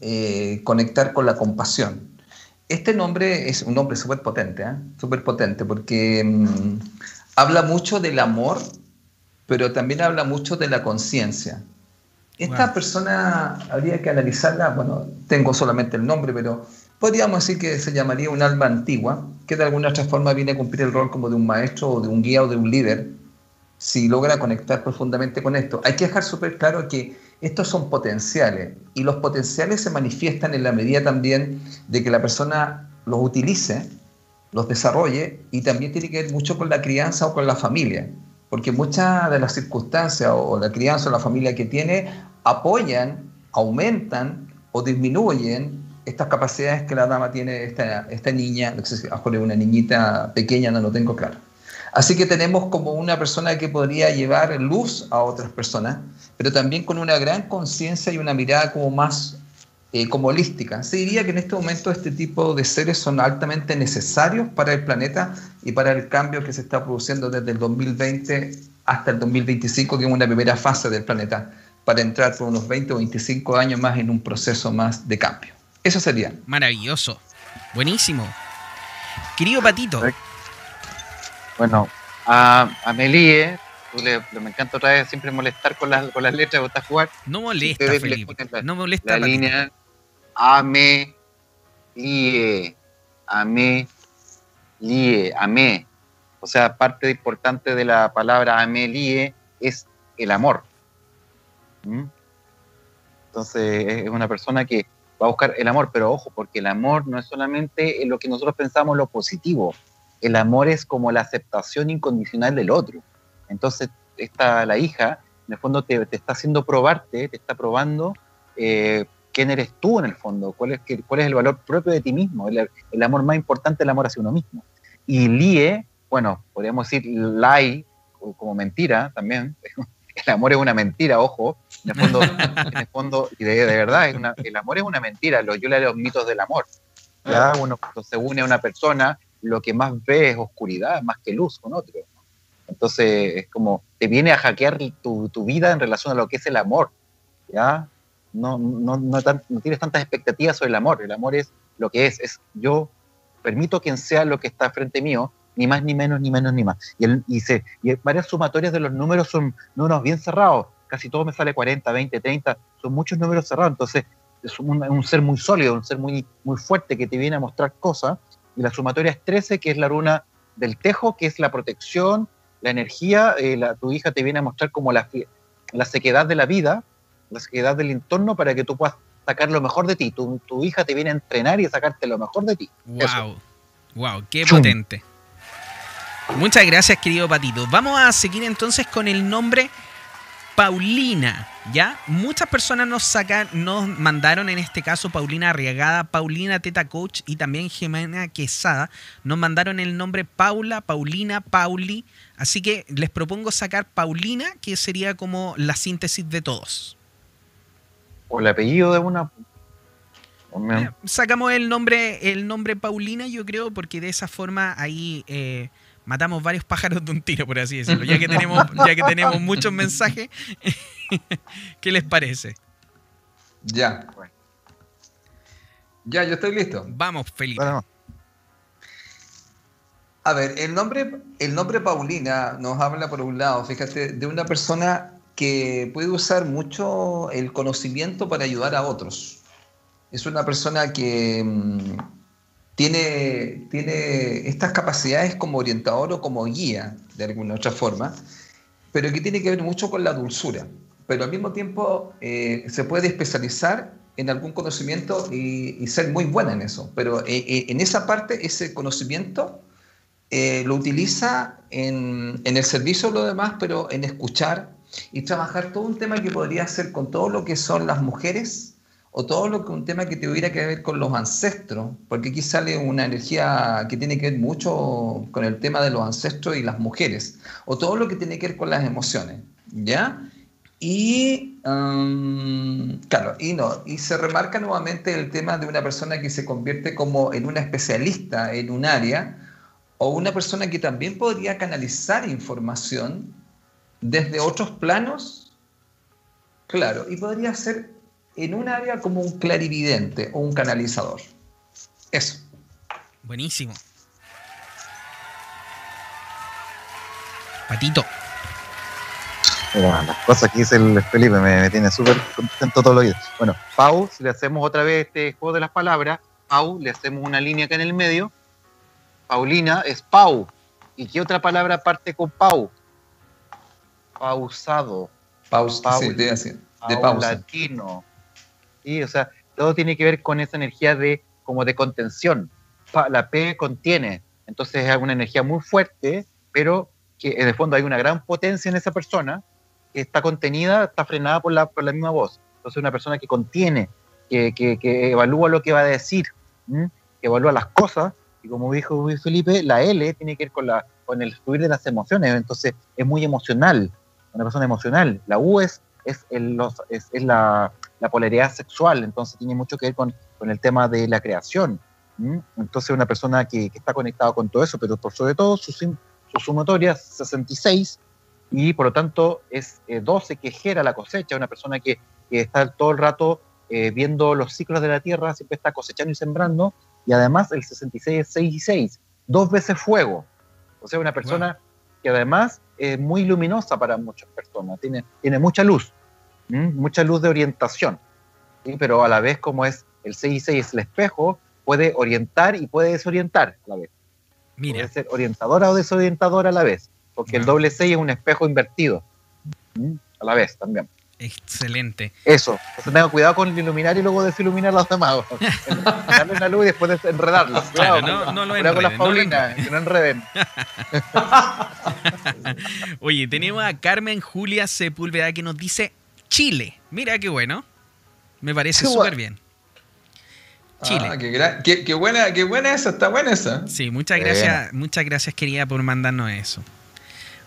conectar con la compasión este nombre es un nombre súper potente, ¿eh? súper potente, porque mm, habla mucho del amor, pero también habla mucho de la conciencia. Esta persona habría que analizarla, bueno, tengo solamente el nombre, pero podríamos decir que se llamaría un alma antigua, que de alguna otra forma viene a cumplir el rol como de un maestro o de un guía o de un líder, si logra conectar profundamente con esto. Hay que dejar súper claro que estos son potenciales y los potenciales se manifiestan en la medida también de que la persona los utilice, los desarrolle y también tiene que ver mucho con la crianza o con la familia, porque muchas de las circunstancias o la crianza o la familia que tiene apoyan, aumentan o disminuyen estas capacidades que la dama tiene, esta, niña, no sé si una niñita pequeña, no lo tengo claro. Así que tenemos como una persona que podría llevar luz a otras personas, pero también con una gran conciencia y una mirada como más eh, como holística. Se diría que en este momento este tipo de seres son altamente necesarios para el planeta y para el cambio que se está produciendo desde el 2020 hasta el 2025, que es una primera fase del planeta, para entrar por unos 20 o 25 años más en un proceso más de cambio. Eso sería. Maravilloso. Buenísimo. Querido Patito. Bueno, a, a Melie, me encanta otra vez siempre molestar con las, con las letras, ¿gustas jugar? No molesta, Felipe. no molesta. La línea Ame, Lie, Ame, Lie, Ame. O sea, parte importante de la palabra Ame, Lie es el amor. ¿Mm? Entonces, es una persona que va a buscar el amor, pero ojo, porque el amor no es solamente lo que nosotros pensamos lo positivo, el amor es como la aceptación incondicional del otro. Entonces, esta, la hija, en el fondo, te, está haciendo probarte, te está probando eh, quién eres tú en el fondo, cuál es, cuál es el valor propio de ti mismo, el, el amor más importante, el amor hacia uno mismo. Y lie, bueno, podríamos decir lie, como mentira también, el amor es una mentira, ojo, en el fondo, en el fondo y de, verdad, el amor es una mentira, yo leo los mitos del amor. ¿ya? Uno cuando se une a una persona, lo que más ve es oscuridad, más que luz con otro. Entonces es como, te viene a hackear tu, tu, vida en relación a lo que es el amor, ¿ya? No, no, no, no, tienes tantas expectativas sobre el amor, el amor es lo que es, es yo permito quien sea lo que está frente mío, ni más ni menos, ni menos ni más. Y, el, y, se, y varias sumatorias de los números son números bien cerrados, casi todo me sale 40, 20, 30, son muchos números cerrados, entonces es un, un, ser muy sólido, un ser muy, muy fuerte que te viene a mostrar cosas, y la sumatoria es 13, que es la runa del tejo, que es la protección, la energía, eh, la, tu hija te viene a mostrar como la, la sequedad de la vida, la sequedad del entorno para que tú puedas sacar lo mejor de ti. Tu, tu hija te viene a entrenar y a sacarte lo mejor de ti. Wow, wow, qué potente. Muchas gracias, querido Patito. Vamos a seguir entonces con el nombre Paulina, ¿ya? Muchas personas nos sacan, nos mandaron en este caso Paulina Arriagada, Paulina Teta Coach y también Jimena Quesada. Nos mandaron el nombre Paula, Paulina, Pauli. Así que les propongo sacar Paulina, que sería como la síntesis de todos. O el apellido de una. sacamos el nombre, el nombre Paulina, yo creo, porque de esa forma ahí eh, matamos varios pájaros de un tiro, por así decirlo. Ya que tenemos, ya que tenemos muchos mensajes, ¿qué les parece? Ya. Ya, yo estoy listo. Vamos, Felipe. A ver, el nombre, el nombre Paulina nos habla, por un lado, fíjate, de una persona que puede usar mucho el conocimiento para ayudar a otros. Es una persona que mm, tiene, tiene estas capacidades como orientador o como guía, de alguna otra forma, pero que tiene que ver mucho con la dulzura. Pero al mismo tiempo eh, se puede especializar en algún conocimiento y, ser muy buena en eso. Pero eh, eh, en esa parte, ese conocimiento lo utiliza en, en, el servicio de lo demás, pero en escuchar y trabajar todo un tema que podría ser con todo lo que son las mujeres o todo lo que un tema que tuviera que ver con los ancestros, porque aquí sale una energía que tiene que ver mucho con el tema de los ancestros y las mujeres, o todo lo que tiene que ver con las emociones, ¿ya? Y, um, claro, y no, y se remarca nuevamente el tema de una persona que se convierte como en una especialista en un área, o una persona que también podría canalizar información desde otros planos, claro, y podría ser en un área como un clarividente o un canalizador. Eso. Buenísimo. Patito. las cosas que dice el Felipe me, tiene súper contento todos los días. Bueno, Pau, si le hacemos otra vez este juego de las palabras, Pau, le hacemos una línea acá en el medio. Paulina es Pau. ¿Y qué otra palabra parte con Pau? Pausado. Pausado. Sí, de pausa. latino. Sí, o sea, todo tiene que ver con esa energía de como de contención. La P contiene, entonces es una energía muy fuerte, pero que en el fondo hay una gran potencia en esa persona que está contenida, está frenada por la, por la misma voz. Entonces una persona que contiene, que, que- que evalúa lo que va a decir, ¿m? que evalúa las cosas, y como dijo Felipe, la L tiene que ver con, la, con el fluir de las emociones, entonces es muy emocional, una persona emocional. La U es, es, el- los- es, es la, la polaridad sexual, entonces tiene mucho que ver con, con el tema de la creación. ¿m? Entonces una persona que, que está conectada con todo eso, pero por sobre todo su, su sumatoria es 66 y por lo tanto es eh, 12 que gera la cosecha, una persona que, que está todo el rato eh, viendo los ciclos de la tierra, siempre está cosechando y sembrando, y además el 66 es 6 y 6, dos veces fuego. O sea, una persona que además es muy luminosa para muchas personas, tiene, tiene mucha luz, ¿m? mucha luz de orientación, ¿sí? pero a la vez como es el 6 y 6 es el espejo, puede orientar y puede desorientar a la vez. Mira, Puede ser orientadora o desorientadora a la vez, porque el Ah. doble 6 es un espejo invertido ¿m? a la vez también. excelente. Eso, entonces tenga cuidado con iluminar y luego desiluminar a los demás. Darle una luz y después des- enredarlos. Claro, no- no lo cuidado con las enreden, no Paulinas, que no enreden. Oye, tenemos a Carmen Julia Sepúlveda que nos dice Chile. Mira qué bueno. Me parece súper bien. Chile. Ah, qué, gran- qué- qué buena, qué buena esa, está buena esa. Sí, muchas gracias, muchas gracias querida por mandarnos eso.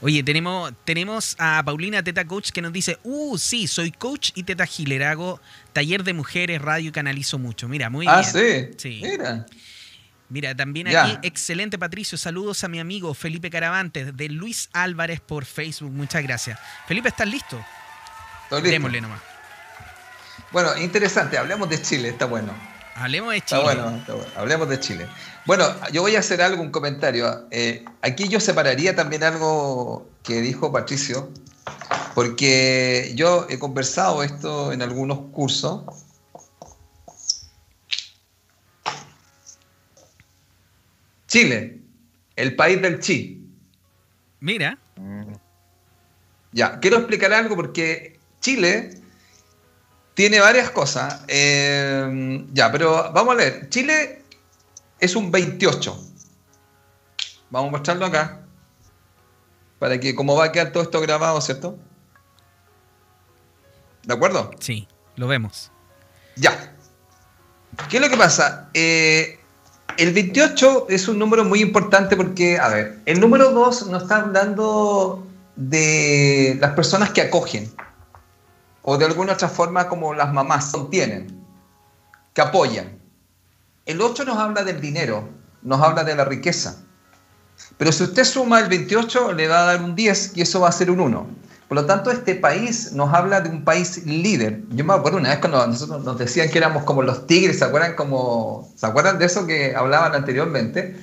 Oye, tenemos, tenemos a Paulina Teta Coach que nos dice, uh, sí, soy coach y Teta Healer, hago taller de mujeres, radio y canalizo mucho. Mira, muy ah, bien. sí. Sí. Mira. Mira, también aquí, excelente Patricio, saludos a mi amigo Felipe Caravante de Luis Álvarez por Facebook, muchas gracias. Felipe, ¿estás listo? Démosle nomás. Bueno, interesante. Hablemos de Chile, está bueno. Hablemos de Está Chile. bueno, está bueno. Hablemos de Chile. Bueno, yo voy a hacer algo, un comentario. Eh, aquí yo separaría también algo que dijo Patricio, porque yo he conversado esto en algunos cursos. Chile, el país del chi. Mira, Ya, quiero explicar algo porque Chile tiene varias cosas. Eh, ya, pero vamos a ver. Chile es un 28. Vamos a mostrarlo acá. Para que, como va a quedar todo esto grabado, ¿cierto? ¿De acuerdo? sí, lo vemos. Ya. ¿Qué es lo que pasa? Eh, el 28 es un número muy importante porque, a ver, el número 2 nos está hablando de las personas que acogen, o de alguna otra forma como las mamás contienen, que apoyan. El 8 nos habla del dinero, nos habla de la riqueza. Pero si usted suma el 28, le va a dar un 10 y eso va a ser un 1. Por lo tanto, este país nos habla de un país líder. Yo me acuerdo una vez cuando nosotros nos decían que éramos como los tigres, ¿se acuerdan, como, ¿se acuerdan de eso que hablaban anteriormente?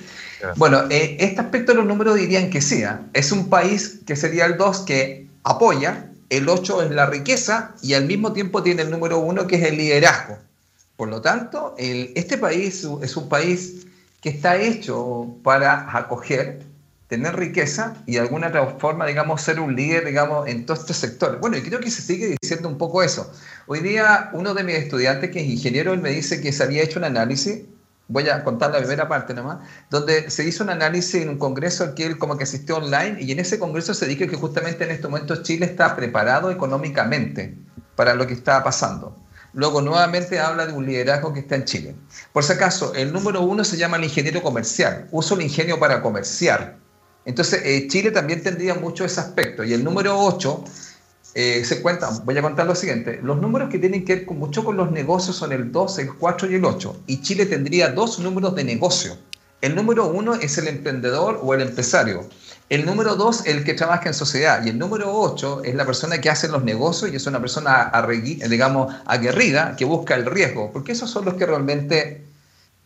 Bueno, eh, este aspecto de los números dirían que sí. ¿ah? Es un país que sería el 2 que apoya, el 8 es la riqueza y al mismo tiempo tiene el número 1 que es el liderazgo. Por lo tanto, este país es un país que está hecho para acoger, tener riqueza y de alguna forma, digamos, ser un líder, digamos, en todo este sector. Bueno, y creo que se sigue diciendo un poco eso. Hoy día, uno de mis estudiantes, que es ingeniero, él me dice que se había hecho un análisis, voy a contar la primera parte nomás, donde se hizo un análisis en un congreso que él como que asistió online y en ese congreso se dijo que justamente en este momento Chile está preparado económicamente para lo que está pasando. Luego nuevamente habla de un liderazgo que está en Chile. Por si acaso, el número uno se llama el ingeniero comercial. Uso el ingenio para comerciar. Entonces, eh, Chile también tendría mucho ese aspecto. Y el número 8 eh, se cuenta, voy a contar lo siguiente, los números que tienen que ver con, mucho con los negocios son el 2, el 4 y el 8. Y Chile tendría dos números de negocio. El número 1 es el emprendedor o el empresario. El número 2 el que trabaja en sociedad. Y el número 8 es la persona que hace los negocios y es una persona, arregui- digamos, aguerrida que busca el riesgo. Porque esos son los que realmente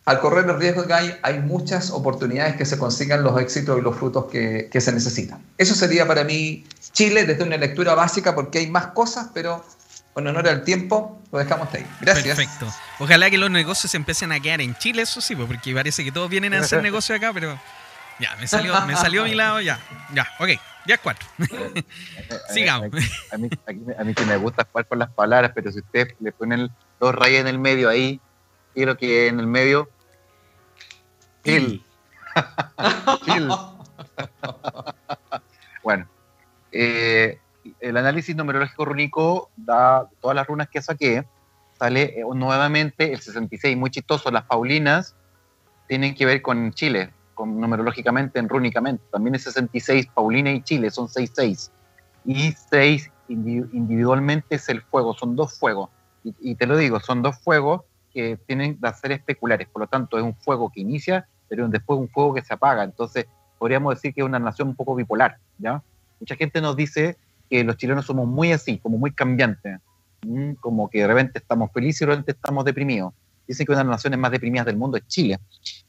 al correr el riesgo que hay, hay muchas oportunidades que se consigan los éxitos y los frutos que, que se necesitan. Eso sería para mí Chile desde una lectura básica porque hay más cosas, pero en honor al tiempo lo dejamos ahí. Gracias. Perfecto. Ojalá que los negocios se empiecen a quedar en Chile, eso sí, pues, porque parece que todos vienen a hacer negocio acá, pero ya, me salió, me salió a mi lado, ya. Ya, ok. Ya es cuatro. Sigamos. A mí, a, mí, a mí que me gusta jugar con las palabras, pero si ustedes le ponen dos rayas en el medio ahí, quiero que en el medio. Gil. Gil. eh, el análisis numerológico rúnico da todas las runas que saqué. Sale eh, nuevamente el 66, muy chistoso. Las Paulinas tienen que ver con Chile, con, numerológicamente, en rúnicamente. También es 66, Paulina y Chile, son 66. Y 6 individualmente es el fuego, son dos fuegos. Y, y, te lo digo, son dos fuegos que tienen que ser especulares. Por lo tanto, es un fuego que inicia, pero después un fuego que se apaga. Entonces, podríamos decir que es una nación un poco bipolar. ¿ya? Mucha gente nos dice que los chilenos somos muy así, como muy cambiantes. Como que de repente estamos felices y de repente estamos deprimidos. Dicen que una de las naciones más deprimidas del mundo es Chile.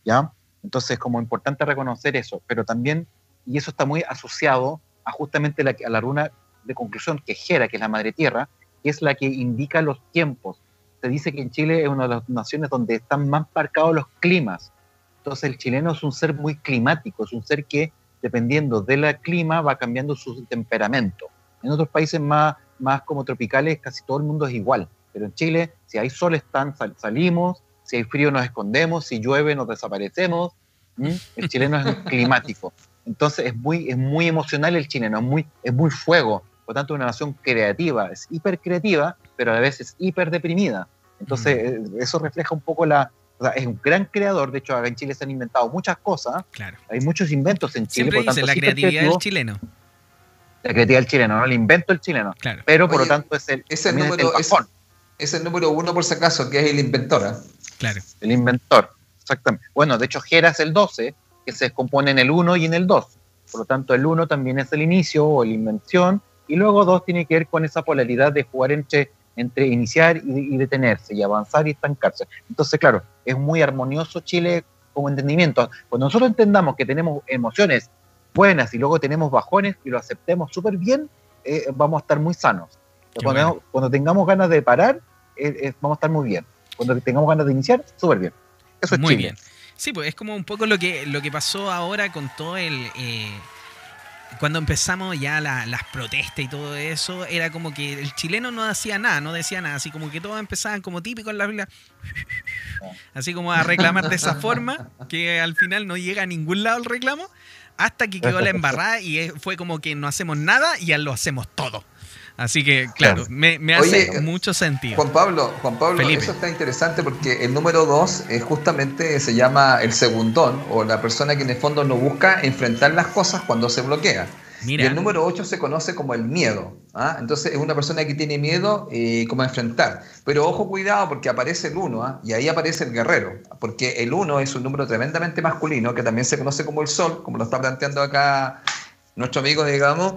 ¿ya? Entonces, como importante reconocer eso, pero también, y eso está muy asociado a justamente la, a la runa de conclusión que Jera, que es la madre tierra, que es la que indica los tiempos. Se dice que en Chile es una de las naciones donde están más marcados los climas. Entonces, el chileno es un ser muy climático, es un ser que, dependiendo del clima, va cambiando su temperamento. En otros países más, más como tropicales, casi todo el mundo es igual. Pero en Chile, si hay sol, están, salimos, si hay frío nos escondemos, si llueve nos desaparecemos. ¿Mm? El chileno es climático. Entonces es muy, es muy emocional el chileno, es muy, es muy fuego. Por lo tanto, es una nación creativa, es hiper creativa, pero a la vez es hiper deprimida. Entonces, mm. eso refleja un poco la... O sea, es un gran creador, de hecho, acá en Chile se han inventado muchas cosas. Claro. Hay muchos inventos en Chile. Siempre por dice tanto, la es creatividad del chileno. La creatividad del chileno, no el invento del chileno. Claro. Pero por Oye, lo tanto es el, es número- el bajón, Es el número uno por si acaso, que es el inventor. ¿ah? Claro. el inventor. Exactamente. Bueno, de hecho, Gera es el 12, que se descompone en el 1 y en el 2. Por lo tanto, el 1 también es el inicio o la invención, y luego 2 tiene que ver con esa polaridad de jugar entre, entre iniciar y, y detenerse, y avanzar y estancarse. Entonces, claro, es muy armonioso Chile como entendimiento. Cuando nosotros entendamos que tenemos emociones buenas y luego tenemos bajones y lo aceptemos súper bien, eh, vamos a estar muy sanos. Cuando, bueno. cuando tengamos ganas de parar, eh, eh, vamos a estar muy bien. Cuando tengamos ganas de iniciar, súper bien. Eso es Muy Chile. bien. Sí, pues es como un poco lo que, lo que pasó ahora con todo el... eh, cuando empezamos ya la- las protestas y todo eso, era como que el chileno no hacía nada, no decía nada, así como que todos empezaban como típico en la fila, así como a reclamar de esa forma, que al final no llega a ningún lado el reclamo, hasta que quedó la embarrada y eh, fue como que no hacemos nada y ya lo hacemos todo. Así que, claro, me, me hace Oye, mucho sentido. Juan Pablo, Juan Pablo, Felipe. eso está interesante porque el número dos es justamente se llama el segundón o la persona que en el fondo no busca enfrentar las cosas cuando se bloquea. Mira, Y el número 8 se conoce como el miedo. ¿ah? Entonces es una persona que tiene miedo eh, como a enfrentar. Pero ojo, cuidado, porque aparece el 1 y ahí aparece el guerrero. Porque el 1 es un número tremendamente masculino que también se conoce como el sol, como lo está planteando acá nuestro amigo, digamos.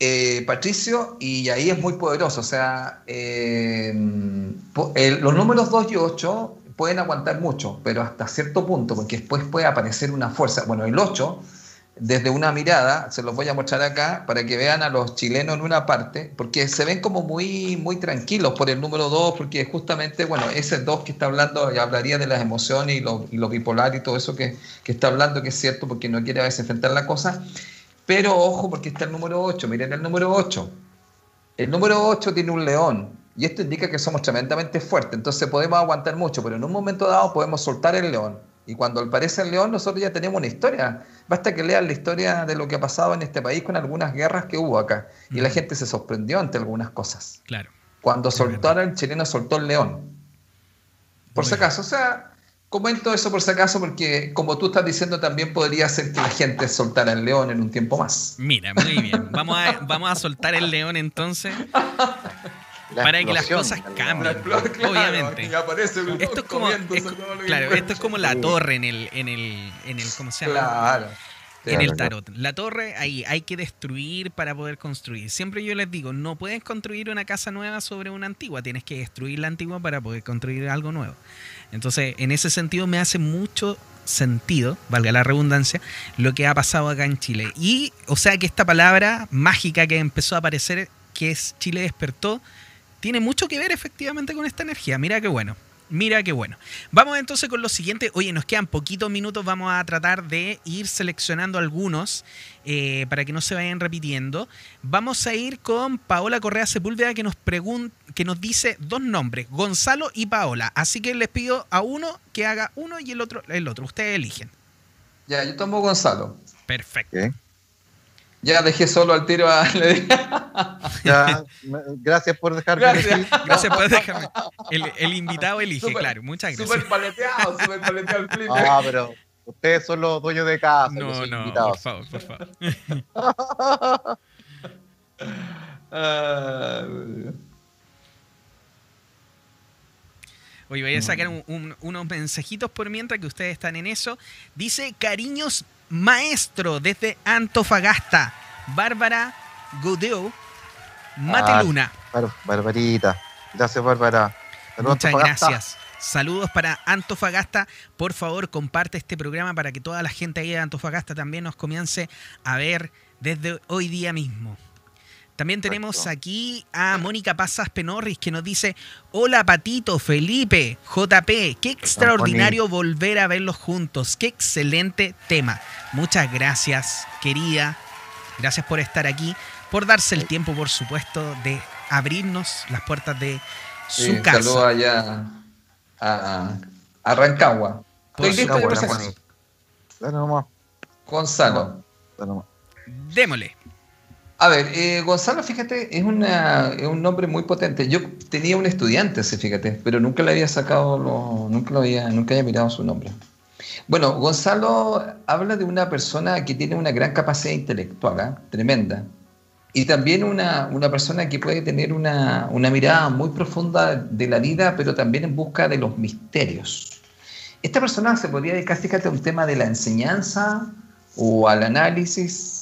Eh, Patricio, y ahí es muy poderoso. O sea, eh, los números 2 y 8 pueden aguantar mucho, pero hasta cierto punto, porque después puede aparecer una fuerza. Bueno, el 8 desde una mirada, se los voy a mostrar acá para que vean a los chilenos en una parte, porque se ven como muy, muy tranquilos por el número 2, porque justamente, bueno, ese 2 que está hablando, y hablaría de las emociones y lo, y lo bipolar y todo eso que, que está hablando, que es cierto, porque no quiere a veces enfrentar la cosa, pero ojo, porque está el número 8, miren el número 8. El número 8 tiene un león, y esto indica que somos tremendamente fuertes, entonces podemos aguantar mucho, pero en un momento dado podemos soltar el león. Y cuando aparece el león, nosotros ya tenemos una historia. Basta que lean la historia de lo que ha pasado en este país con algunas guerras que hubo acá. Y la gente se sorprendió ante algunas cosas. claro. Cuando soltaron, el chileno soltó el león. Por Muy si acaso, o sea, comento eso por si acaso, porque como tú estás diciendo, también podría ser que la gente soltara el león en un tiempo más. Mira, muy bien. Vamos a, vamos a soltar el león entonces. La Para que las cosas la- cambien. Obviamente. y aparece un Esto es como, es- claro, esto es como la torre en el, en el, en el, ¿cómo se llama? Claro. en el tarot. La torre ahí hay que destruir para poder construir. Siempre yo les digo, no puedes construir una casa nueva sobre una antigua, tienes que destruir la antigua para poder construir algo nuevo. Entonces, en ese sentido me hace mucho sentido, valga la redundancia, lo que ha pasado acá en Chile. Y, o sea, que esta palabra mágica que empezó a aparecer, que es Chile despertó, tiene mucho que ver efectivamente con esta energía. Mira qué bueno. Mira qué bueno. Vamos entonces con lo siguiente. Oye, nos quedan poquitos minutos. Vamos a tratar de ir seleccionando algunos eh, para que no se vayan repitiendo. Vamos a ir con Paola Correa Sepúlveda que nos pregunta, que nos dice dos nombres, Gonzalo y Paola. Así que les pido a uno que haga uno y el otro el otro. Ustedes eligen. Ya, yo tomo Gonzalo. Perfecto. Ya dejé solo al tiro a. Ya, gracias por dejarme Gracias. Gracias por dejarme. El, el invitado elige, claro. Muchas gracias. Súper paleteado, súper paleteado el flip. Ah, pero ustedes son los dueños de casa, No, no, por invitados. favor, por favor. Oye, voy a sacar un- un- unos mensajitos por mientras que ustedes están en eso. Dice cariños maestro desde Antofagasta. Bárbara Godeo Mateluna. Bar- Barbarita. Gracias, Bárbara. Muchas gracias. Saludos para Antofagasta. Por favor, comparte este programa para que toda la gente ahí de Antofagasta también nos comience a ver desde hoy día mismo. También tenemos Perfecto. aquí a Mónica Pazas Penorris que nos dice, hola Patito, Felipe, JP, qué extraordinario volver a verlos juntos, qué excelente tema. Muchas gracias, querida. Gracias por estar aquí, por darse el tiempo, por supuesto, de abrirnos las puertas de su sí, casa. Saludos allá a, a, Rancagua. Por Estoy listo Buena, presentación. Dale nomás, Gonzalo. Démosle. A ver, eh, Gonzalo, fíjate, es, una, es un nombre muy potente. Yo tenía un estudiante, sí, fíjate, pero nunca le había sacado, lo- nunca lo había, nunca había mirado su nombre. Bueno, Gonzalo habla de una persona que tiene una gran capacidad intelectual, ¿ah? tremenda. Y también una, una persona que puede tener una, una mirada muy profunda de la vida, pero también en busca de los misterios. Esta persona se podría dedicar, fíjate, a un tema de la enseñanza o al análisis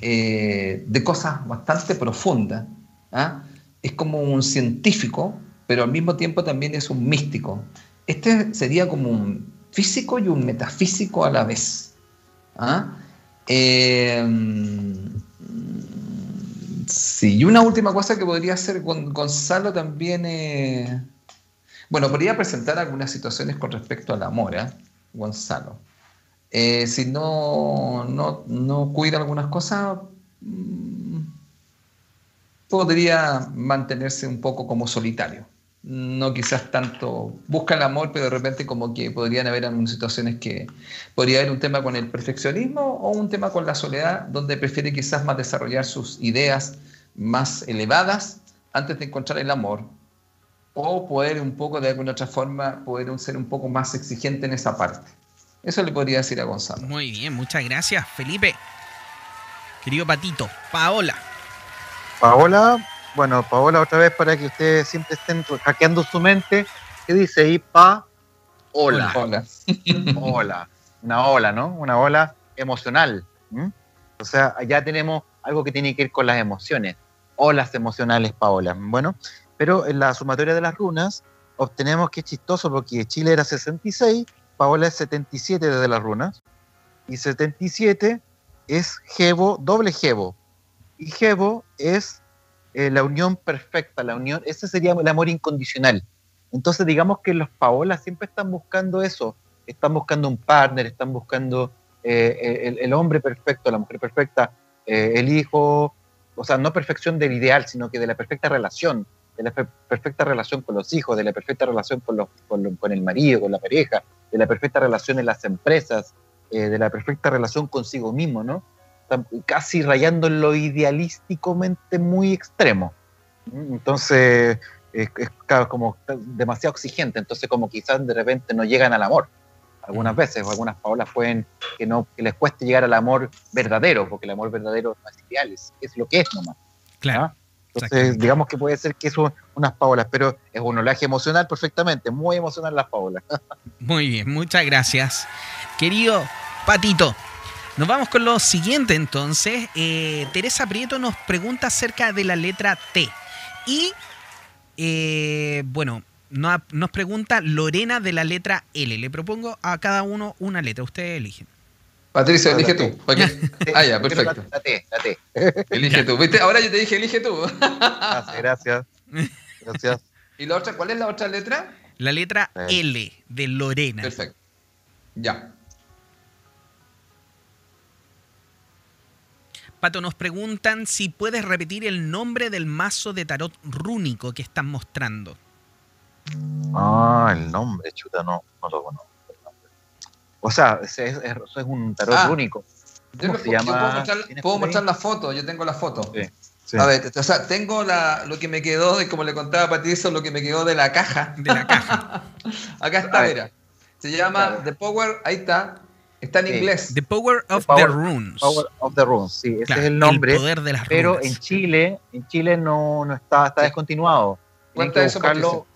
eh, de cosas bastante profundas. ¿ah? Es como un científico, pero al mismo tiempo también es un místico. Este sería como un físico y un metafísico a la vez. ¿ah? Eh, sí, y una última cosa que podría hacer Gon- Gonzalo también. eh, bueno, podría presentar algunas situaciones con respecto al amor. Gonzalo. Eh, si no, no, no cuida algunas cosas, mm, podría mantenerse un poco como solitario. No quizás tanto busca el amor, pero de repente como que podrían haber algunas situaciones que podría haber un tema con el perfeccionismo o un tema con la soledad, donde prefiere quizás más desarrollar sus ideas más elevadas antes de encontrar el amor. O poder un poco, de alguna otra forma, poder ser un poco más exigente en esa parte. Eso le podría decir a Gonzalo. Muy bien, muchas gracias, Felipe. Querido Patito, Paola. Paola, bueno, Paola, otra vez para que ustedes siempre estén hackeando su mente. ¿Qué dice ahí? Pa, hola. Hola. ola, una ola, ¿no? Una ola emocional. O sea, allá tenemos algo que tiene que ver con las emociones, olas emocionales, Paola. Bueno, pero en la sumatoria de las runas obtenemos que es chistoso porque Chile era 66, Paola es 77 desde las runas, y 77 es Jebo, doble Jebo. Y Jebo es eh, la unión perfecta, la unión, ese sería el amor incondicional. Entonces, digamos que los Paolas siempre están buscando eso, están buscando un partner, están buscando eh, el, hombre perfecto, la mujer perfecta, eh, el hijo, o sea, no perfección del ideal, sino que de la perfecta relación, de la per- perfecta relación con los hijos, de la perfecta relación con, los, con, lo- con el marido, con la pareja, de la perfecta relación en las empresas, eh, de la perfecta relación consigo mismo, ¿no? Casi rayando en lo idealísticamente muy extremo. ¿Mm? Entonces, es, es claro, como demasiado exigente, entonces como quizás de repente no llegan al amor. Algunas veces, o algunas paolas pueden que no que les cueste llegar al amor verdadero, porque el amor verdadero no es ideal, es, es lo que es nomás. Claro. ¿ah? Entonces, digamos que puede ser que son unas paolas, pero es un olaje emocional perfectamente, muy emocional las paolas. Muy bien, muchas gracias. Querido Patito, nos vamos con lo siguiente entonces. Eh, Teresa Prieto nos pregunta acerca de la letra T. Y, eh, bueno, no- nos pregunta Lorena de la letra L. Le propongo a cada uno una letra. Ustedes eligen. Patricio, elige tú. Ah, ya, perfecto. La, T, la T. Elige tú. ¿Viste? Ahora yo te dije, elige tú. Gracias, gracias. Gracias. ¿Y la otra? ¿Cuál es la otra letra? La letra Eh. L de Lorena. Perfecto. Ya. Pato, nos preguntan si puedes repetir el nombre del mazo de tarot rúnico que están mostrando. Ah, el nombre, chuta, no, no lo conozco. El. O sea, ese es, es- eso es un tarot Ah. único. Yo, ¿Cómo lo se llama? puedo mostrar, ¿Tienes puedo mostrar la foto, yo tengo la foto. Sí, sí. A ver, o sea, tengo la, lo que me quedó, de, como le contaba a Patricio, lo que me quedó de la caja. De la caja. Acá está, mira. Se llama. The Power, ahí está. Está en Sí. inglés. The Power of Power- the Runes. Power of the Runes, sí, ese Claro, es el nombre. poder de las pero runas. en Chile, en Chile no, no está, está Sí. descontinuado. Tienen Cuenta que eso, buscarlo Patricio.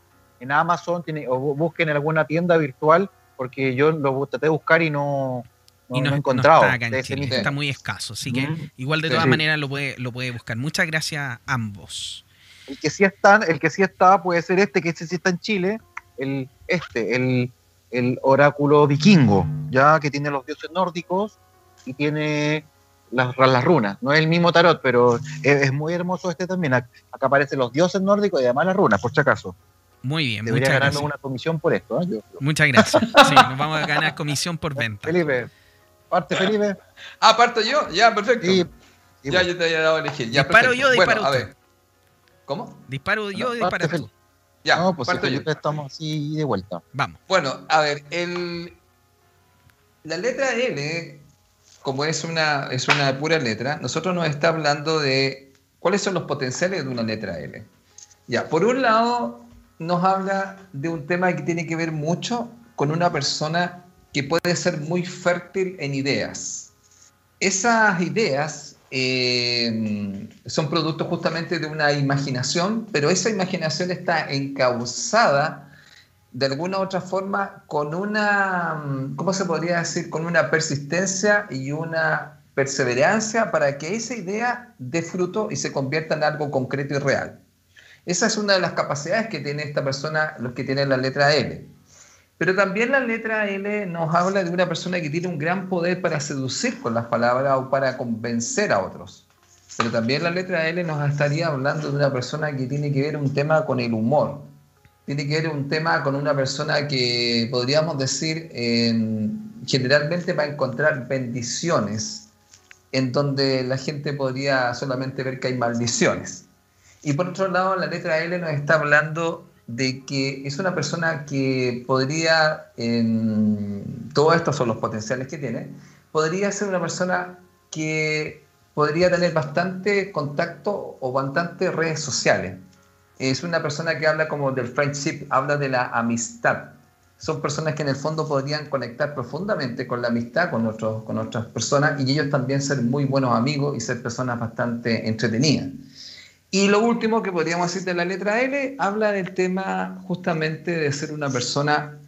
en Amazon tiene, o bu- busquen en alguna tienda virtual, porque yo lo traté de buscar y no, no, y no, no he no encontrado. está acá en de ese Chile, mismo. está muy escaso. Así que Mm. igual de Sí. todas Sí. maneras lo puede, lo puede buscar. Muchas gracias a ambos. El que sí está, el que sí está puede ser este, que este sí está en Chile, el este, el, el oráculo vikingo, ya que tiene los dioses nórdicos y tiene las, las runas. No es el mismo tarot, pero es, es muy hermoso este también. Ac- Acá aparecen los dioses nórdicos y además las runas, por si acaso. Muy bien, Debería muchas ganarme gracias. una comisión por esto. ¿eh? Yo- yo- Muchas gracias. Sí, nos vamos a ganar comisión por venta. Felipe, parte Felipe. Ah, parto yo. Ya, perfecto. Ya pues. yo te había dado a elegir. Ya, Disparo perfecto. yo, Bueno, disparo a ver. ¿Cómo? Disparo yo, Parte dispara tú. Ya, no, pues parto yo. Estamos así de vuelta. Vamos. Bueno, a ver, el, la letra L, como es una, es una pura letra, nosotros nos está hablando de cuáles son los potenciales de una letra L. Ya, por un lado, nos habla de un tema que tiene que ver mucho con una persona que puede ser muy fértil en ideas. Esas ideas eh, son producto justamente de una imaginación, pero esa imaginación está encauzada de alguna u otra forma con una, ¿cómo se podría decir? Con una persistencia y una perseverancia para que esa idea dé fruto y se convierta en algo concreto y real. Esa es una de las capacidades que tiene esta persona, los que tienen la letra L. Pero también la letra L nos habla de una persona que tiene un gran poder para seducir con las palabras o para convencer a otros. Pero también la letra L nos estaría hablando de una persona que tiene que ver un tema con el humor, tiene que ver un tema con una persona que podríamos decir generalmente va a encontrar bendiciones en donde la gente podría solamente ver que hay maldiciones. Y por otro lado, la letra L nos está hablando de que es una persona que podría, en, todos estos son los potenciales que tiene, podría ser una persona que podría tener bastante contacto o bastante redes sociales. Es una persona que habla como del friendship, habla de la amistad. Son personas que en el fondo podrían conectar profundamente con la amistad con, otros, con otras personas y ellos también ser muy buenos amigos y ser personas bastante entretenidas. Y lo último que podríamos decir de la letra L, habla del tema justamente de ser una persona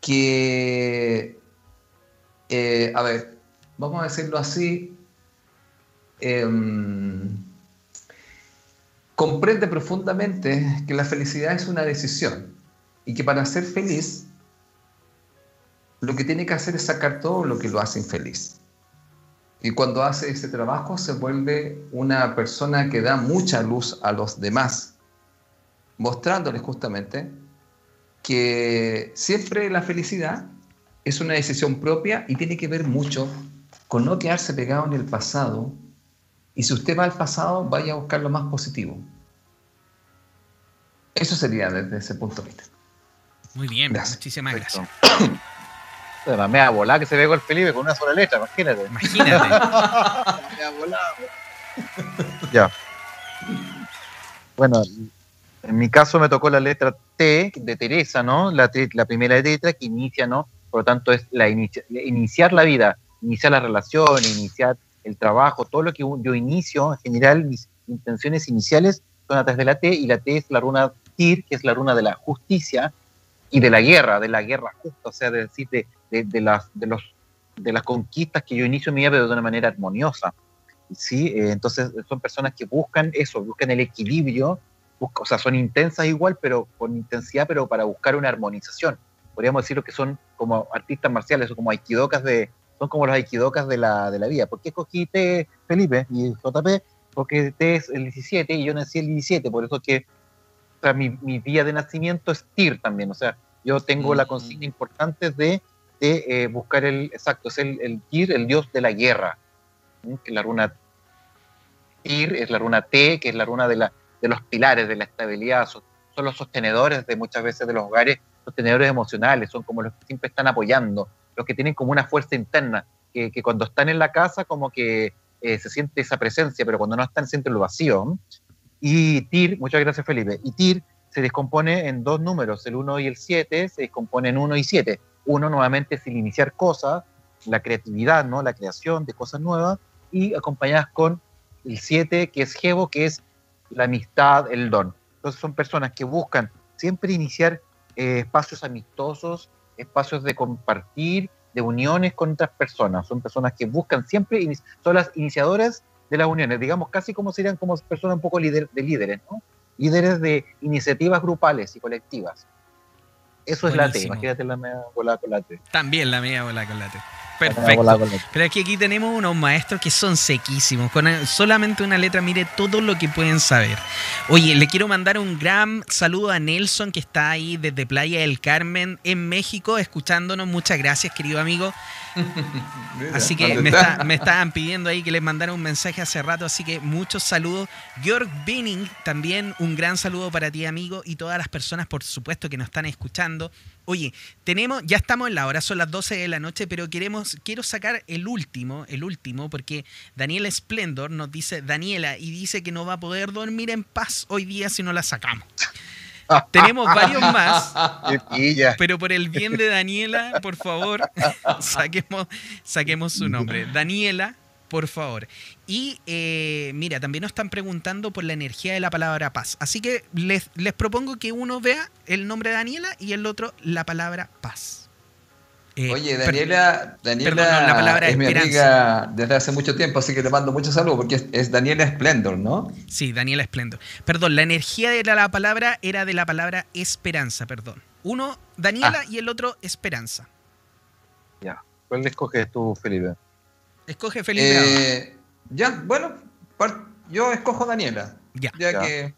que, eh, a ver, vamos a decirlo así, em, comprende profundamente que la felicidad es una decisión y que para ser feliz lo que tiene que hacer es sacar todo lo que lo hace infeliz. Y cuando hace ese trabajo se vuelve una persona que da mucha luz a los demás, mostrándoles justamente que siempre la felicidad es una decisión propia y tiene que ver mucho con no quedarse pegado en el pasado. Y si usted va al pasado, vaya a buscar lo más positivo. Eso sería desde ese punto de vista. Muy bien, Gracias. muchísimas gracias. Perfecto. La mea volada que se ve con el Felipe con una sola letra, imagínate. Imagínate. La mea volada, ya. Bueno, en mi caso me tocó la letra T de Teresa, ¿no? La, la primera letra que inicia, ¿no? Por lo tanto, es la inicia- iniciar la vida, iniciar la relación, iniciar el trabajo, todo lo que yo inicio, en general, mis intenciones iniciales son a través de la T, y la T es la runa Tir, que es la runa de la justicia y de la guerra, de la guerra justa, o sea, de decir, de, de, de las, de, los, de las conquistas que yo inicio en mi vida, pero de una manera armoniosa. ¿sí? Eh, entonces, son personas que buscan eso, buscan el equilibrio, busca- o sea, son intensas igual, pero con intensidad, pero para buscar una armonización. Podríamos decirlo que son como artistas marciales, o como aikidokas de, son como los aikidokas de la, de la vida. ¿Por qué escogí T, Felipe y JP? Porque T es el 17 y yo nací el 17, por eso que o sea, mi, mi día de nacimiento es TIR también, o sea, yo tengo la consigna importante de, de eh, buscar el, exacto, es el, el Tyr, el dios de la guerra, que la runa Tyr es la runa T, que es la runa de, la, de los pilares, de la estabilidad, son, son los sostenedores de muchas veces de los hogares, sostenedores emocionales, son como los que siempre están apoyando, los que tienen como una fuerza interna, que, que cuando están en la casa como que eh, se siente esa presencia, pero cuando no están sienten lo vacío. Y TIR, muchas gracias Felipe, y TIR se descompone en dos números, el 1 y el 7, se descompone en 1 y 7. Uno nuevamente es el iniciar cosas, la creatividad, ¿no? la creación de cosas nuevas, y acompañadas con el 7, que es Jevo, que es la amistad, el don. Entonces son personas que buscan siempre iniciar eh, espacios amistosos, espacios de compartir, de uniones con otras personas. Son personas que buscan siempre, son las iniciadoras de las uniones, digamos casi como serían como personas un poco líder, de líderes, ¿no? líderes de iniciativas grupales y colectivas. Eso es la T, imagínate la media volada con la T. También la media volada con la T. Perfecto. Pero aquí, aquí tenemos unos maestros que son sequísimos. Con solamente una letra, mire todo lo que pueden saber. Oye, le quiero mandar un gran saludo a Nelson, que está ahí desde Playa del Carmen, en México, escuchándonos. Muchas gracias, querido amigo. así que me, estaban pidiendo ahí que les mandara un mensaje hace rato, así que muchos saludos. Georg Binning, también un gran saludo para ti, amigo, y todas las personas, por supuesto, que nos están escuchando. Oye, tenemos, ya estamos en la hora, son las 12 de la noche, pero queremos, quiero sacar el último, el último, porque Daniela Splendor nos dice, Daniela, y dice que no va a poder dormir en paz hoy día si no la sacamos. Tenemos varios más, pero por el bien de Daniela, por favor, saquemos, saquemos su nombre. Daniela, por favor. Y eh, mira, también nos están preguntando por la energía de la palabra paz. Así que les, les propongo que uno vea el nombre de Daniela y el otro la palabra paz. Eh, Oye, Daniela, Daniela la palabra es mi amiga desde hace mucho tiempo, así que le mando muchos saludos porque es, Daniela Splendor, ¿no? Sí, Daniela Splendor. Perdón, la energía de la, palabra era de la palabra esperanza, perdón. Uno, Daniela, ah. y el otro, esperanza. Ya. ¿Cuál escoges tú, Felipe? Escoge Felipe. Eh, ya, bueno, yo escojo Daniela. Ya. que.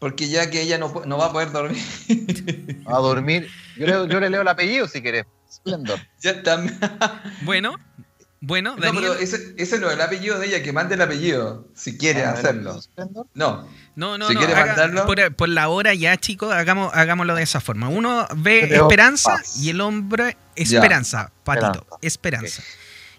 Porque ya que ella no, no va a poder dormir. a dormir. Yo le, leo el apellido si querés. Splendor. Ya también. bueno, bueno, No, pero ese, ese, no es el apellido de ella, que mande el apellido, si quiere ah, hacerlo. No. No, no, si quiere mandarlo. Por, la hora ya, chicos, hagamos, hagámoslo de esa forma. Uno ve esperanza y el hombre esperanza, patito, esperanza.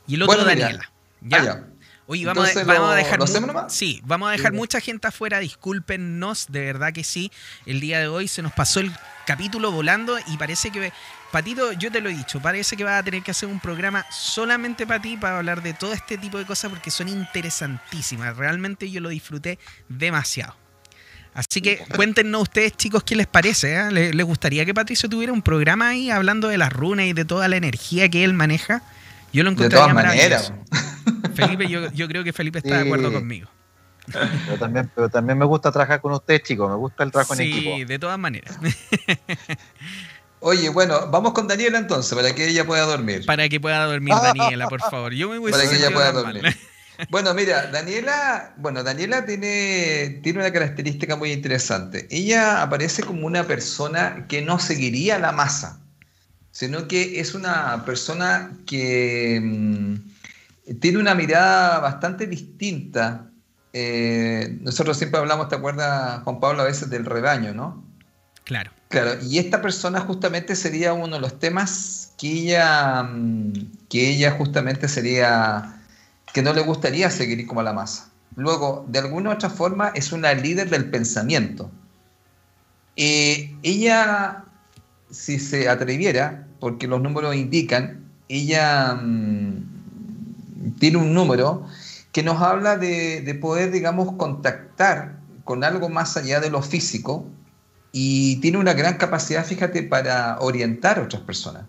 Y el otro Daniela. ¿Ya? Ah, Oye, vamos, a, dejar. sí, vamos a dejar mucha gente afuera. Discúlpenos, de verdad que sí. El día de hoy se nos pasó el capítulo volando y parece que. Patito, yo te lo he dicho, parece que vas a tener que hacer un programa solamente para ti, para hablar de todo este tipo de cosas, porque son interesantísimas. Realmente yo lo disfruté demasiado. Así que cuéntenos ustedes, chicos, qué les parece. ¿eh? ¿Les, gustaría que Patricio tuviera un programa ahí hablando de las runas y de toda la energía que él maneja? Yo lo encontré de todas maneras. Felipe, yo, creo que Felipe está de acuerdo conmigo. Pero también, pero también me gusta trabajar con ustedes, chicos. Me gusta el trabajo en equipo. Sí, de todas maneras. Oye, bueno, vamos con Daniela entonces, para que ella pueda dormir. Para que pueda dormir Daniela, por favor. Yo me voy Para que ella pueda dormir. Bueno, mira, Daniela, bueno, Daniela tiene, tiene una característica muy interesante. Ella aparece como una persona que no seguiría la masa sino que es una persona que mm, tiene una mirada bastante distinta. Eh, nosotros siempre hablamos, ¿te acuerdas, Juan Pablo, a veces del rebaño, ¿no? Claro. Claro, y esta persona justamente sería uno de los temas que ella, mm, que ella justamente sería, que no le gustaría seguir como la masa. Luego, de alguna u otra forma, es una líder del pensamiento. Eh, ella si se atreviera, porque los números indican, ella mm, tiene un número que nos habla de, poder, digamos, contactar con algo más allá de lo físico y tiene una gran capacidad, fíjate, para orientar a otras personas.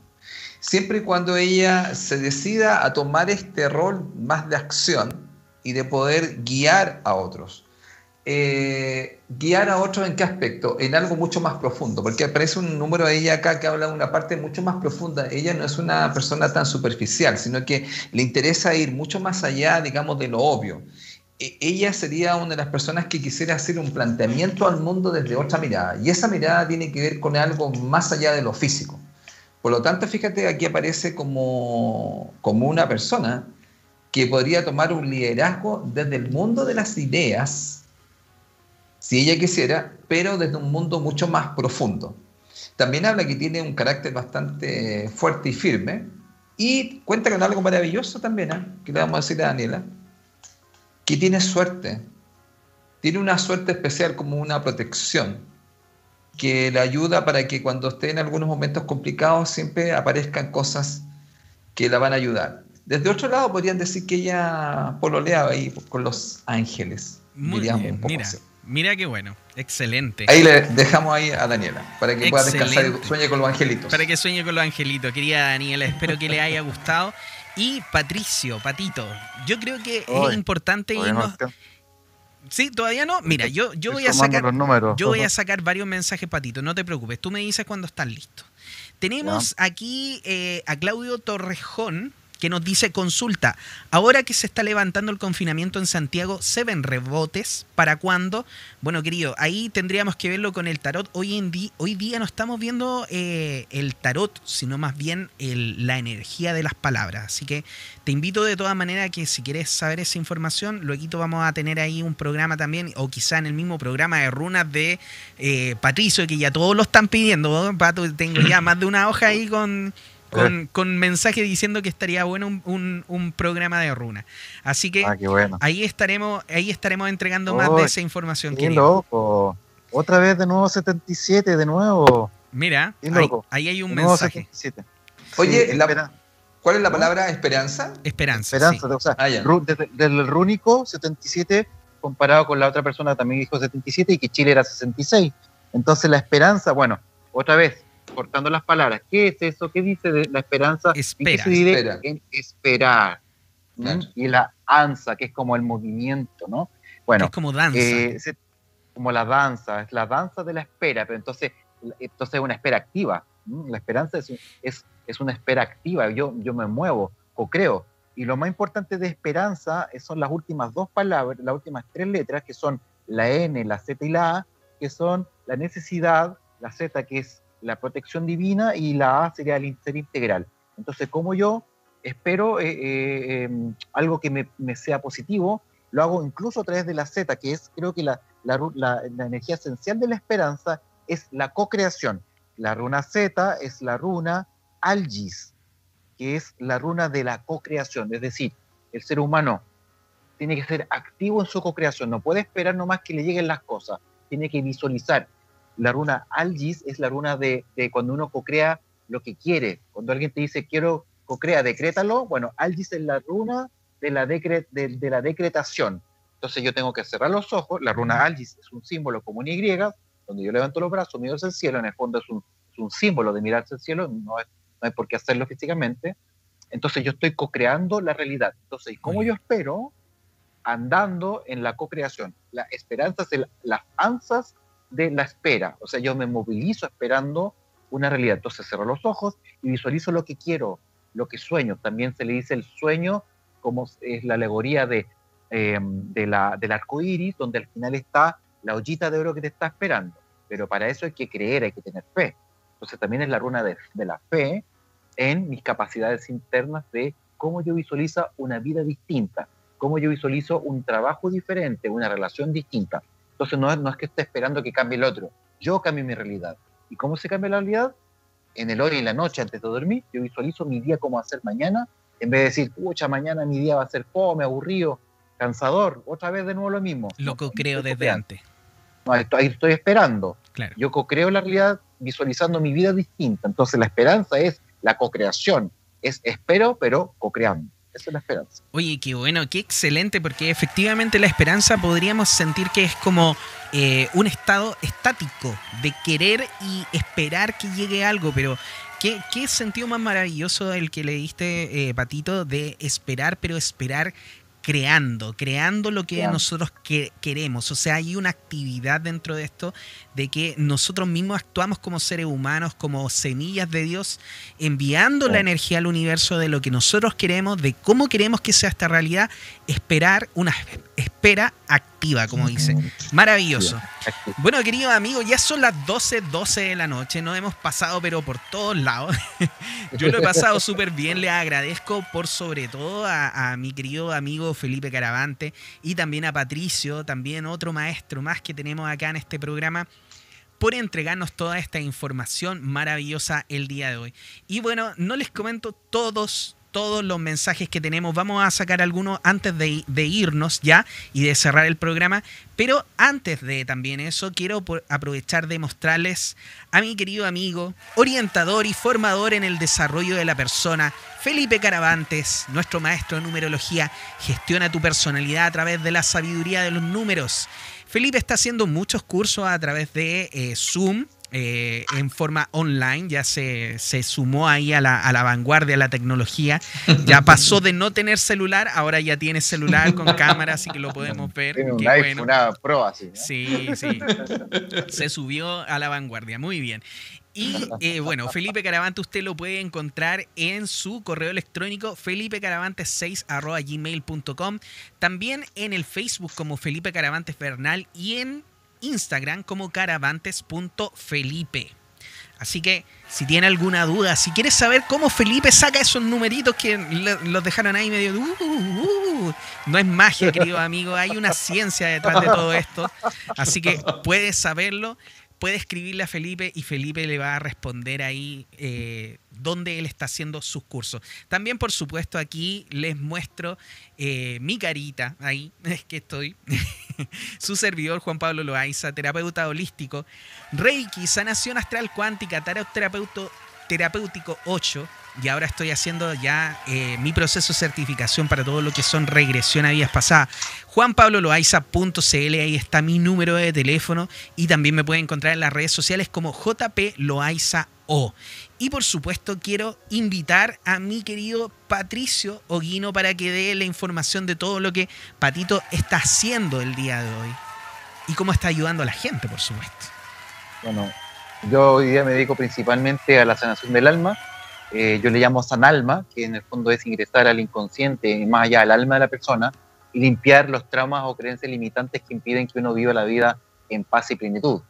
Siempre y cuando ella se decida a tomar este rol más de acción y de poder guiar a otros. Eh, guiar a otros en qué aspecto? En algo mucho más profundo, porque aparece un número de ella acá que habla de una parte mucho más profunda. Ella no es una persona tan superficial, sino que le interesa ir mucho más allá, digamos, de lo obvio. e, ella sería una de las personas que quisiera hacer un planteamiento al mundo desde otra mirada. Y esa mirada tiene que ver con algo más allá de lo físico. Por lo tanto, fíjate, aquí aparece como, como una persona que podría tomar un liderazgo desde el mundo de las ideas, si ella quisiera, pero desde un mundo mucho más profundo. También habla que tiene un carácter bastante fuerte y firme, y cuenta con algo maravilloso también, ¿eh? que le vamos a decir a Daniela, que tiene suerte. Tiene una suerte especial como una protección que le ayuda para que cuando esté en algunos momentos complicados siempre aparezcan cosas que la van a ayudar. Desde otro lado podrían decir que ella pololeaba ahí con los ángeles. Muy bien, mira, mira qué bueno, excelente. Ahí le dejamos ahí a Daniela, para que pueda descansar y sueñe con los angelitos. Para que sueñe con los angelitos, querida Daniela, espero que le haya gustado. Y Patricio, Patito, yo creo que es importante irnos... Sí, todavía no. Mira, yo, yo voy a sacar yo voy a sacar varios mensajes, Patito. No te preocupes. Tú me dices cuando estás listo. Tenemos aquí eh, a Claudio Torrejón, que nos dice consulta, ahora que se está levantando el confinamiento en Santiago, ¿se ven rebotes? ¿Para cuándo? Bueno, querido, ahí tendríamos que verlo con el tarot. Hoy, en día, hoy día no estamos viendo eh, el tarot, sino más bien la energía de las palabras. Así que te invito de todas maneras que si quieres saber esa información, luego vamos a tener ahí un programa también, o quizá en el mismo programa de runas de eh, Patricio, que ya todos lo están pidiendo. Pato, tengo ya más de una hoja ahí con con, con, mensaje diciendo que estaría bueno un, programa de runa. Así que ah, ahí estaremos ahí estaremos entregando más de esa información. Qué loco. Otra vez de nuevo 77, de nuevo. Mira, ahí, hay un mensaje. Oye, ¿cuál es la palabra esperanza? Esperanza. Esperanza, o sea, ah, desde, el rúnico 77 comparado con la otra persona también dijo 77 y que Chile era 66. Entonces la esperanza, bueno, otra vez, cortando las palabras. ¿Qué es eso? ¿Qué dice de la esperanza? Espera. espera. En esperar. Y la ansa, que es como el movimiento, ¿no? Bueno. Es como danza. Eh, como la danza, es la danza de la espera, pero entonces, entonces es una espera activa. La esperanza es, es, es, una espera activa. Yo, yo me muevo, o creo. Y lo más importante de esperanza son las últimas dos palabras, las últimas tres letras, que son la N, la Z y la A, que son la necesidad, la Z que es la protección divina y la A sería el ser integral. Entonces, como yo espero eh, eh, em, algo que me, sea positivo, lo hago incluso a través de la Z, que es creo que la, la, energía esencial de la esperanza es la co-creación. La runa Z es la runa Algis, que es la runa de la co-creación, es decir, el ser humano tiene que ser activo en su co-creación, no puede esperar nomás que le lleguen las cosas, tiene que visualizar, la runa Algis es la runa de, cuando uno co-crea lo que quiere. Cuando alguien te dice quiero co-crea, decrétalo, bueno, Algis es la runa de la, de, la decretación. Entonces yo tengo que cerrar los ojos, la runa Algis es un símbolo como una Y, donde yo levanto los brazos, miro hacia el cielo, en el fondo es un, símbolo de mirarse al cielo, no, es, no hay por qué hacerlo físicamente. Entonces yo estoy co-creando la realidad. Entonces, ¿cómo yo espero? Andando en la co-creación. La esperanza es las ansas de la espera. O sea, yo me movilizo esperando una realidad. Entonces cerro los ojos y visualizo lo que quiero, lo que sueño. También se le dice el sueño, como es la alegoría de, em, de la, del arco iris, donde al final está la ollita de oro que te está esperando. Pero para eso hay que creer, hay que tener fe. Entonces también es la runa de, de la fe en mis capacidades internas de cómo yo visualizo una vida distinta, cómo yo visualizo un trabajo diferente, una relación distinta. Entonces no es, no es que esté esperando que cambie el otro, yo cambio mi realidad. ¿Y cómo se cambia la realidad? En el hoy y en la noche antes de dormir, yo visualizo mi día como va a ser mañana, en vez de decir, pucha, mañana mi día va a ser fome, aburrido, cansador, otra vez de nuevo lo mismo. Lo que creo desde antes. No, estoy, estoy esperando. Yo co-creo la realidad visualizando mi vida distinta. Entonces la esperanza es la co-creación. Es espero, pero co-creando. Esa es la esperanza. Oye, qué bueno, qué excelente, porque efectivamente la esperanza podríamos sentir que es como eh, un estado estático de querer y esperar que llegue algo, pero ¿qué, sentido más maravilloso el que le diste, eh, Patito, de esperar, pero esperar creando, creando lo que nosotros queremos. O sea, hay una actividad dentro de esto de que nosotros mismos actuamos como seres humanos, como semillas de Dios, enviando la energía al universo de lo que nosotros queremos, de cómo queremos que sea esta realidad, esperar una espera activa, como dice. Maravilloso. Bueno, queridos amigos, ya son las 12, 12 de la noche. Nos hemos pasado, pero por todos lados. Yo lo he pasado súper bien. Le agradezco por sobre todo a, a, mi querido amigo Felipe Caravante y también a Patricio, también otro maestro más que tenemos acá en este programa por entregarnos toda esta información maravillosa el día de hoy. Y bueno, no les comento todos todos los mensajes que tenemos. Vamos a sacar algunos antes de, irnos ya y de cerrar el programa. Pero antes de también eso, quiero aprovechar de mostrarles a mi querido amigo, orientador y formador en el desarrollo de la persona, Felipe Caravantes, nuestro maestro de numerología. Gestiona tu personalidad a través de la sabiduría de los números. Felipe está haciendo muchos cursos a través de eh, Zoom eh, en forma online, ya se, sumó ahí a la, a la, vanguardia de la tecnología, ya pasó de no tener celular, ahora ya tiene celular con cámara, así que lo podemos ver. Tiene un iPhone, una Pro así. Sí, sí. Se subió a la vanguardia, muy bien. Y eh, bueno, Felipe Caravante usted lo puede encontrar en su correo electrónico felipecaravante6 también en el Facebook como Felipe Caravantes Bernal y en Instagram como caravantes.felipe. Así que si tiene alguna duda, si quieres saber cómo Felipe saca esos numeritos que los dejaron ahí medio... Uh, uh, uh, no es magia, querido amigo, hay una ciencia detrás de todo esto. Así que puedes saberlo puede escribirle a Felipe y Felipe le va a responder ahí eh, dónde él está haciendo sus cursos. También, por supuesto, aquí les muestro eh, mi carita, ahí es que estoy, su servidor Juan Pablo Loaiza, terapeuta holístico, Reiki, sanación astral cuántica, tarot terapéutico 8 y ahora estoy haciendo ya eh, mi proceso de certificación para todo lo que son regresión a vidas pasadas. JuanPabloLoaiza.cl, ahí está mi número de teléfono y también me pueden encontrar en las redes sociales como JP Loaiza O. Y por supuesto quiero invitar a mi querido Patricio Oguino para que dé la información de todo lo que Patito está haciendo el día de hoy y cómo está ayudando a la gente, por supuesto. Bueno, yo hoy día me dedico principalmente a la sanación del alma eh, yo le llamo sanalma, que en el fondo es ingresar al inconsciente, más allá del alma de la persona, y limpiar los traumas o creencias limitantes que impiden que uno viva la vida en paz y plenitud.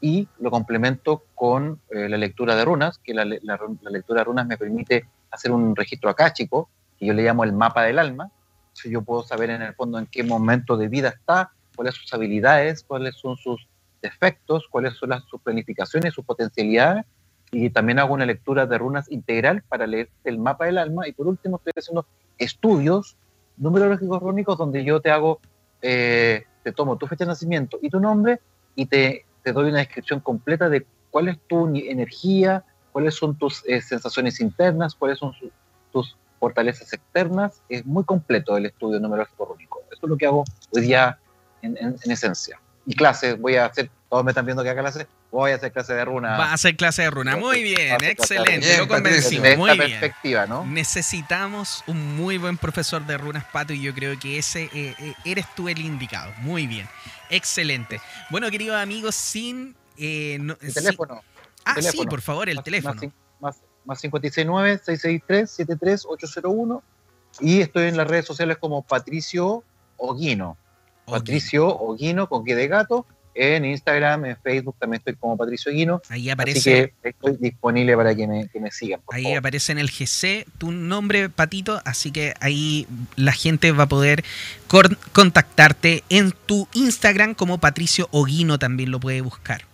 Y lo complemento con eh, la lectura de runas, que la, lectura de runas me permite hacer un registro acáchico, que yo le llamo el mapa del alma. Si yo puedo saber en el fondo en qué momento de vida está, cuáles son sus habilidades, cuáles son sus defectos, cuáles son las, sus planificaciones, sus potencialidades, y también hago una lectura de runas integral para leer el mapa del alma y por último estoy haciendo estudios numerológicos rúnicos donde yo te hago, eh, te tomo tu fecha de nacimiento y tu nombre y te, te, doy una descripción completa de cuál es tu energía, cuáles son tus eh, sensaciones internas, cuáles son tus fortalezas externas. Es muy completo el estudio numerológico rúnico. Eso es lo que hago hoy día en, en, en esencia. Y clases, voy a hacer, todos me están viendo que haga clases, voy a hacer clase de runa. Va a hacer clase de runa. Muy bien, excelente. lo convencimos. Muy bien. perspectiva, ¿no? Necesitamos un muy buen profesor de runas, Pato, y yo creo que ese eh, eh, eres tú el indicado. Muy bien. Excelente. Bueno, queridos amigos, sin. Eh, el teléfono. Ah, sí, por favor, el teléfono. Más, más, 569-663-73801. Y estoy en las redes sociales como Patricio Oguino. Patricio Oguino con que de gato en Instagram, en Facebook también estoy como Patricio Guino. Ahí aparece. Así que estoy disponible para que me, que me sigan. ahí aparece en el GC tu nombre, Patito. Así que ahí la gente va a poder contactarte en tu Instagram como Patricio Oguino también lo puede buscar.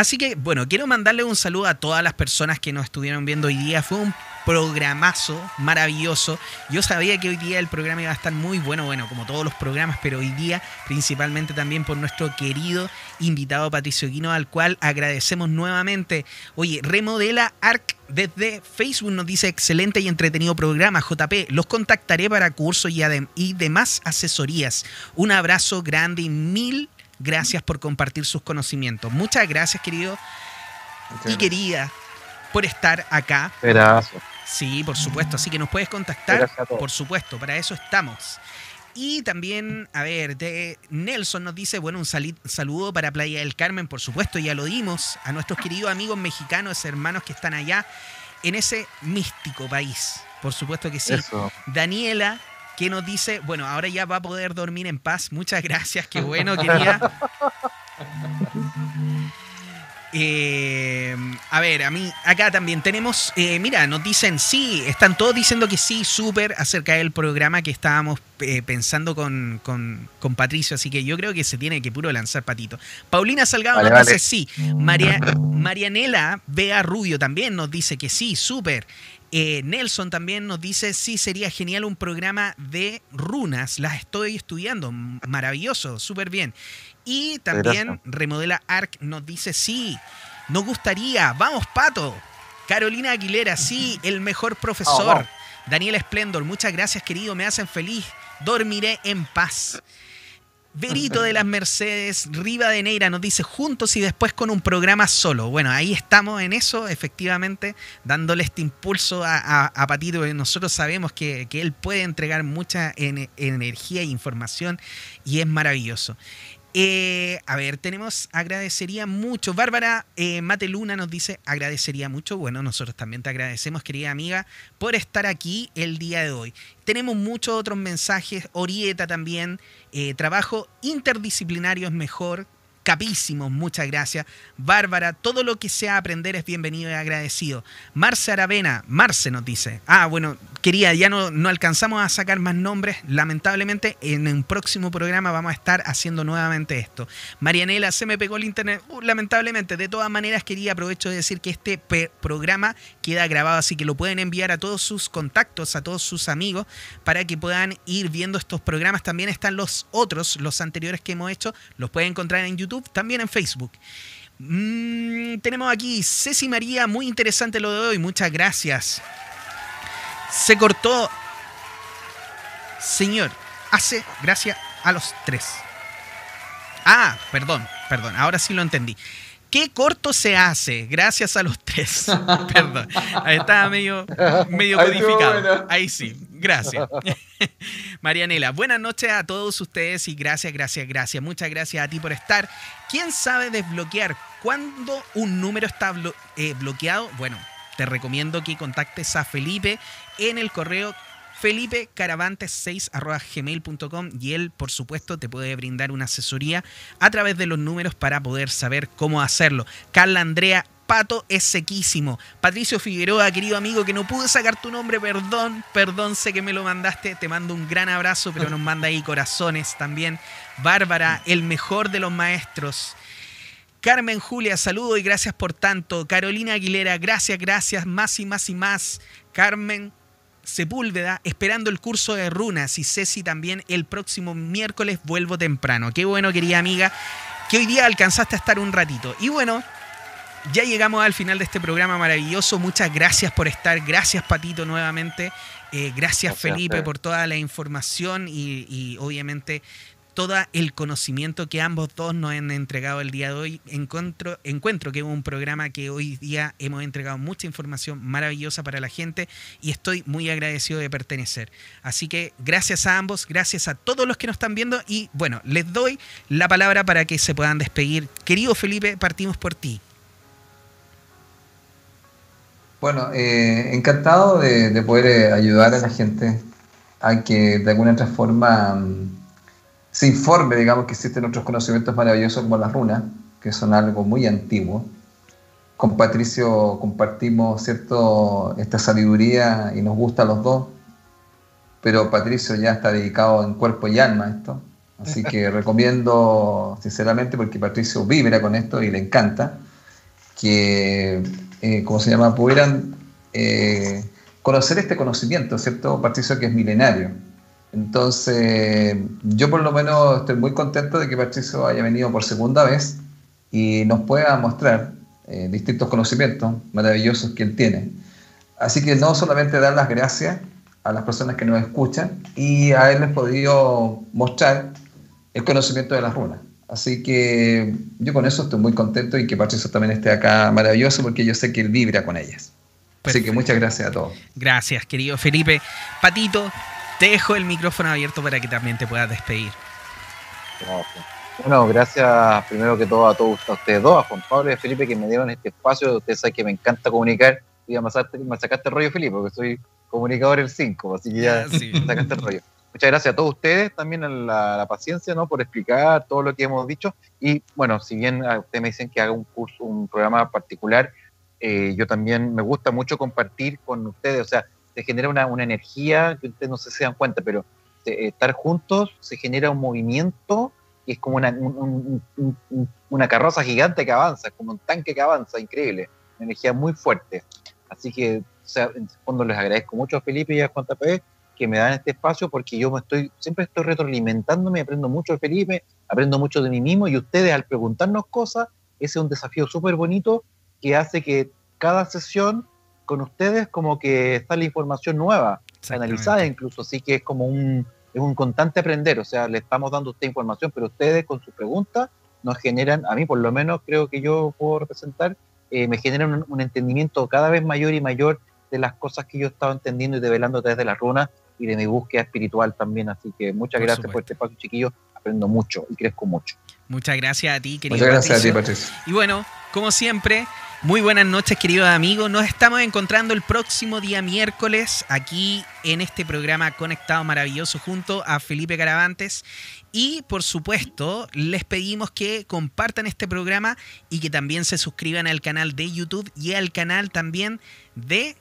Así que, bueno, quiero mandarle un saludo a todas las personas que nos estuvieron viendo hoy día. Fue un programazo maravilloso. Yo sabía que hoy día el programa iba a estar muy bueno, bueno, como todos los programas, pero hoy día principalmente también por nuestro querido invitado Patricio Guino, al cual agradecemos nuevamente. Oye, remodela ARC desde Facebook nos dice excelente y entretenido programa, JP. Los contactaré para cursos y, y demás asesorías. Un abrazo grande y mil gracias por compartir sus conocimientos. Muchas gracias, querido y querida, por estar acá. Gracias. Sí, por supuesto. Así que nos puedes contactar. Por supuesto, para eso estamos. Y también, a ver, de Nelson nos dice, bueno, un saludo para Playa del Carmen, por supuesto, ya lo dimos, a nuestros queridos amigos mexicanos, hermanos que están allá en ese místico país. Por supuesto que sí. Daniela que nos dice, bueno, ahora ya va a poder dormir en paz. Muchas gracias, qué bueno, quería. Eh, a ver, a mí acá también tenemos, eh, mira, nos dicen sí, están todos diciendo que sí, súper acerca del programa que estábamos eh, pensando con, con, con, Patricio, así que yo creo que se tiene que puro lanzar patito. Paulina Salgado Vale, nos vale. dice sí, María, Marianela Vega Rubio también nos dice que sí, súper. Eh, Nelson también nos dice, sí, sería genial un programa de runas. Las estoy estudiando. Maravilloso, súper bien. Y también Gracias. Remodela Arc nos dice, sí, nos gustaría. Vamos, Pato. Carolina Aguilera, sí, el mejor profesor. Daniel Splendor, muchas gracias, querido. Me hacen feliz. Dormiré en paz. Verito de las Mercedes, Riva de Neira nos dice juntos y después con un programa solo. Bueno, ahí estamos en eso, efectivamente, dándole este impulso a, a- a Patito, nosotros sabemos que, él puede entregar mucha en- energía e información y es maravilloso. Eh, a ver, tenemos agradecería mucho. Bárbara eh, Mateluna nos dice agradecería mucho. Bueno, nosotros también te agradecemos, querida amiga, por estar aquí el día de hoy. Tenemos muchos otros mensajes. Orieta también. eh, trabajo interdisciplinario es mejor. Capísimos, muchas gracias. Bárbara, todo lo que sea aprender es bienvenido y agradecido. Marce Aravena, Marce nos dice. Ah, bueno, quería, ya no, no alcanzamos a sacar más nombres. Lamentablemente, en un próximo programa vamos a estar haciendo nuevamente esto. Marianela, se me pegó el internet. Uh, lamentablemente, de todas maneras, quería aprovecho de decir que este programa queda grabado, así que lo pueden enviar a todos sus contactos, a todos sus amigos, para que puedan ir viendo estos programas. También están los otros, los anteriores que hemos hecho, los pueden encontrar en YouTube, también en Facebook. Mm, tenemos aquí Ceci María, muy interesante lo de hoy, muchas gracias. Se cortó, señor, hace gracias a los tres. Ah, perdón, perdón, ahora sí lo entendí. ¿Qué corto se hace? Gracias a los tres. Perdón. Ahí estaba medio, medio codificado. Ahí sí. Gracias. Marianela, buenas noches a todos ustedes y gracias, gracias, gracias. Muchas gracias a ti por estar. ¿Quién sabe desbloquear cuando un número está blo- eh, bloqueado? Bueno, te recomiendo que contactes a Felipe en el correo felipecaravantes6.gmail.com y él, por supuesto, te puede brindar una asesoría a través de los números para poder saber cómo hacerlo. Carla Andrea Pato es sequísimo. Patricio Figueroa, querido amigo, que no pude sacar tu nombre, perdón, perdón, sé que me lo mandaste, te mando un gran abrazo, pero nos manda ahí corazones también. Bárbara, el mejor de los maestros. Carmen Julia, saludo y gracias por tanto. Carolina Aguilera, gracias, gracias, más y más y más. Carmen Sepúlveda, esperando el curso de runas. Y Ceci también el próximo miércoles vuelvo temprano. Qué bueno, querida amiga, que hoy día alcanzaste a estar un ratito. Y bueno, ya llegamos al final de este programa maravilloso. Muchas gracias por estar. Gracias, Patito, nuevamente. Eh, gracias, Felipe, por toda la información y, y obviamente todo el conocimiento que ambos dos nos han entregado el día de hoy. Encuentro, que es un programa que hoy día hemos entregado mucha información maravillosa para la gente y estoy muy agradecido de pertenecer. Así que gracias a ambos, gracias a todos los que nos están viendo y bueno, les doy la palabra para que se puedan despedir. Querido Felipe, partimos por ti. Bueno, eh, encantado de, de poder eh, ayudar a la gente a que de alguna otra forma mm, se informe, digamos, que existen otros conocimientos maravillosos como las runas, que son algo muy antiguo. Con Patricio compartimos cierto esta sabiduría y nos gusta a los dos, pero Patricio ya está dedicado en cuerpo y alma a esto, así que recomiendo sinceramente porque Patricio vibra con esto y le encanta que, eh, ¿cómo se llama?, pudieran eh, conocer este conocimiento, ¿cierto? Patricio que es milenario. Entonces, yo por lo menos estoy muy contento de que Patricio haya venido por segunda vez y nos pueda mostrar eh, distintos conocimientos maravillosos que él tiene. Así que no solamente dar las gracias a las personas que nos escuchan y a él les podido mostrar el conocimiento de las runas. Así que yo con eso estoy muy contento y que Patricio también esté acá maravilloso porque yo sé que él vibra con ellas. Así que muchas gracias a todos. Gracias, querido Felipe. Patito, te dejo el micrófono abierto para que también te puedas despedir. Gracias. Bueno, gracias primero que todo a todos a ustedes dos, a Juan Pablo y a Felipe que me dieron este espacio. Ustedes saben que me encanta comunicar. Y me sacaste, me sacaste el rollo, Felipe, porque soy comunicador el 5, así que ya Ya, sí. me sacaste el rollo. muchas gracias a todos ustedes, también a la, paciencia, ¿no? Por explicar todo lo que hemos dicho. Y bueno, si bien ustedes me dicen que haga un curso, un programa particular, eh, yo también me gusta mucho compartir con ustedes, o sea, se genera una, una energía que ustedes no se, se dan cuenta, pero estar juntos se genera un movimiento que es como una, una carroza gigante que avanza, como un tanque que avanza, increíble, una energía muy fuerte. Así que, o sea, en fondo les agradezco mucho a Felipe y a Juan Tapé que me dan este espacio porque yo me estoy, siempre estoy retroalimentándome, aprendo mucho de Felipe, aprendo mucho de mí mismo y ustedes al preguntarnos cosas, ese es un desafío súper bonito que hace que cada sesión con ustedes como que está la información nueva, analizada incluso, así que es como un, es un constante aprender, o sea, le estamos dando usted información, pero ustedes con sus preguntas nos generan, a mí por lo menos creo que yo puedo representar, eh, me generan un, un, entendimiento cada vez mayor y mayor de las cosas que yo he estado entendiendo y develando a través de las runas y de mi búsqueda espiritual también. Así que muchas gracias por este espacio, chiquillos. Aprendo mucho y crezco mucho. Muchas gracias a ti, querido. Muchas gracias a ti, Patricio. Y bueno, como siempre, muy buenas noches, queridos amigos. Nos estamos encontrando el próximo día miércoles aquí en este programa Conectado Maravilloso junto a Felipe Caravantes. Y por supuesto, les pedimos que compartan este programa y que también se suscriban al canal de YouTube y al canal también de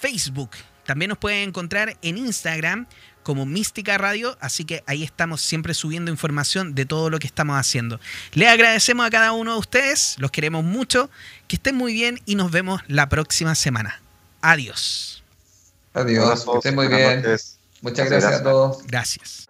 Facebook. También nos pueden encontrar en Instagram como Mística Radio, así que ahí estamos siempre subiendo información de todo lo que estamos haciendo. Les agradecemos a cada uno de ustedes, los queremos mucho, que estén muy bien y nos vemos la próxima semana. Adiós. Adiós, que estén muy bien. Muchas gracias a todos. Gracias.